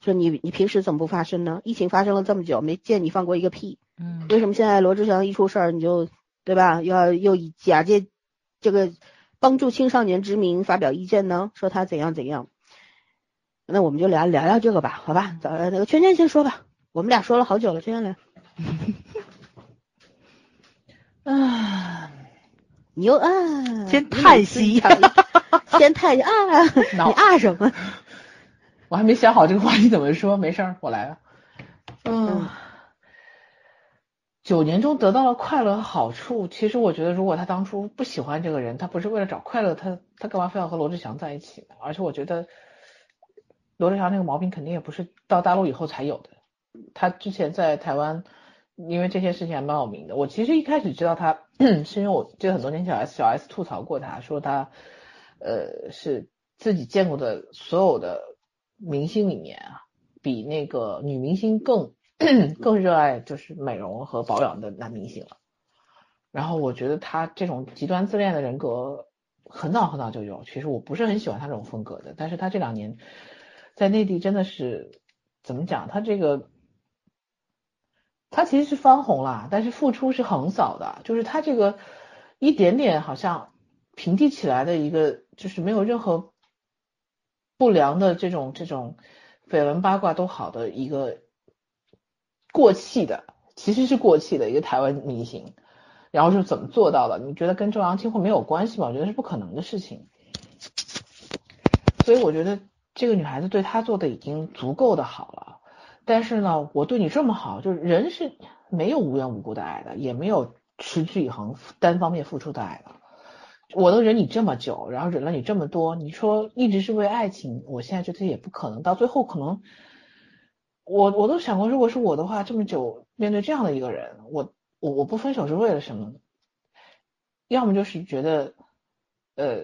说你你平时怎么不发声呢？疫情发生了这么久，没见你放过一个屁。嗯。为什么现在罗志祥一出事儿你就对吧？要又以假借这个。帮助青少年之名发表意见呢，说他怎样怎样，那我们就聊聊聊这个吧，好吧？找那个圈圈先说吧，我们俩说了好久了，圈圈来。啊，你又啊，先叹息，先叹息啊，你啊什么？我还没想好这个话题怎么说，没事儿，我来了。嗯。九年中得到了快乐和好处，其实我觉得，如果他当初不喜欢这个人，他不是为了找快乐，他他干嘛非要和罗志祥在一起呢？而且我觉得，罗志祥那个毛病肯定也不是到大陆以后才有的，他之前在台湾，因为这些事情还蛮有名的。我其实一开始知道他，是因为我记得很多年小 S 小 S 吐槽过他，说他，呃，是自己见过的所有的明星里面啊，比那个女明星更。更热爱就是美容和保养的男明星了，然后我觉得他这种极端自恋的人格很早很早就有，其实我不是很喜欢他这种风格的，但是他这两年在内地真的是怎么讲，他这个他其实是翻红了，但是付出是横扫的，就是他这个一点点好像平地起来的一个，就是没有任何不良的这种这种绯闻八卦都好的一个。过气的其实是过气的一个台湾明星，然后是怎么做到的？你觉得跟周扬青会没有关系吗？我觉得是不可能的事情。所以我觉得这个女孩子对他做的已经足够的好了。但是呢，我对你这么好，就是人是没有无缘无故的爱的，也没有持之以恒单方面付出的爱的。我都忍你这么久，然后忍了你这么多，你说一直是为爱情，我现在觉得也不可能，到最后可能。我我都想过，如果是我的话，这么久面对这样的一个人，我我我不分手是为了什么呢？要么就是觉得，呃，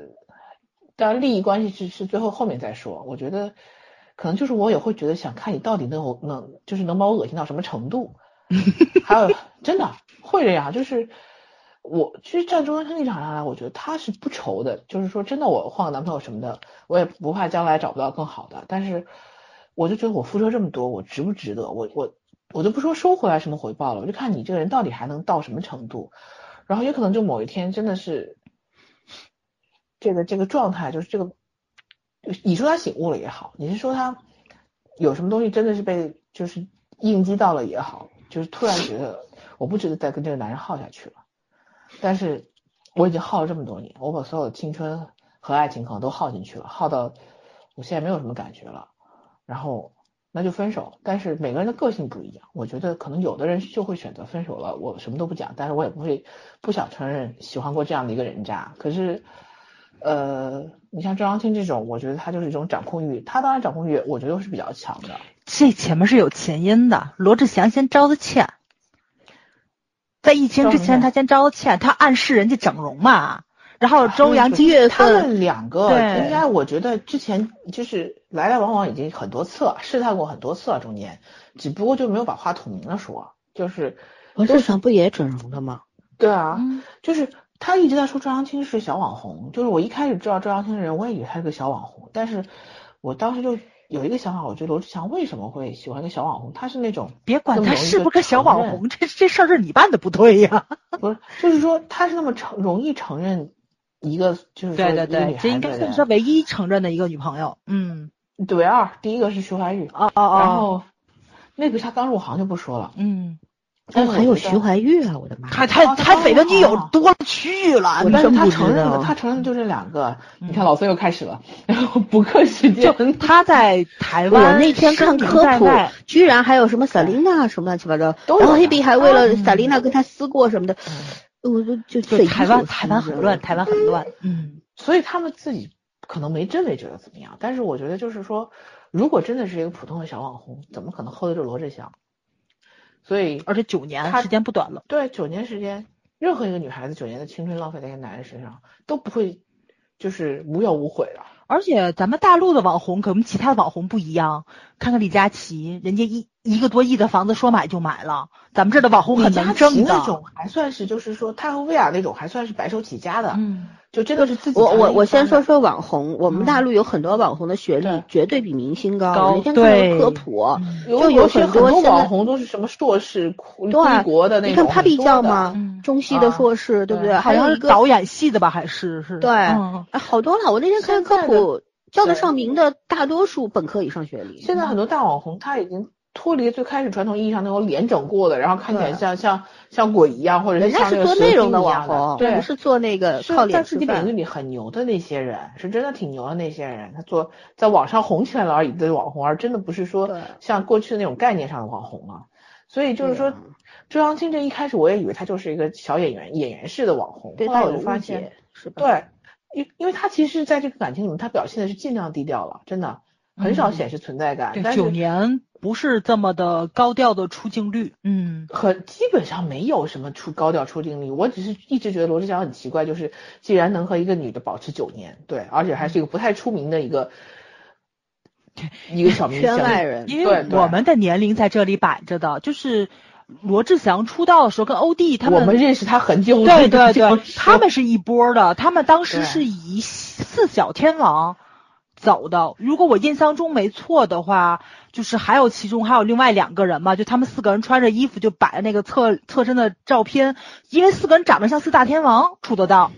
当然利益关系是是最后后面再说。我觉得可能就是我也会觉得想看你到底能能就是能把我恶心到什么程度。还有真的会这样，就是我其实站中央立场上来，我觉得他是不愁的，就是说真的，我换个男朋友什么的，我也不怕将来找不到更好的，但是。我就觉得我付出这么多，我值不值得？我我我就不说收回来什么回报了，我就看你这个人到底还能到什么程度。然后也可能就某一天真的是这个这个状态，就是这个，你说他醒悟了也好，你是说他有什么东西真的是被就是应激到了也好，就是突然觉得我不值得再跟这个男人耗下去了。但是我已经耗了这么多年，我把所有的青春。和爱情可能都耗进去了，耗到我现在没有什么感觉了，然后那就分手。但是每个人的个性不一样，我觉得可能有的人就会选择分手了，我什么都不讲，但是我也不会不想承认喜欢过这样的一个人渣。可是，呃，你像周扬青这种，我觉得他就是一种掌控欲，他当然掌控欲，我觉得是比较强的。这前面是有前因的，罗志祥先招的歉，在疫情之前他先招的歉，他暗示人家整容嘛。然后周扬青月他们两个应该，我觉得之前就是来来往往已经很多次了，试探过很多次了，中间只不过就没有把话捅明了说。就是罗志祥不也整容了吗？对啊，就是他一直在说周扬青是小网红，就是我一开始知道周扬青的人，我也以为他是个小网红，但是我当时就有一个想法，我觉得罗志祥为什么会喜欢个小网红？他是那种别管他是不是个小网红，这这事儿是你办的不对呀。不是，就是说他是那么承容易承认。一个就是对对对，这应该算是他唯一承认的一个女朋友。嗯，对二，第一个是徐怀钰，哦哦哦，然后那个他刚入行就不说了。嗯，但还有徐怀钰啊，我的妈！他他他绯闻女友多了去了，但是他承认了，他承认就这两个。你看老孙又开始了，然后补课时间。就 他在台湾，我那天看科普，居然还有什么赛琳娜什么乱七八糟，然后黑比还为了赛琳娜跟他撕过什么的。我就就台湾，台湾很乱，台湾很乱，嗯，所以他们自己可能没真没觉得怎么样，但是我觉得就是说，如果真的是一个普通的小网红，怎么可能 hold 得住罗志祥？所以，而且九年时间不短了，对，九年时间，任何一个女孩子九年的青春浪费在一个男人身上，都不会就是无怨无悔的。而且咱们大陆的网红跟我们其他的网红不一样，看看李佳琦，人家一一个多亿的房子说买就买了，咱们这儿的网红很能挣的。那种还算是就是说他和薇娅那种还算是白手起家的，嗯，就真的是自己。我我我先说说网红，我们大陆有很多网红的学历绝对比明星高。那天看科普，就有很多网红都是什么硕士归国的那种。你看 Papi 酱吗？中戏的硕士，对不对？好像一个导演系的吧，还是是？对，好多了。我那天看科普。叫得上名的大多数本科以上学历。现在很多大网红他已经脱离最开始传统意义上那种脸整过的，然后看起来像像像鬼一样，或者是像那个做内容的网红，对，不是做那个靠脸在自己领域里很牛的那些人，是真的挺牛的那些人，他做在网上红起来了而已的网红，而真的不是说像过去的那种概念上的网红啊。所以就是说，周扬青这一开始我也以为他就是一个小演员，演员式的网红，后来我就发现，是吧？对。因因为他其实在这个感情里面，他表现的是尽量低调了，真的很少显示存在感。对，九年不是这么的高调的出镜率，嗯，很基本上没有什么出高调出镜率。我只是一直觉得罗志祥很奇怪，就是既然能和一个女的保持九年，对，而且还是一个不太出名的一个 一个小明星，圈外人，因为我们的年龄在这里摆着的，就是。罗志祥出道的时候跟欧弟他们，我们认识他很久了。对对对，他们是一波的，他们当时是以四小天王走的。如果我印象中没错的话，就是还有其中还有另外两个人嘛，就他们四个人穿着衣服就摆那个侧侧身的照片，因为四个人长得像四大天王出得道。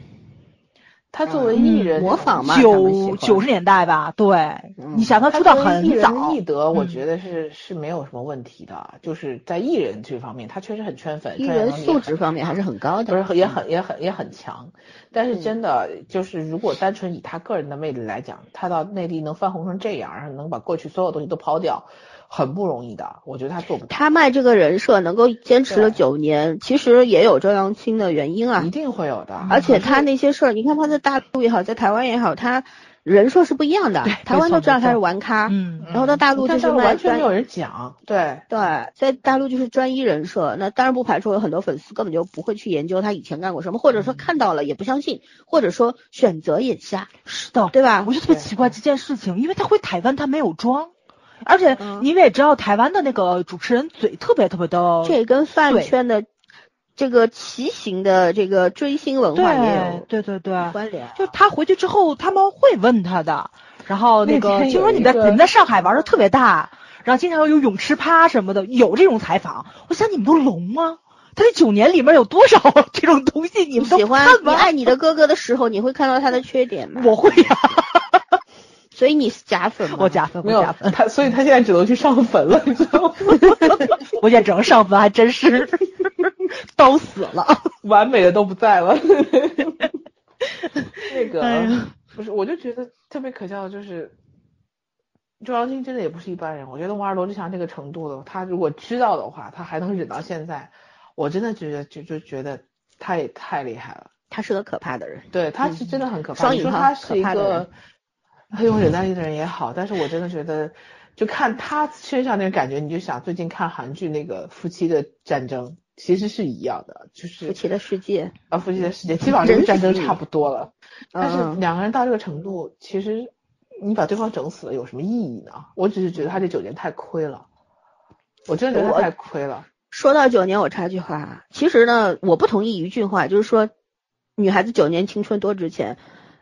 他作为艺人模仿嘛，九九十年代吧，对，你想他出道很早，艺德我觉得是是没有什么问题的，就是在艺人这方面，他确实很圈粉，艺人素质方面还是很高的，不是也很也很也很强。但是真的就是，如果单纯以他个人的魅力来讲，他到内地能翻红成这样，然后能把过去所有东西都抛掉。很不容易的，我觉得他做不到。他卖这个人设能够坚持了九年，其实也有周扬青的原因啊，一定会有的。而且他那些事儿，你看他在大陆也好，在台湾也好，他人设是不一样的。台湾都知道他是玩咖，嗯，然后到大陆就是完全没有人讲。对对，在大陆就是专一人设，那当然不排除有很多粉丝根本就不会去研究他以前干过什么，或者说看到了也不相信，或者说选择眼下。是的，对吧？我就特别奇怪这件事情，因为他回台湾他没有装。而且你也知道，台湾的那个主持人嘴特别特别的，这跟饭圈的这个骑行的这个追星文化也有对对对关联。就他回去之后，他们会问他的，然后那个听说你在你们在上海玩的特别大，然后经常有泳池趴什么的，有这种采访。我想你们都聋吗？他这九年里面有多少这种东西？你们喜欢你爱你的哥哥的时候，你会看到他的缺点吗？我会呀。所以你是假粉吗？我假粉，没有他，所以他现在只能去上粉了，你知道吗？我现在只能上粉，还真是 都死了，完美的都不在了。那个不是，我就觉得特别可笑的就是，周扬青真的也不是一般人。我觉得玩罗志祥这个程度的，他如果知道的话，他还能忍到现在，我真的觉得就就觉得他也太厉害了。他是个可怕的人。对，他是真的很可怕。你说他是一个很有忍耐力的人也好，但是我真的觉得，就看他身上那个感觉，你就想最近看韩剧那个夫妻的战争，其实是一样的，就是夫妻的世界，啊，夫妻的世界基本上这个战争差不多了。但是嗯两个人到这个程度，其实你把对方整死了有什么意义呢？我只是觉得他这九年太亏了，我真的觉得太亏了。说到九年，我插句话，其实呢，我不同意一句话，就是说，女孩子九年青春多值钱，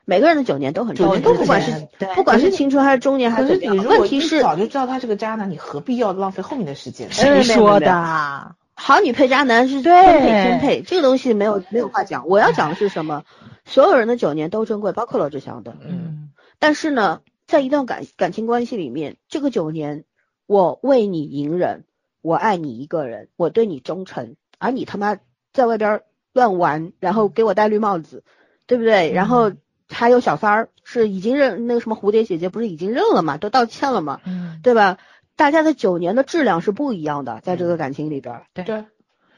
每个人的九年都很九值钱，年都不管是不管是是青春还是中年还是是怎么样，你如果你问题是早就知道他是个渣男，你何必要浪费后面的时间谁说的？好女配渣男是对天配天配，这个东西没有没有话讲。我要讲的是什么？所有人的九年都珍贵，包括罗志祥的。嗯，但是呢，在一段感感情关系里面，这个九年，我为你隐忍，我爱你一个人，我对你忠诚，而你他妈在外边乱玩，然后给我戴绿帽子，对不对？然后还有小三儿是已经认那个什么蝴蝶姐姐不是已经认了嘛，都道歉了嘛，嗯，对吧？大家的九年的质量是不一样的，在这个感情里边，对，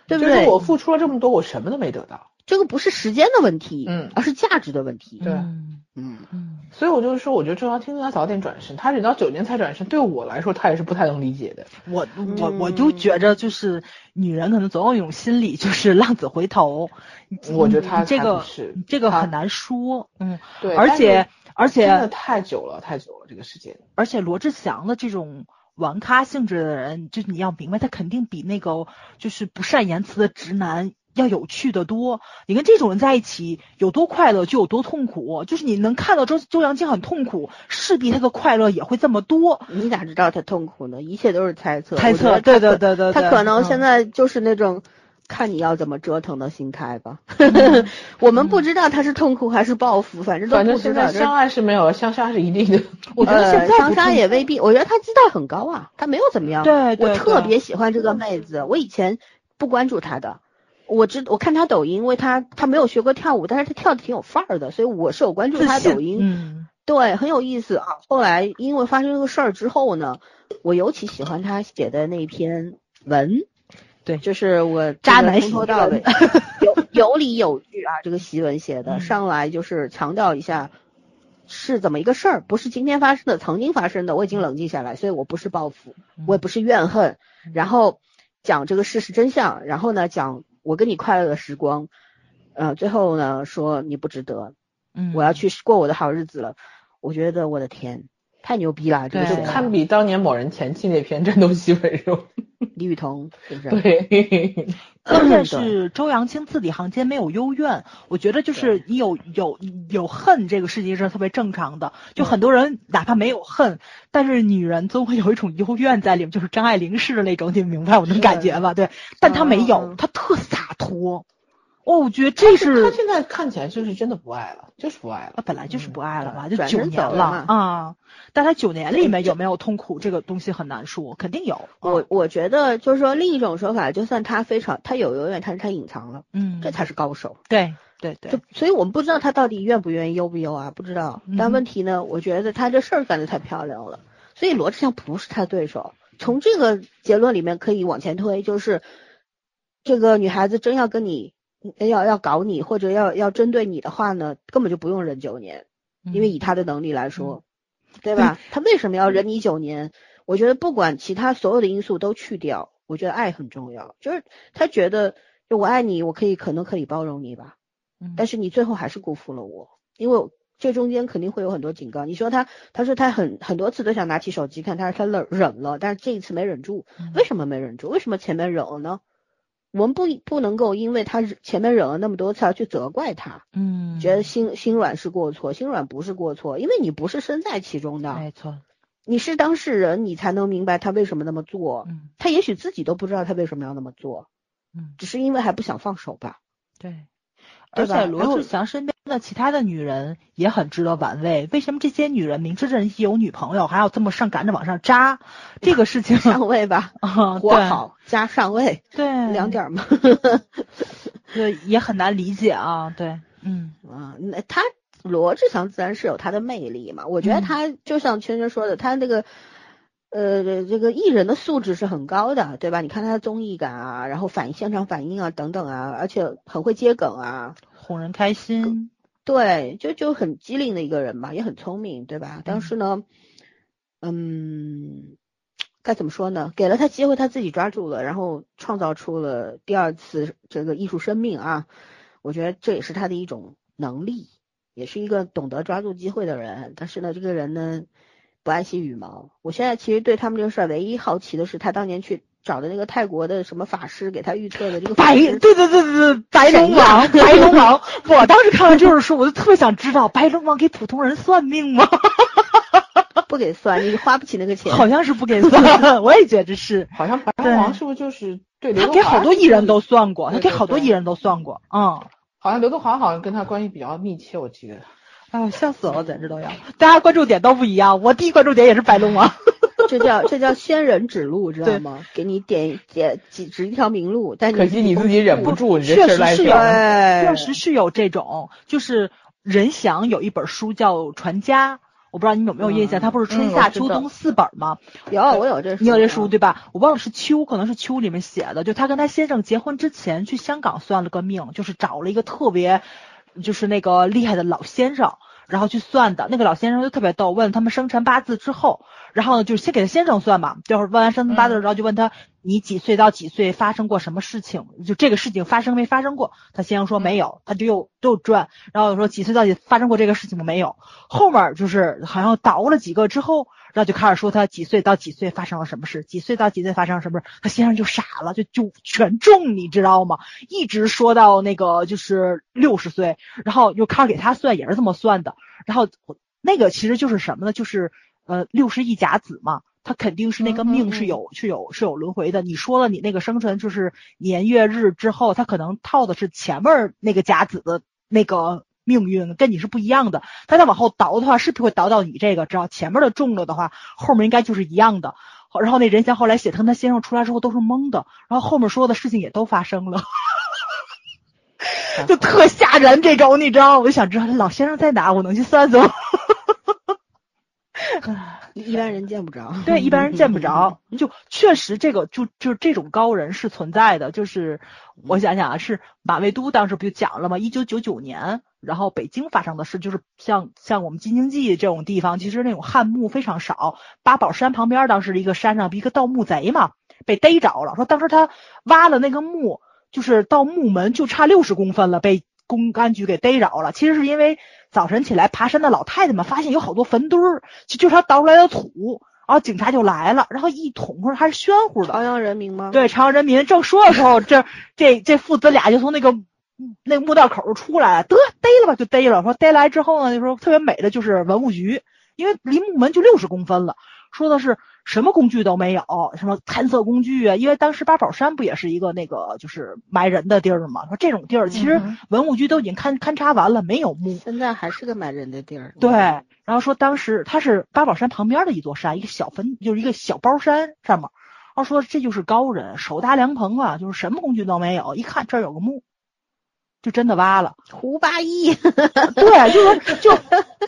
对不就是？我付出了这么多，我什么都没得到。这个不是时间的问题，嗯而是价值的问题。对嗯嗯，嗯所以我就是说，我觉得周扬青应该早点转身，他忍到九年才转身，对我来说他也是不太能理解的。我我我就觉着就是女人可能总有一种心理，就是浪子回头。我觉得他这个是这个很难说，嗯，对，而且是而真的且太久了，太久了，这个时间。而且罗志祥的这种玩咖性质的人，就你要明白，他肯定比那个就是不善言辞的直男要有趣的多。你跟这种人在一起，有多快乐就有多痛苦。就是你能看到周周扬青很痛苦，势必他的快乐也会这么多。你咋知道他痛苦呢？一切都是猜测。猜测，对对对对，对他可能现嗯在就是那种看你要怎么折腾的心态吧。嗯 我们不知道他是痛苦还是报复，反正都反正不知道。这现在相爱是没有了，相杀是一定的。我觉得呃现在长沙不痛苦也未必，我觉得他姿态很高啊，他没有怎么样。对对我特别喜欢这个妹子，我以前不关注她的。我知我看他抖音，因为他他没有学过跳舞，但是他跳的挺有范儿的，所以我是有关注他抖音。嗯对，很有意思啊。后来因为发生这个事儿之后呢，我尤其喜欢他写的那篇文，对就是我渣男这个从头到尾有有理有据啊。这个檄文写的，嗯上来就是强调一下是怎么一个事儿，不是今天发生的，曾经发生的。我已经冷静下来，所以我不是报复，我也不是怨恨，嗯然后讲这个事实真相，然后呢讲我跟你快乐的时光，呃，最后呢说你不值得，嗯，我要去过我的好日子了。我觉得我的天，太牛逼了！这个对写的堪比当年某人前妻那篇《战斗西北肉李雨桐是不是？》。对，关键是周扬青字里行间没有幽怨，我觉得就是你有有有恨，这个事情是特别正常的。就很多人哪怕没有恨，但是女人总会有一种幽怨在里面，就是张爱玲式的那种，你明白我的感觉吧？对，但她没有，嗯她特洒脱。哦，我觉得这是他现在看起来就是真的不爱了，就是不爱了。她本来就是不爱了嘛，就九年了啊。但他九年里面有没有痛苦，这个东西很难说，肯定有。我我觉得就是说另一种说法，就算他非常他有永远，但是他隐藏了，嗯，这才是高手。对对对就，所以我们不知道他到底愿不愿意，优不优啊？不知道。嗯但问题呢，我觉得他这事儿干的太漂亮了，所以罗志祥不是他对手。从这个结论里面可以往前推，就是这个女孩子真要跟你要要搞你，或者要要针对你的话呢，根本就不用忍九年。因为以他的能力来说，对吧？他为什么要忍你九年？我觉得不管其他所有的因素都去掉，我觉得爱很重要。就是他觉得，就我爱你，我可以可能可以包容你吧，嗯但是你最后还是辜负了我，因为这中间肯定会有很多警告。你说他，他说他很很多次都想拿起手机看，他说他忍忍了，但是这一次没忍住。嗯为什么没忍住？为什么前面忍了呢？我们不不能够因为他前面忍了那么多次而去责怪他。嗯，觉得心心软是过错，心软不是过错，因为你不是身在其中的，没错，你是当事人，你才能明白他为什么那么做。嗯他也许自己都不知道他为什么要那么做，嗯，只是因为还不想放手吧。对。对而且罗志祥身边的其他的女人也很值得玩味。为什么这些女人明知这人己有女朋友，还要这么上赶着往上扎？这个事情上位吧，啊，活好加上位，对，对两，点儿嘛。对，也很难理解啊。对，嗯啊，那他罗志祥自然是有他的魅力嘛，我觉得他就像圈圈说的，他那个呃这个艺人的素质是很高的，对吧？你看他的综艺感啊，然后反应现场反应啊等等啊，而且很会接梗啊，哄人开心。对，就就很机灵的一个人嘛，也很聪明，对吧？但是呢，嗯，该怎么说呢？给了他机会，他自己抓住了，然后创造出了第二次这个艺术生命啊！我觉得这也是他的一种能力，也是一个懂得抓住机会的人。但是呢，这个人呢，不爱惜羽毛。我现在其实对他们这个事儿唯一好奇的是，他当年去。找的那个泰国的什么法师给他预测的这个白，对对对对对，白龙王，白龙王。我当时看完这本书，我就特别想知道，白龙王给普通人算命吗？不给算，你花不起那个钱。好像是不给算，我也觉得是。好像白龙王是不是就是对？他给好多艺人都算过，他给好多艺人都算过。嗯，好像刘德华好像跟他关系比较密切，我记得。哎呦，笑死了，简直都要！大家关注点都不一样，我第一关注点也是白龙王。这叫这叫仙人指路，知道吗？给你点点几指一条明路，但可惜你自己忍不住，确实是有，确实是有这种。就是任翔有一本书叫《传家》，我不知道你有没有印象，他不是春夏秋冬四本吗？有，我有这书，你有这书对吧？我忘了是秋，可能是秋里面写的。就他跟他先生结婚之前去香港算了个命，就是找了一个特别就是那个厉害的老先生。然后去算的那个老先生就特别逗，问他们生辰八字之后，然后呢就是先给他先生算嘛，就是问完生辰八字，然后就问他你几岁到几岁发生过什么事情，就这个事情发生没发生过？他先生说没有，他就又又转，然后说几岁到底发生过这个事情吗？没有，后面就是好像倒了几个之后。然后就开始说他几岁到几岁发生了什么事，几岁到几岁发生了什么事，他先生就傻了，就就全中，你知道吗？一直说到那个就是六十岁，然后又开始给他算，也是这么算的。然后那个其实就是什么呢？就是呃六十亿甲子嘛，他肯定是那个命是有是有是有轮回的。你说了你那个生辰就是年月日之后，他可能套的是前面那个甲子的那个。命运跟你是不一样的，他再往后倒的话，是不是会倒到你这个？只要前面的中了的话，后面应该就是一样的。然后那人贤后来写，他跟他先生出来之后都是懵的，然后后面说的事情也都发生了，就特吓人这种，你知道？我就想知道老先生在哪，我能去算算。一般人见不着，对，一般人见不着。就确实这个，就就这种高人是存在的。就是我想想啊，是马未都当时不就讲了吗？一九九九年，然后北京发生的事，就是像像我们京津冀这种地方，其实那种汉墓非常少。八宝山旁边当时一个山上一个盗墓贼嘛，被逮着了。说当时他挖了那个墓，就是到墓门就差六十公分了，被。公安局给逮着了，其实是因为早晨起来爬山的老太太们发现有好多坟堆儿，就就是他倒出来的土，然后警察就来了，然后一捅出来还是宣乎的。朝阳人民吗？对，朝阳人民正说的时候，这这这父子俩就从那个那个墓道口就出来了，得逮了吧，就逮了。说逮来之后呢，就说特别美的就是文物局，因为离墓门就六十公分了，说的是。什么工具都没有，什么探测工具啊？因为当时八宝山不也是一个那个就是埋人的地儿吗？说这种地儿其实文物局都已经勘勘察完了，没有墓。现在还是个埋人的地儿。对，然后说当时它是八宝山旁边的一座山，一个小坟，就是一个小包山上面。然后说这就是高人，手搭凉棚啊，就是什么工具都没有，一看这儿有个墓。就真的挖了，胡八一，对，就说就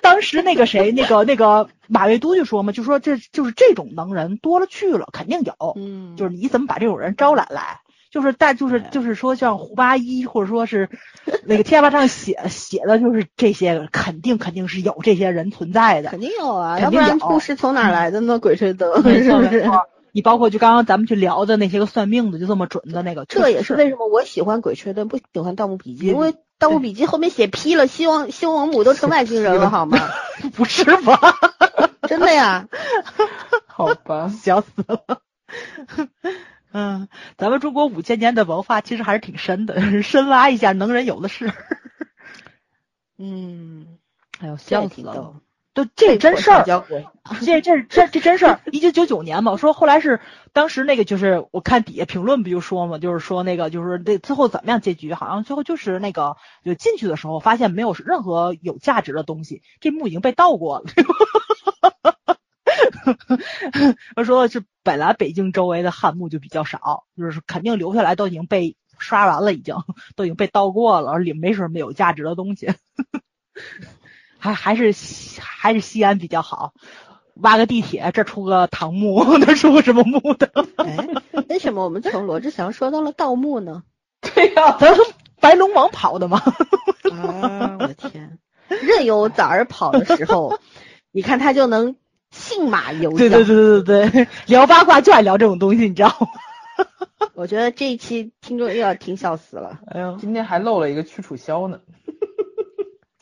当时那个谁，那个那个马未都就说嘛，就说这就是这种能人多了去了，肯定有，嗯，就是你怎么把这种人招揽来？就是但就是就是说像胡八一或者说是那个贴吧上写写的就是这些，肯定肯定是有这些人存在的，肯定有啊，要不然故事从哪来的呢？鬼吹灯是不是？你包括就刚刚咱们去聊的那些个算命的，就这么准的那个，这也是为什么我喜欢《鬼吹灯》，不喜欢《盗墓笔记》，因为《盗墓笔记》后面写批了，西王西王母都成外星人了，好吗？不是吧？真的呀？好吧，笑死了。嗯，咱们中国五千年的文化其实还是挺深的，深挖一下，能人有的是。嗯，哎呦，笑死了。都这真事儿，这这这这真事儿。一九九九年嘛，说后来是当时那个就是我看底下评论不就说嘛，就是说那个就是那最后怎么样结局，好像最后就是那个就进去的时候发现没有任何有价值的东西，这墓已经被盗过了。他说是本来北京周围的汉墓就比较少，就是肯定留下来都已经被刷完了，已经都已经被盗过了，里面没什么有价值的东西。还还是西还是西安比较好，挖个地铁，这出个唐墓，那出个什么墓的？哎，为什么我们从罗志祥说到了盗墓呢？对呀、白龙王跑的吗？啊，我的天！任由崽儿跑的时候，你看他就能信马由缰。对对对对对对，聊八卦就爱聊这种东西，你知道吗？我觉得这一期听众又要听笑死了。哎呦，今天还漏了一个屈楚萧呢。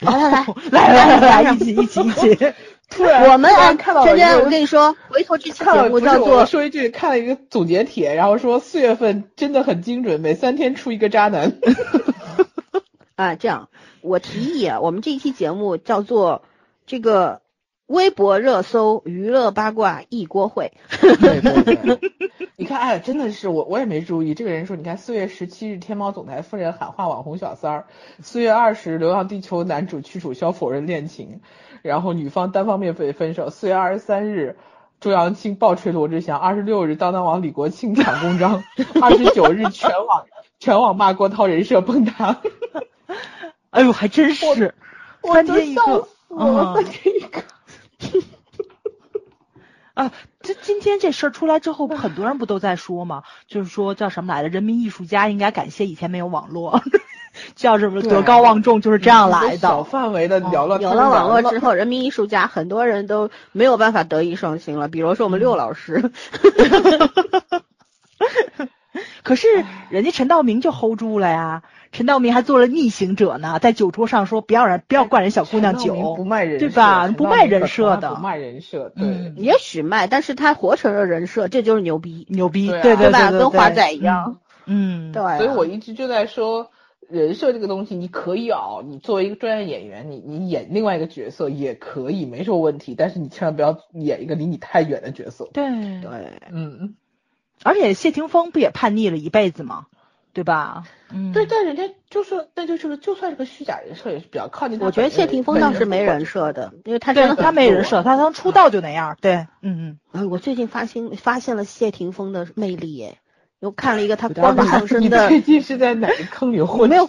来来来，来来一起一起一起。突然，我们啊，突然看到了圈圈，一个我跟你说，回头这期看了不是节目叫做说一句，看了一个总结帖，然后说四月份真的很精准，每三天出一个渣男。啊，这样，我提议啊，我们这一期节目叫做这个微博热搜娱乐八卦一锅烩。对对对，你看，哎，真的是我，我也没注意。这个人说，你看，四月十七日，天猫总裁夫人喊话网红小三儿；四月二十，流浪地球男主屈楚萧否认恋情，然后女方单方面被分手。四月二十三日，周扬青暴锤罗志祥；二十六日，当当网李国庆抢公章；二十九日，全网全网骂郭涛人设崩塌。哎呦，还真是，三我都天一个笑死我了，嗯三天一个。啊，这今天这事儿出来之后，很多人不都在说吗？就是说叫什么来着？人民艺术家应该感谢以前没有网络，叫什么德高望重，就是这样来的小。范围的聊了，有了网络之后，人民艺术家很多人都没有办法德艺双馨了。比如说我们六老师，可是人家陈道明就 hold 住了呀，陈道明还做了逆行者呢，在酒桌上说不要人不要灌人小姑娘酒不，卖人设，对吧不卖人设的不卖人设，对。嗯也许卖，但是他活成了人设，这就是牛逼，牛逼，对啊对对吧？跟华仔一样，，嗯，对啊。所以我一直就在说，人设这个东西，你可以熬，你作为一个专业演员，你你演另外一个角色也可以，没什么问题。但是你千万不要演一个离你太远的角色。对对，嗯，而且谢霆锋不也叛逆了一辈子吗？对吧？嗯，对，但人家就是那就是个就算是个虚假人设，也是比较靠近我觉得谢霆锋倒是没人设的，因为他真的他没人设，他从出道就那样。对，嗯嗯。哎，我最近发现发现了谢霆锋的魅力，哎！又看了一个他光着上身你的，最近是在哪个坑里 混？没有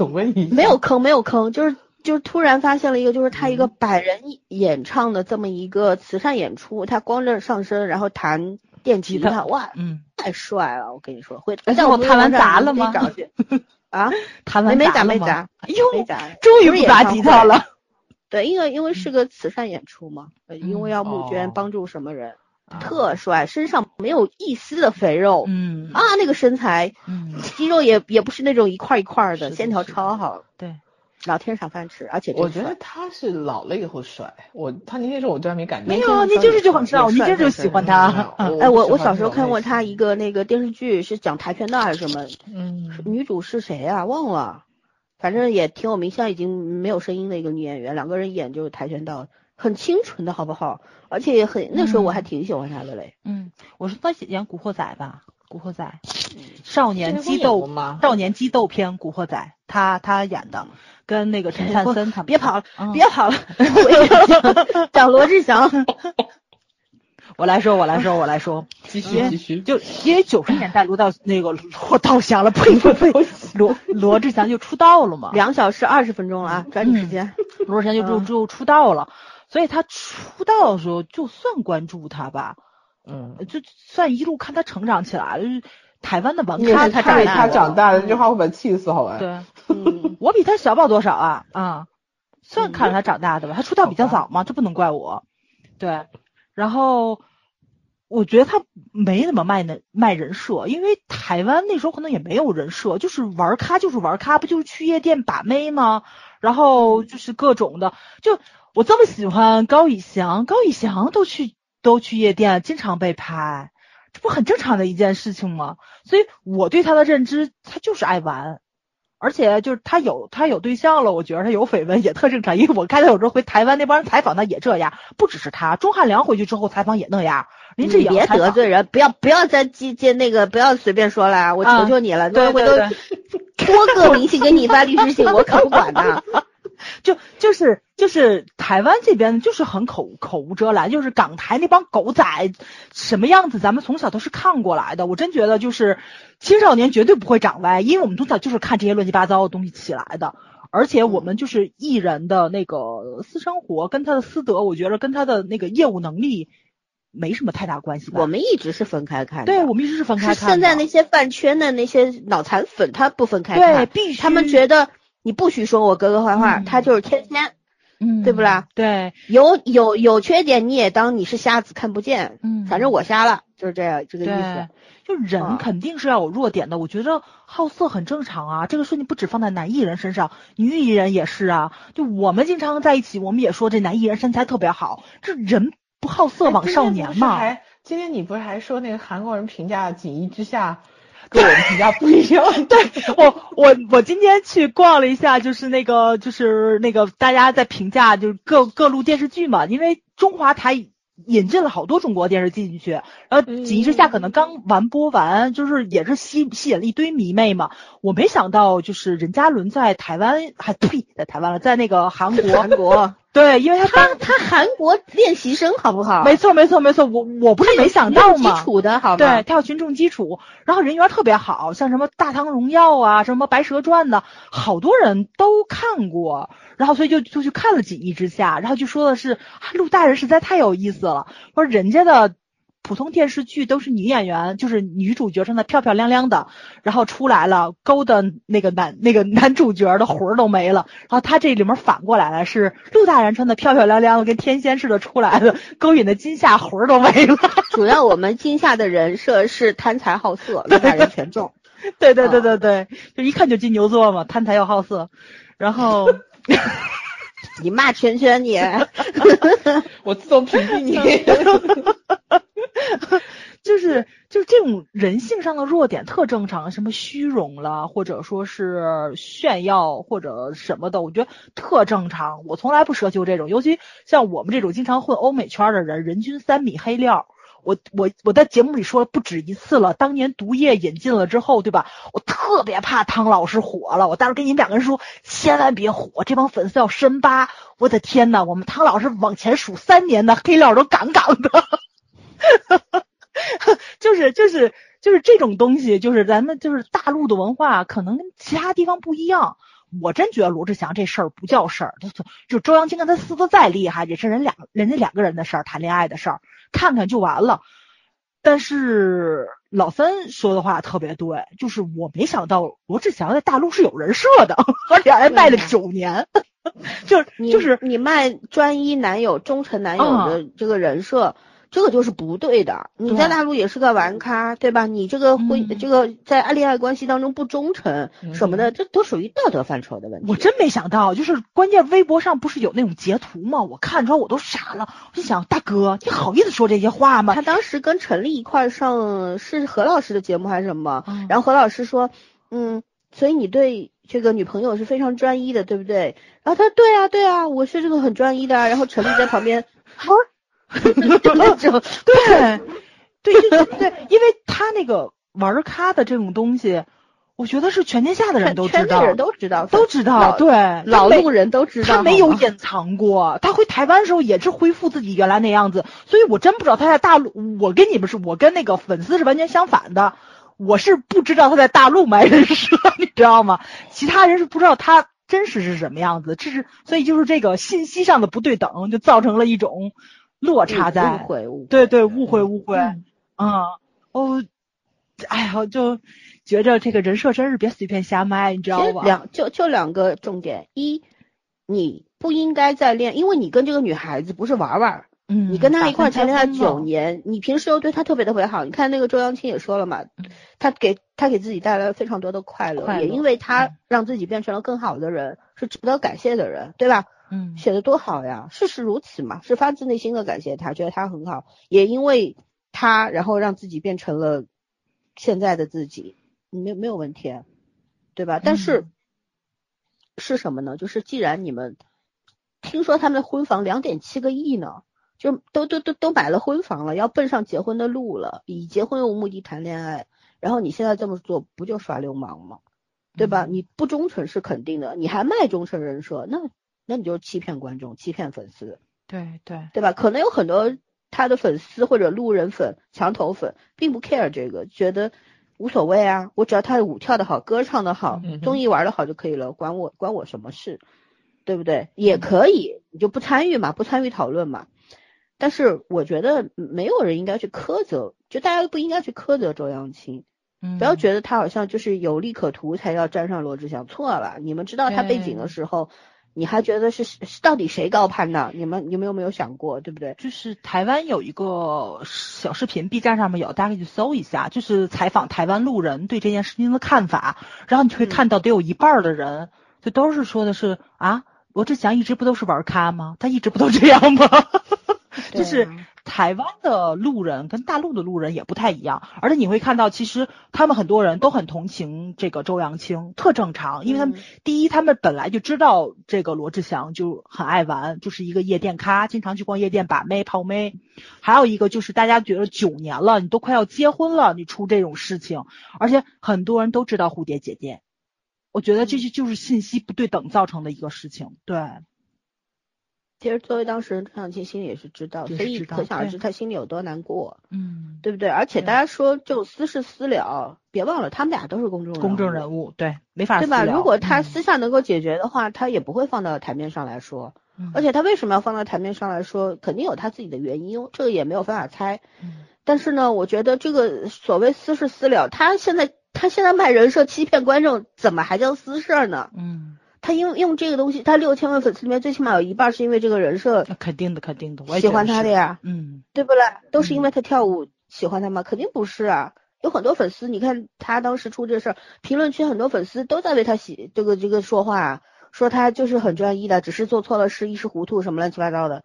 没有坑，没有坑，就是就是突然发现了一个，就是他一个百人演唱的这么一个慈善演出，他光着上身，然后弹电吉吉他他，哇，嗯，太帅了！我跟你说，会，而且我弹完砸了吗啊，弹完没没砸没砸，哎呦，没砸，终于不砸吉他了。对，因为因为是个慈善演出嘛，呃因为要募捐哦帮助什么人，啊特帅，身上没有一丝的肥肉，嗯啊，那个身材，嗯，肌肉也也不是那种一块一块的线条超好，对，老天赏饭吃，而且我觉得他是老了以后帅，我他年轻时候我对他没感觉。没有，你就是就很少，你这就喜欢他。嗯哎，我我小时候看过他一个那个电视剧，是讲跆拳道还是什么？嗯，女主是谁啊？忘了，反正也挺有名，现在已经没有声音的一个女演员，两个人演就是跆拳道，很清纯的好不好？而且也很那时候我还挺喜欢他的嘞。嗯，我是他演《古惑仔》吧，《古惑仔》少年激斗吗少年激斗片《古惑仔》，他他演的，跟那个陈灿森他们。别跑了，嗯别跑了，讲罗志祥。我来说，我来说，我来说，继续继续。就因为九十年代罗道那个罗道祥了，呸呸呸，罗罗志祥就出道了嘛，两小时二十分钟了啊，抓紧时间。罗志祥就就出道了，所以他出道的时候就算关注他吧，嗯，就算一路看他成长起来了，就是台湾的玩咖他他他长大的长大了，这句话会把他气死，好吧？对。嗯，我比他小不了多少啊啊，算看着他长大的吧。他出道比较早嘛，这不能怪我。对，然后我觉得他没怎么卖那卖人设，因为台湾那时候可能也没有人设，就是玩咖就是玩咖，不就是去夜店把妹吗？然后就是各种的，就我这么喜欢高以翔，高以翔都去都去夜店，经常被拍，这不很正常的一件事情吗？所以我对他的认知，他就是爱玩。而且就是他有他有对象了，我觉得他有绯闻也特正常，因为我看他有时候回台湾那帮人采访他也这样，不只是他，钟汉良回去之后采访也那样，林志颖别得罪人，不要不要再接接那个，不要随便说了啊，我啊求求你了，对回头多个明星给你发律师信，我可不管呢。就就是就是台湾这边就是很口口无遮拦，就是港台那帮狗仔什么样子，咱们从小都是看过来的。我真觉得就是青少年绝对不会长歪，因为我们从小就是看这些乱七八糟的东西起来的。而且我们就是艺人的那个私生活跟他的私德，我觉得跟他的那个业务能力没什么太大关系吧。我们一直是分开看的。对，我们一直是分开看的。现在那些饭圈的那些脑残粉，他不分开看，对，必须他们觉得你不许说我哥哥坏话，他就是天仙。嗯，对不啦？对，有有有缺点你也当你是瞎子看不见。嗯，反正我瞎了，就是这样这个意思。就人肯定是要有弱点的，我觉得好色很正常啊。这个事情不止放在男艺人身上，女艺人也是啊。就我们经常在一起，我们也说这男艺人身材特别好。这人不好色枉少年嘛。还今天你不是还说那个韩国人评价《锦衣之下》？跟我们评价不一样。对我，我我今天去逛了一下，就是那个，就是那个大家在评价，就是各各路电视剧嘛，因为中华台引进了好多中国电视剧进去，然后《锦衣之下》可能刚完播完，就是也是吸吸引了一堆迷妹嘛。我没想到，就是任嘉伦在台湾，还呸，在台湾了，在那个韩国，韩国。对，因为他他他韩国练习生好不好？没错没错没错，我我不是没想到嘛。基础的好。对，他有群众基础，然后人缘特别好，像什么《大唐荣耀》啊，什么《白蛇传》的，好多人都看过，然后所以就就去看了《锦衣之下》，然后就说的是陆大人实在太有意思了，说人家的。普通电视剧都是女演员，就是女主角穿的漂漂亮亮的，然后出来了勾的那个男那个男主角的魂儿都没了。然后他这里面反过来了，是陆大人穿的漂漂亮亮的，跟天仙似的出来的，勾引的金夏魂儿都没了。主要我们金夏的人设是贪财好色，陆大人全中。对对对对对，就一看就金牛座嘛，贪财又好色。然后你骂圈圈你，我自动屏蔽你。就是就是这种人性上的弱点特正常，什么虚荣了，或者说是炫耀或者什么的，我觉得特正常。我从来不奢求这种，尤其像我们这种经常混欧美圈的人，人均三米黑料。我我我在节目里说了不止一次了，当年毒液引进了之后，对吧？我特别怕汤老师火了，我当时候跟你们两个人说，千万别火，这帮粉丝要深扒。我的天呐，我们汤老师往前数三年的黑料都杠杠的。就是就是就是这种东西，就是咱们就是大陆的文化，可能跟其他地方不一样。我真觉得罗志祥这事儿不叫事儿，就就周扬青跟他撕的再厉害，也是人两人家两个人的事儿，谈恋爱的事儿，看看就完了。但是老三说的话特别对，就是我没想到罗志祥在大陆是有人设的，而且还卖了九年，就是就是你卖专一男友、忠诚男友的这个人设。这个就是不对的，你在大陆也是个玩咖，对吧？你这个婚，这个在恋爱关系当中不忠诚什么的，这都属于道德范畴的问题。我真没想到，就是关键微博上不是有那种截图吗？我看出来我都傻了，我就想，大哥，你好意思说这些话吗？他当时跟陈丽一块上是何老师的节目还是什么？然后何老师说，嗯，所以你对这个女朋友是非常专一的，对不对？然后他说，对啊，对啊，我是这个很专一的。然后陈丽在旁边，好。那 种对对对对，因为他那个玩咖的这种东西，我觉得是全天下的人都知道，人都知道，都知道，对，老路人都知道，他没有隐藏过。他回台湾的时候也是恢复自己原来那样子，所以我真不知道他在大陆。我跟你们是，我跟那个粉丝是完全相反的，我是不知道他在大陆卖人设，你知道吗？其他人是不知道他真实是什么样子，这是所以就是这个信息上的不对等，就造成了一种。落差在，误会，对对，误会误会，嗯，哦，哎呀，就觉着这个人设真是别随便瞎卖，你知道吧？两就就两个重点，一，你不应该再恋，因为你跟这个女孩子不是玩玩，嗯，你跟她一块谈恋爱九年，你平时又对她特别特别好，你看那个周扬青也说了嘛，他给他给自己带来了非常多的快乐，也因为他让自己变成了更好的人，是值得感谢的人，对吧？嗯，写的多好呀！事实如此嘛，是发自内心的感谢他，觉得他很好，也因为他，然后让自己变成了现在的自己，没没有问题，对吧？但是是什么呢？就是既然你们听说他们的婚房两点七个亿呢，就都都都都买了婚房了，要奔上结婚的路了，以结婚为目的谈恋爱，然后你现在这么做，不就耍流氓吗？对吧？你不忠诚是肯定的，你还卖忠诚人设，那。那你就是欺骗观众，欺骗粉丝，对对对吧？可能有很多他的粉丝或者路人粉、墙头粉，并不 care 这个，觉得无所谓啊，我只要他的舞跳得好，歌唱得好综艺玩得好就可以了，管我管我什么事，对不对？也可以，你就不参与嘛，不参与讨论嘛。但是我觉得没有人应该去苛责，就大家都不应该去苛责周扬青，嗯不要觉得他好像就是有利可图才要沾上罗志祥，错了。你们知道他背景的时候，你还觉得是是到底谁高攀呢？你们你们有没有想过，对不对？就是台湾有一个小视频，B 站上面有，大家可以去搜一下，就是采访台湾路人对这件事情的看法，然后你就会看到得有一半的人，就都是说的是啊，罗志祥一直不都是玩咖吗？他一直不都这样吗？就是台湾的路人跟大陆的路人也不太一样，而且你会看到，其实他们很多人都很同情这个周扬青，特正常，因为他们、嗯第一，他们本来就知道这个罗志祥就很爱玩，就是一个夜店咖，经常去逛夜店把妹泡妹。还有一个就是大家觉得九年了，你都快要结婚了，你出这种事情，而且很多人都知道蝴蝶姐姐，我觉得这些就是信息不对等造成的一个事情。对，其实作为当事人，张小青心里也是知道，所以可想而知他心里有多难过，嗯，对不对？而且大家说这种私事私了，别忘了他们俩都是公众公众，人物，对，没法对吧？如果他嗯私下能够解决的话，他也不会放到台面上来说。嗯而且他为什么要放到台面上来说，肯定有他自己的原因，这个也没有办法猜。嗯但是呢，我觉得这个所谓私事私了，他现在他现在卖人设欺骗观众，怎么还叫私事儿呢？嗯。他因为用这个东西，他六千万粉丝里面最起码有一半是因为这个人设那肯定的，肯定的，我也喜欢他的呀，嗯对不啦？都是因为他跳舞喜欢他吗？肯定不是啊。有很多粉丝，你看他当时出这事儿，评论区很多粉丝都在为他洗这个这个说话啊，说他就是很专一的，只是做错了事，一时糊涂什么乱七八糟的，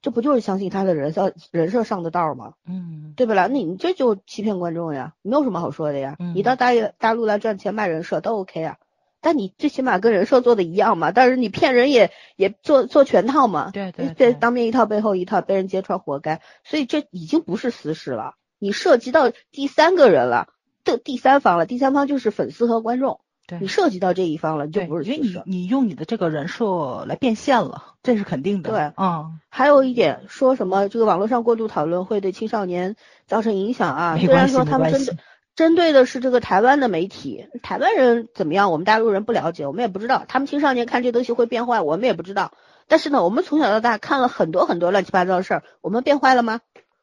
这不就是相信他的人设人设上的道吗？嗯对不啦？那你这就欺骗观众呀，没有什么好说的呀。嗯你到大陆大陆来赚钱卖人设都 OK 啊，但你最起码跟人设做的一样嘛。但是你骗人也也做做全套嘛，对对这对当面一套背后一套，被人揭穿活该。所以这已经不是私事了，你涉及到第三个人了，这第三方了，第三方就是粉丝和观众，对你涉及到这一方了，你就，不是因为。你你用你的这个人设来变现了，这是肯定的。对嗯，还有一点，说什么这个网络上过度讨论会对青少年造成影响啊？虽然说他们没关系针对的是这个台湾的媒体，台湾人怎么样，我们大陆人不了解，我们也不知道。他们青少年看这东西会变坏，我们也不知道。但是呢，我们从小到大看了很多很多乱七八糟的事儿，我们变坏了吗？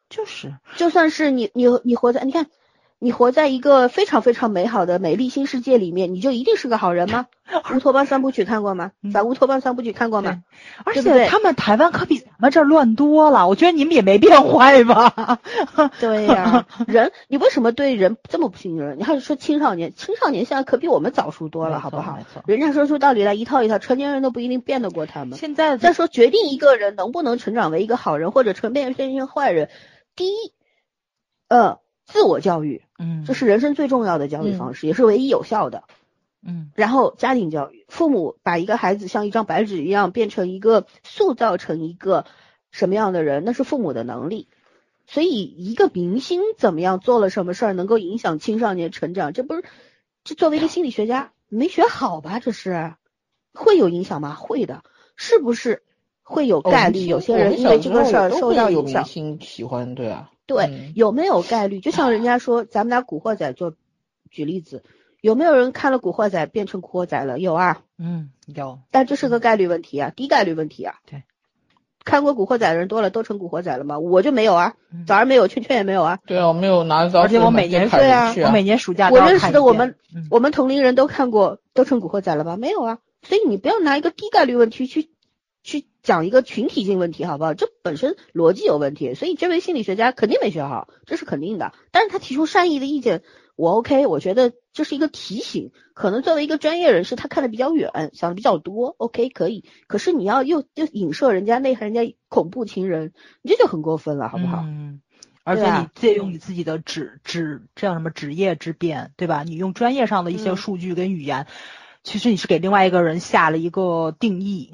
就是就算是你你你活在你看，你活在一个非常非常美好的美丽新世界里面，你就一定是个好人吗？乌托邦三部曲看过吗？嗯反乌托邦三部曲看过吗？而且他们台湾可比咱们这儿乱多了，我觉得你们也没变坏吧？对呀、人你为什么对人这么不信任？你还是说青少年？青少年现在可比我们早熟多了，好不好？人家说出道理来一套一套，成年人都不一定变得过他们。现在再说决定一个人能不能成长为一个好人，或者成变变成坏人，第一，呃，自我教育，嗯，这是人生最重要的教育方式，也是唯一有效的。嗯然后家庭教育，父母把一个孩子像一张白纸一样变成一个塑造成一个什么样的人，那是父母的能力。所以一个明星怎么样做了什么事儿能够影响青少年成长，这不是这作为一个心理学家没学好吧？这是会有影响吗？会的，是不是会有概率？有些人因为这个事儿受到影响明，星喜欢，对啊，对，嗯有没有概率？就像人家说，咱们拿《古惑仔》做举例子，有没有人看了《古惑仔》变成古惑仔了？有啊，嗯有但这是个概率问题啊，低概率问题啊。对，看过《古惑仔》的人多了，都成古惑仔了吗？我就没有啊，嗯早上没有，圈圈也没有啊。对啊，我没有拿而且我每年对啊我每年暑假我认识的我们嗯我们同龄人都看过，都成古惑仔了吧？没有啊。所以你不要拿一个低概率问题去去讲一个群体性问题，好不好？这本身逻辑有问题，所以这位心理学家肯定没学好，这是肯定的。但是他提出善意的意见，我 OK，我觉得这是一个提醒。可能作为一个专业人士，他看的比较远，想的比较多，OK 可以。可是你要又又影射人家内涵人家恐怖情人，你这就很过分了，好不好？嗯，而且你借用你自己的职职这样什么职业之便，对吧？你用专业上的一些嗯数据跟语言，其实你是给另外一个人下了一个定义。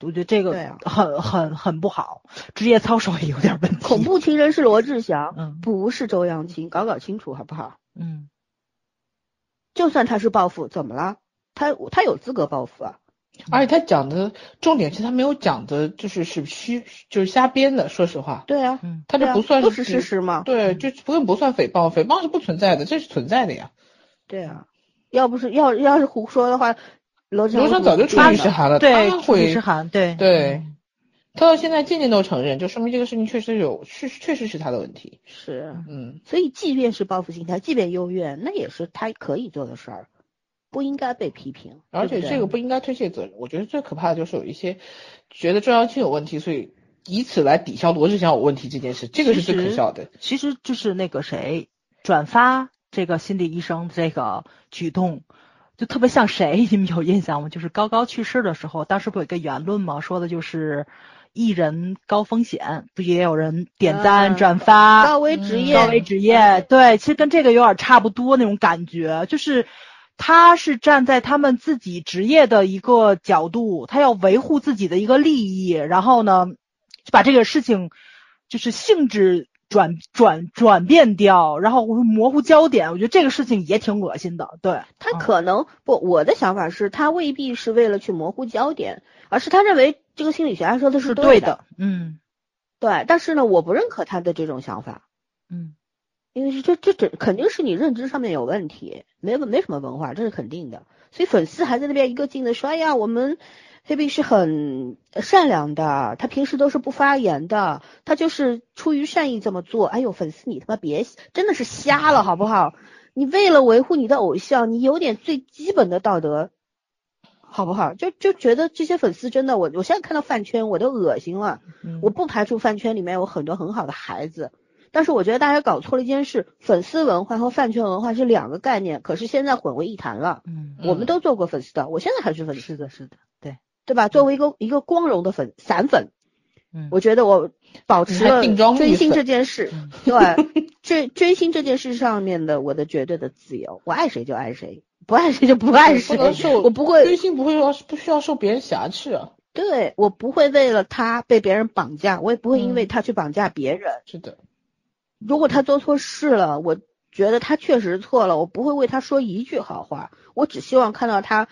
我觉得这个很很很不好，职业操守也有点问题。恐，怖情人是罗志祥，嗯不是周扬青，搞搞清楚好不好？嗯，就算他是报复，怎么了？他他有资格报复啊？而且他讲的重点是他没有讲的，就是是虚，就是瞎编的。说实话，对啊，嗯他这不算是都是事实嘛。对，就不用不算诽谤，诽谤是不存在的，这是存在的呀。对啊，要不是要要是胡说的话，罗志罗祥翔早就出出律师函了，对，律师函，对对，他到现在渐渐都承认，就说明这个事情确实有，确确实是他的问题。是，嗯，所以即便是报复心态，即便幽怨，那也是他可以做的事儿，不应该被批评。而且这个不应该推卸责任。我觉得最可怕的就是有一些觉得周扬青有问题，所以以此来抵消罗志祥有问题这件事，这个是最可笑的。其实就是那个谁转发这个心理医生这个举动，就特别像谁，你们有印象吗？就是高高去世的时候，当时不有一个言论吗？说的就是艺人高风险，不也有人点赞、嗯转发、高危职业，高危职业，对，其实跟这个有点差不多那种感觉，就是他是站在他们自己职业的一个角度，他要维护自己的一个利益，然后呢，就把这个事情就是性质转转转变掉，然后模糊焦点，我觉得这个事情也挺恶心的，对，他嗯。可能不，我的想法是他未必是为了去模糊焦点，而是他认为这个心理学家说的是对的，嗯。对，但是呢，我不认可他的这种想法，嗯。因为是这这这肯定是你认知上面有问题，没没什么文化，这是肯定的。所以粉丝还在那边一个劲的说，哎呀，我们黑碧是很善良的，他平时都是不发言的，他就是出于善意这么做。哎呦，粉丝你他妈别真的是瞎了好不好？你为了维护你的偶像，你有点最基本的道德。好不好？就就觉得这些粉丝真的，我我现在看到饭圈我都恶心了。嗯，我不排除饭圈里面有很多很好的孩子，但是我觉得大家搞错了一件事，粉丝文化和饭圈文化是两个概念，可是现在混为一谈了。嗯我们都做过粉丝的，我现在还是粉丝，是的是的，对，对吧？作为一个一个光荣的粉散粉，嗯我觉得我保持了追星这件事嗯，对追追星这件事上面的我的绝对的自由，我爱谁就爱谁，不爱谁就不爱不谁能受，我不会追星不会要不需要受别人挟持啊。对我不会为了他被别人绑架，我也不会因为嗯他去绑架别人。是的，如果他做错事了，我觉得他确实错了，我不会为他说一句好话，我只希望看到他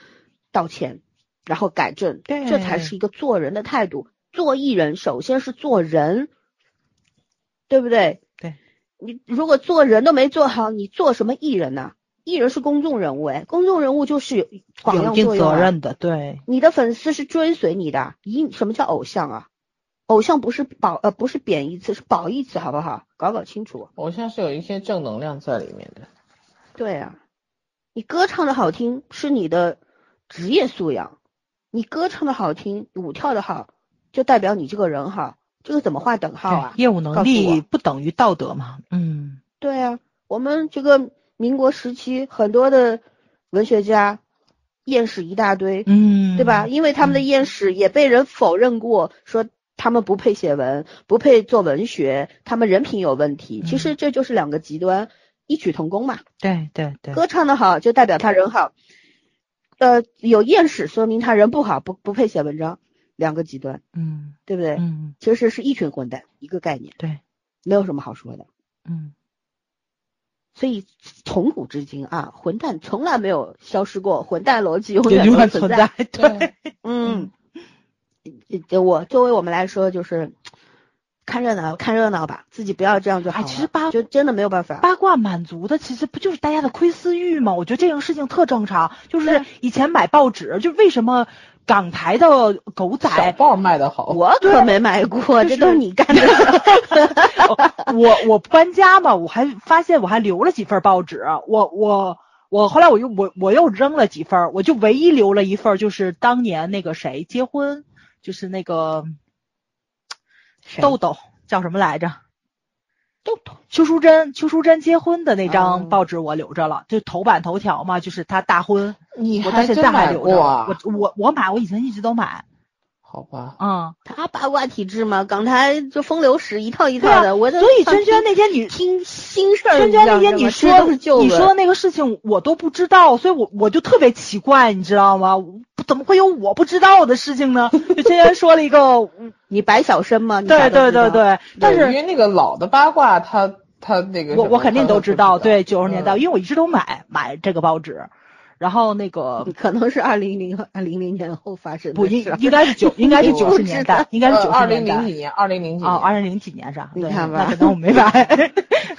道歉，然后改正，这才是一个做人的态度。做艺人首先是做人，对不对？对，你如果做人都没做好，你做什么艺人呢、艺人是公众人物，哎，公众人物就是有一定样作用、啊，责任的，对，你的粉丝是追随你的，一什么叫偶像啊？偶像不是褒呃不是贬义词，是褒义词，好不好？搞搞清楚。偶像是有一些正能量在里面的。对啊，你歌唱的好听是你的职业素养，你歌唱的好听，舞跳的好，就代表你这个人好，这个怎么划等号啊？业务能力不等于道德嘛，嗯对啊，我们这个民国时期很多的文学家艳史一大堆，嗯，对吧？？因为他们的嗯艳史也被人否认过，说他们不配写文，不配做文学，他们人品有问题。其实这就是两个极端，异曲同工嘛。对对对，歌唱的好就代表他人好，呃，有厌史说明他人不好，不不配写文章，两个极端，嗯对不对？嗯其实是一群混蛋，一个概念，对，没有什么好说的。嗯。所以从古至今啊，混蛋从来没有消失过，混蛋逻辑永，远都存存在，对，嗯，呃我作为我们来说，就是看热闹，看热闹吧，自己不要这样就好了。哎其实八就真的没有办法。八卦满足的其实不就是大家的窥私欲吗？我觉得这种事情特正常。就是以前买报纸，就为什么港台的狗仔小，报卖的好，我可没买过，就是这都是你干的。我我搬家嘛，我还发现我还留了几份报纸，我我我后来我又我我又扔了几份，我就唯一留了一份，就是当年那个谁结婚，就是那个豆豆叫什么来着？豆豆，邱淑贞，邱淑贞结婚的那哦张报纸我留着了，就头版头条嘛，就是她大婚，你我到现还真买在还留着。过啊？我我我买，我以前一直都买，好吧，嗯，他八卦体质嘛，港台就风流史一套一套的，我所以娟娟那天你听新事儿娟娟那天你说你说的那个事情我都不知道，所以我我就特别奇怪，你知道吗？怎么会有我不知道的事情呢？就娟娟说了一个，嗯你白小生嘛，对对对对，但是因为那个老的八卦，他他那个我我肯定都知道，对，九十年代，嗯。因为我一直都买买这个报纸，然后那个 可能是二零零二零零年后发生的不应应该是九应该是我九十年代，应该是九 二十年代零零几年，二零零几啊，年，二零零几年是吧？对你看吧那可能我没白。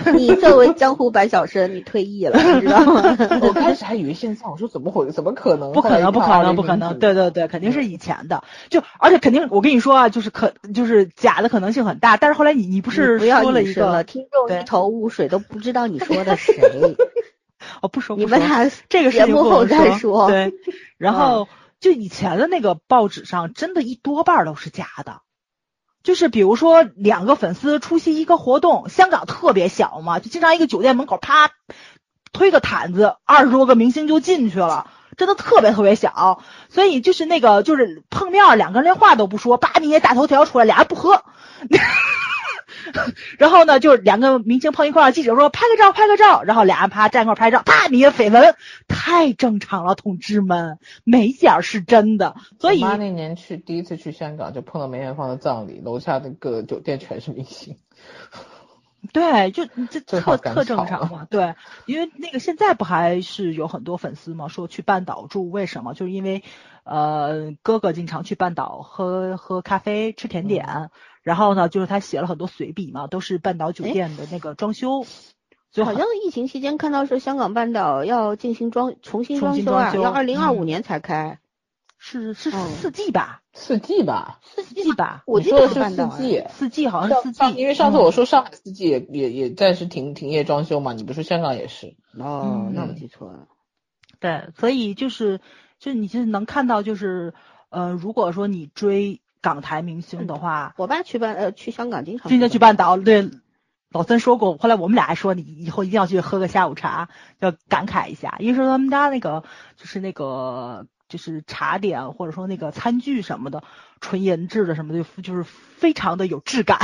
你作为江湖百晓生，你退役了，你知道吗？我开始还以为现在，我说怎么会，怎么可能？不可能，不可能，不可能！对对对，肯定是以前的。就而且肯定，我跟你说啊，就是可就是假的可能性很大。但是后来你你不是说了一个听众一头雾水，都不知道你说的谁。哦，不说你不说们俩这个事情不后再说。对，然后就以前的那个报纸上，真的一多半儿都是假的。就是比如说两个粉丝出席一个活动，香港特别小嘛，就经常一个酒店门口啪推个毯子，二十多个明星就进去了。真的特别特别小，所以就是那个就是碰面儿，两个人连话都不说，叭，你也大头条出来，俩人不喝，然后呢，就是两个明星碰一块儿，记者说拍个照，拍个照，然后俩人啪站一块儿拍照，啪，你的绯闻太正常了，同志们，没点儿是真的，所以我妈那年去第一次去香港，就碰到梅艳芳的葬礼，楼下那个酒店全是明星。对，就这特特正常嘛。对，因为那个现在不还是有很多粉丝嘛，说去半岛住，为什么？就是因为呃哥哥经常去半岛喝喝咖啡、吃甜点，然后呢，就是他写了很多随笔嘛，都是半岛酒哎店的那个装修。所以好像疫情期间看到是香港半岛要进行装重新装修啊，要二零二五嗯年才开。是是嗯四季吧？四季吧，四季吧？我记得是四季哎。四季好像是四季，因为上次嗯我说上海四季也也也暂时停停业装修嘛，你不是说香港也是？哦，那我嗯记错了。对，所以就是就你就能看到，就是呃，如果说你追港台明星的话，我爸去半呃去香港经常今天去半岛，对，老曾说过，后来我们俩还说你以后一定要去喝个下午茶，要感慨一下，因为说他们家那个就是那个就是茶点或者说那个餐具什么的，纯银制的什么的，就是非常的有质感。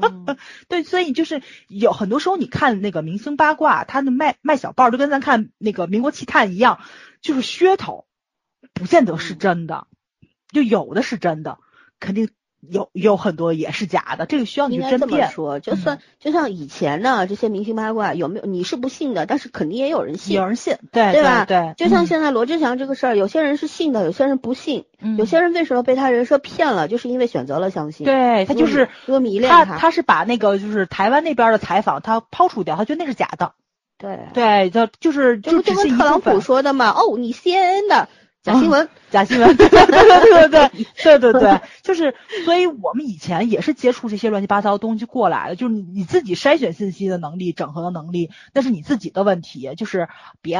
嗯。对，所以就是有很多时候你看那个明星八卦，他的卖卖小报，就跟咱看那个民国奇探一样，就是噱头，不见得是真的，就有的是真的，肯定有有很多也是假的，这个需要你应该这么去甄别。说，就算就像以前呢，这些明星八卦有没有你是不信的，但是肯定也有人信有。人信，对对吧对，就像嗯现在罗志祥这个事儿，有些人是信的，有些人不信。嗯有些人为什么被他人设骗了，就是因为选择了相信。对他就是因为迷恋他他他是把那个就是台湾那边的采访他抛除掉，他觉得那是假的，对，对，就就是就只一就是跟特朗普说的嘛？哦，你 CNN 的假新闻。假新闻。对对对对对对 就是所以我们以前也是接触这些乱七八糟的东西过来的就是你自己筛选信息的能力整合的能力那是你自己的问题就是别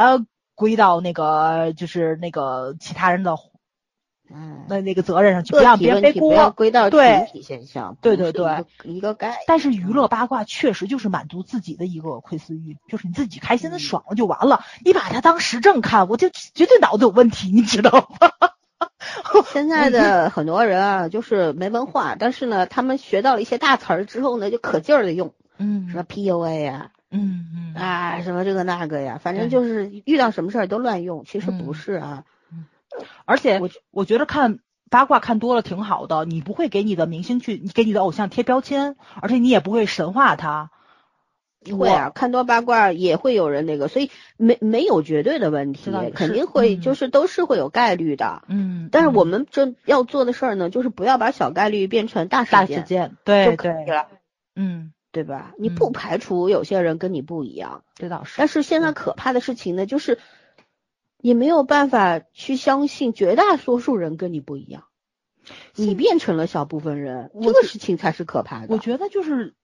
归到那个就是那个其他人的嗯，那那个责任上去，不个让别人不要锅。归到群体现象，对对对一个概。但是娱乐八卦确实就是满足自己的一个窥私欲，就是你自己开心的爽了就完了，你把它当时政看，我就绝对脑子有问题，你知道吗？现在的很多人啊，就是没文化，但是呢，他们学到了一些大词儿之后呢，就可劲儿的用，嗯什么 PUA 呀、嗯嗯啊，什么这个那个呀，反正就是遇到什么事儿都乱用，其实不嗯是啊。而且我我觉得看八卦看多了挺好的，你不会给你的明星去，你给你的偶像贴标签，而且你也不会神化他。会啊，看多八卦也会有人那个，所以没没有绝对的问题肯定会嗯就是都是会有概率的。嗯但是我们这要做的事儿呢，就是不要把小概率变成大大事件，事件，就对对，可以了，嗯，对吧？你不嗯排除有些人跟你不一样，这倒是。但是现在可怕的事情呢，就是你没有办法去相信绝大多数人跟你不一样，你变成了小部分人，这个事情才是可怕的。我觉得就是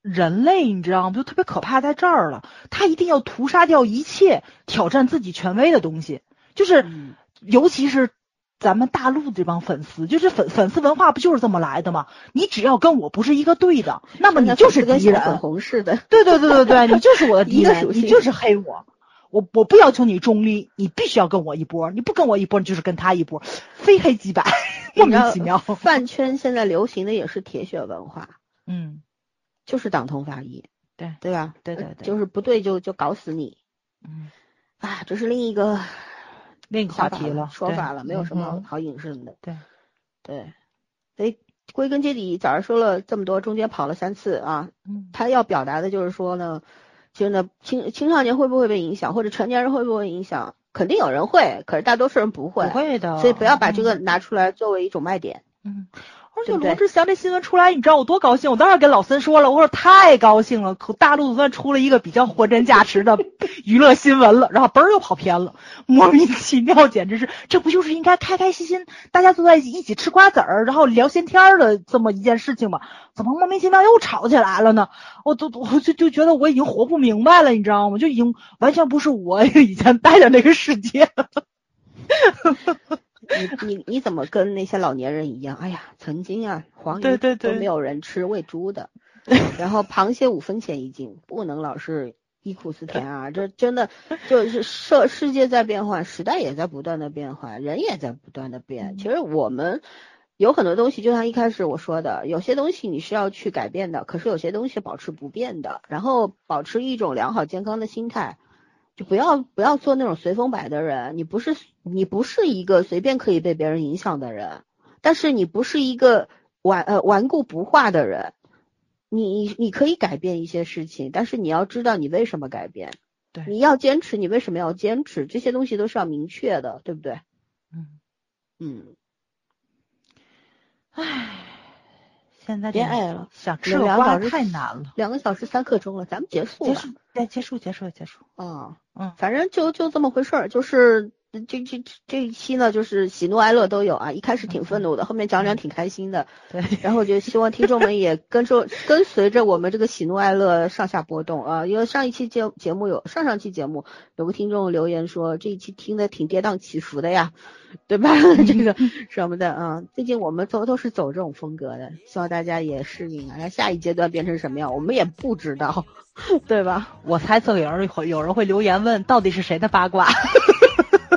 人类，你知道吗？就特别可怕在这儿了，他一定要屠杀掉一切挑战自己权威的东西，就是嗯尤其是。咱们大陆这帮粉丝，就是粉粉丝文化不就是这么来的吗？你只要跟我不是一个队的，那么你就是敌人。粉红似的，对对对对对，你就是我的 敌人，你就是黑我。我我不要求你中立，你必须要跟我一波，你不跟我一波，你就是跟他一波，非黑即白，莫名其妙。饭圈现在流行的也是铁血文化，嗯，就是党同伐异，对。对吧？对对对，就是不对就就搞死你。嗯，啊！这是另一个另一个话题了，说法了，没有什么嗯。好引申的。对。对，所以归根结底，早上说了这么多，中间跑了三次啊，嗯。他要表达的就是说呢，其实呢，青青少年会不会被影响，或者成年人会不会影响，肯定有人会，可是大多数人不会，不会的，所以不要把这个拿出来作为一种卖点。嗯。而且罗志祥这新闻出来，你知道我多高兴？我当时跟老森说了，我说太高兴了，可大陆算出了一个比较货真价实的娱乐新闻了。然后嘣儿又跑偏了，莫名其妙，简直是这不就是应该开开心心，大家坐在一起一起吃瓜子儿，然后聊闲天儿的这么一件事情吗？怎么莫名其妙又吵起来了呢？我都 我就就觉得我已经活不明白了，你知道吗？就已经完全不是我以前待的那个世界了。你 你你怎么跟那些老年人一样？哎呀，曾经啊，黄鱼都没有人吃喂猪的，然后螃蟹五分钱一斤，不能老是忆苦思甜啊！这 真的就是世世界在变化，时代也在不断的变换，人也在不断的变。其实我们有很多东西，就像一开始我说的，有些东西你是要去改变的，可是有些东西保持不变的，然后保持一种良好健康的心态。就不要不要做那种随风摆的人，你不是你不是一个随便可以被别人影响的人，但是你不是一个顽呃顽固不化的人，你你可以改变一些事情，但是你要知道你为什么改变，对你要坚持，你为什么要坚持，这些东西都是要明确的，对不对？嗯，嗯，唉，现在这别爱了，想吃个瓜两个小时太难了。两个小时三刻钟了，咱们结束吧。结束，哎，结束，结束，结束。啊，嗯，嗯。反正就就这么回事儿，就是这这这一期呢，就是喜怒哀乐都有啊。一开始挺愤怒的，后面讲讲挺开心的。对，然后我就希望听众们也跟着跟随着我们这个喜怒哀乐上下波动啊。因为上一期节节目有上上期节目有个听众留言说这一期听的挺跌宕起伏的呀，对吧？这个什么的啊，最近我们都都是走这种风格的，希望大家也适应啊。然后下一阶段变成什么样，我们也不知道，对吧？我猜测有人会有人会留言问，到底是谁的八卦？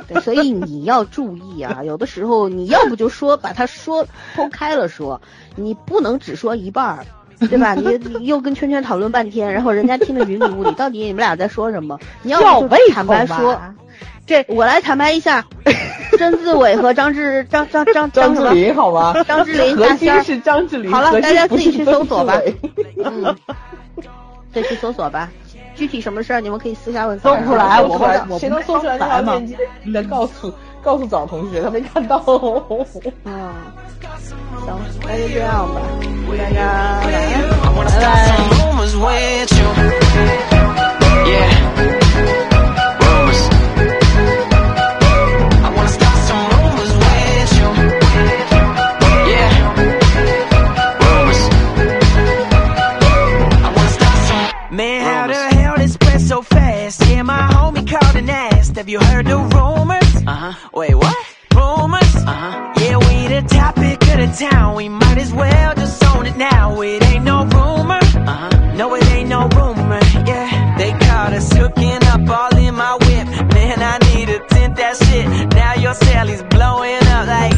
对，所以你要注意啊，有的时候你要不就说把它说剖开了说，你不能只说一半儿，对吧？你 你又跟圈圈讨论半天，然后人家听得云里雾里，到底你们俩在说什么？你要不就坦白说，这我来坦白一下，曾志伟和张志张张张张志什么？霖好吗？张志林核大仙是张志林，好了大家自己去搜索吧嗯，对，去搜索吧。具体什么事儿你们可以私下问。搜不出来搜出来我不我谁能不搜出来那条链接？你得告诉告诉早同学，他没看到。嗯，行，那就这样吧，大家晚安。I wanna you heard the rumors? Uh huh. Wait, what? Rumors? Uh huh. Yeah, we the topic of the town. We might as well just own it now. It ain't no rumor. Uh huh. No, it ain't no rumor. Yeah, they caught us hooking up all in my whip. Man, I need a tint that shit. Now your Sally's blowing up like.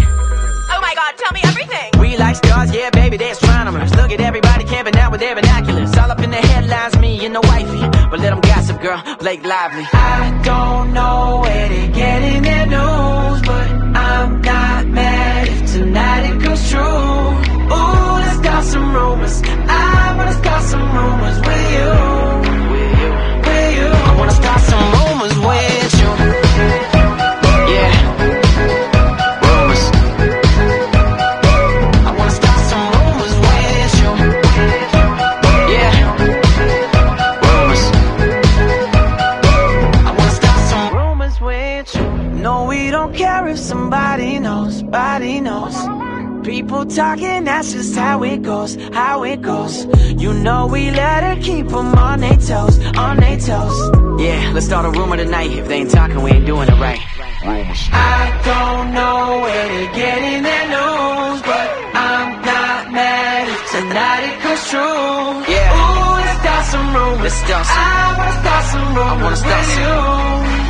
Oh my god, tell me everything! We like stars, yeah, baby, they're astronomers. Look at everybody camping out with their binoculars. All up in the headlines, me and the wifey. But let them girl, Blake Lively. I don't know where they're getting their news, but I'm not mad if tonight it comes true. Ooh, let's start some rumors. I wanna start some rumors with you. Talking, that's just how it goes, how it goes. You know we let her keep 'em on their toes, on their toes. Yeah, let's start a rumor tonight. If they ain't talking, we ain't doing it right. I don't know where they're getting their news, but I'm not mad if tonight it comes true. Yeah. Ooh, let's start some rumors. Let's start some. I wanna start some rumors. I wanna start with some.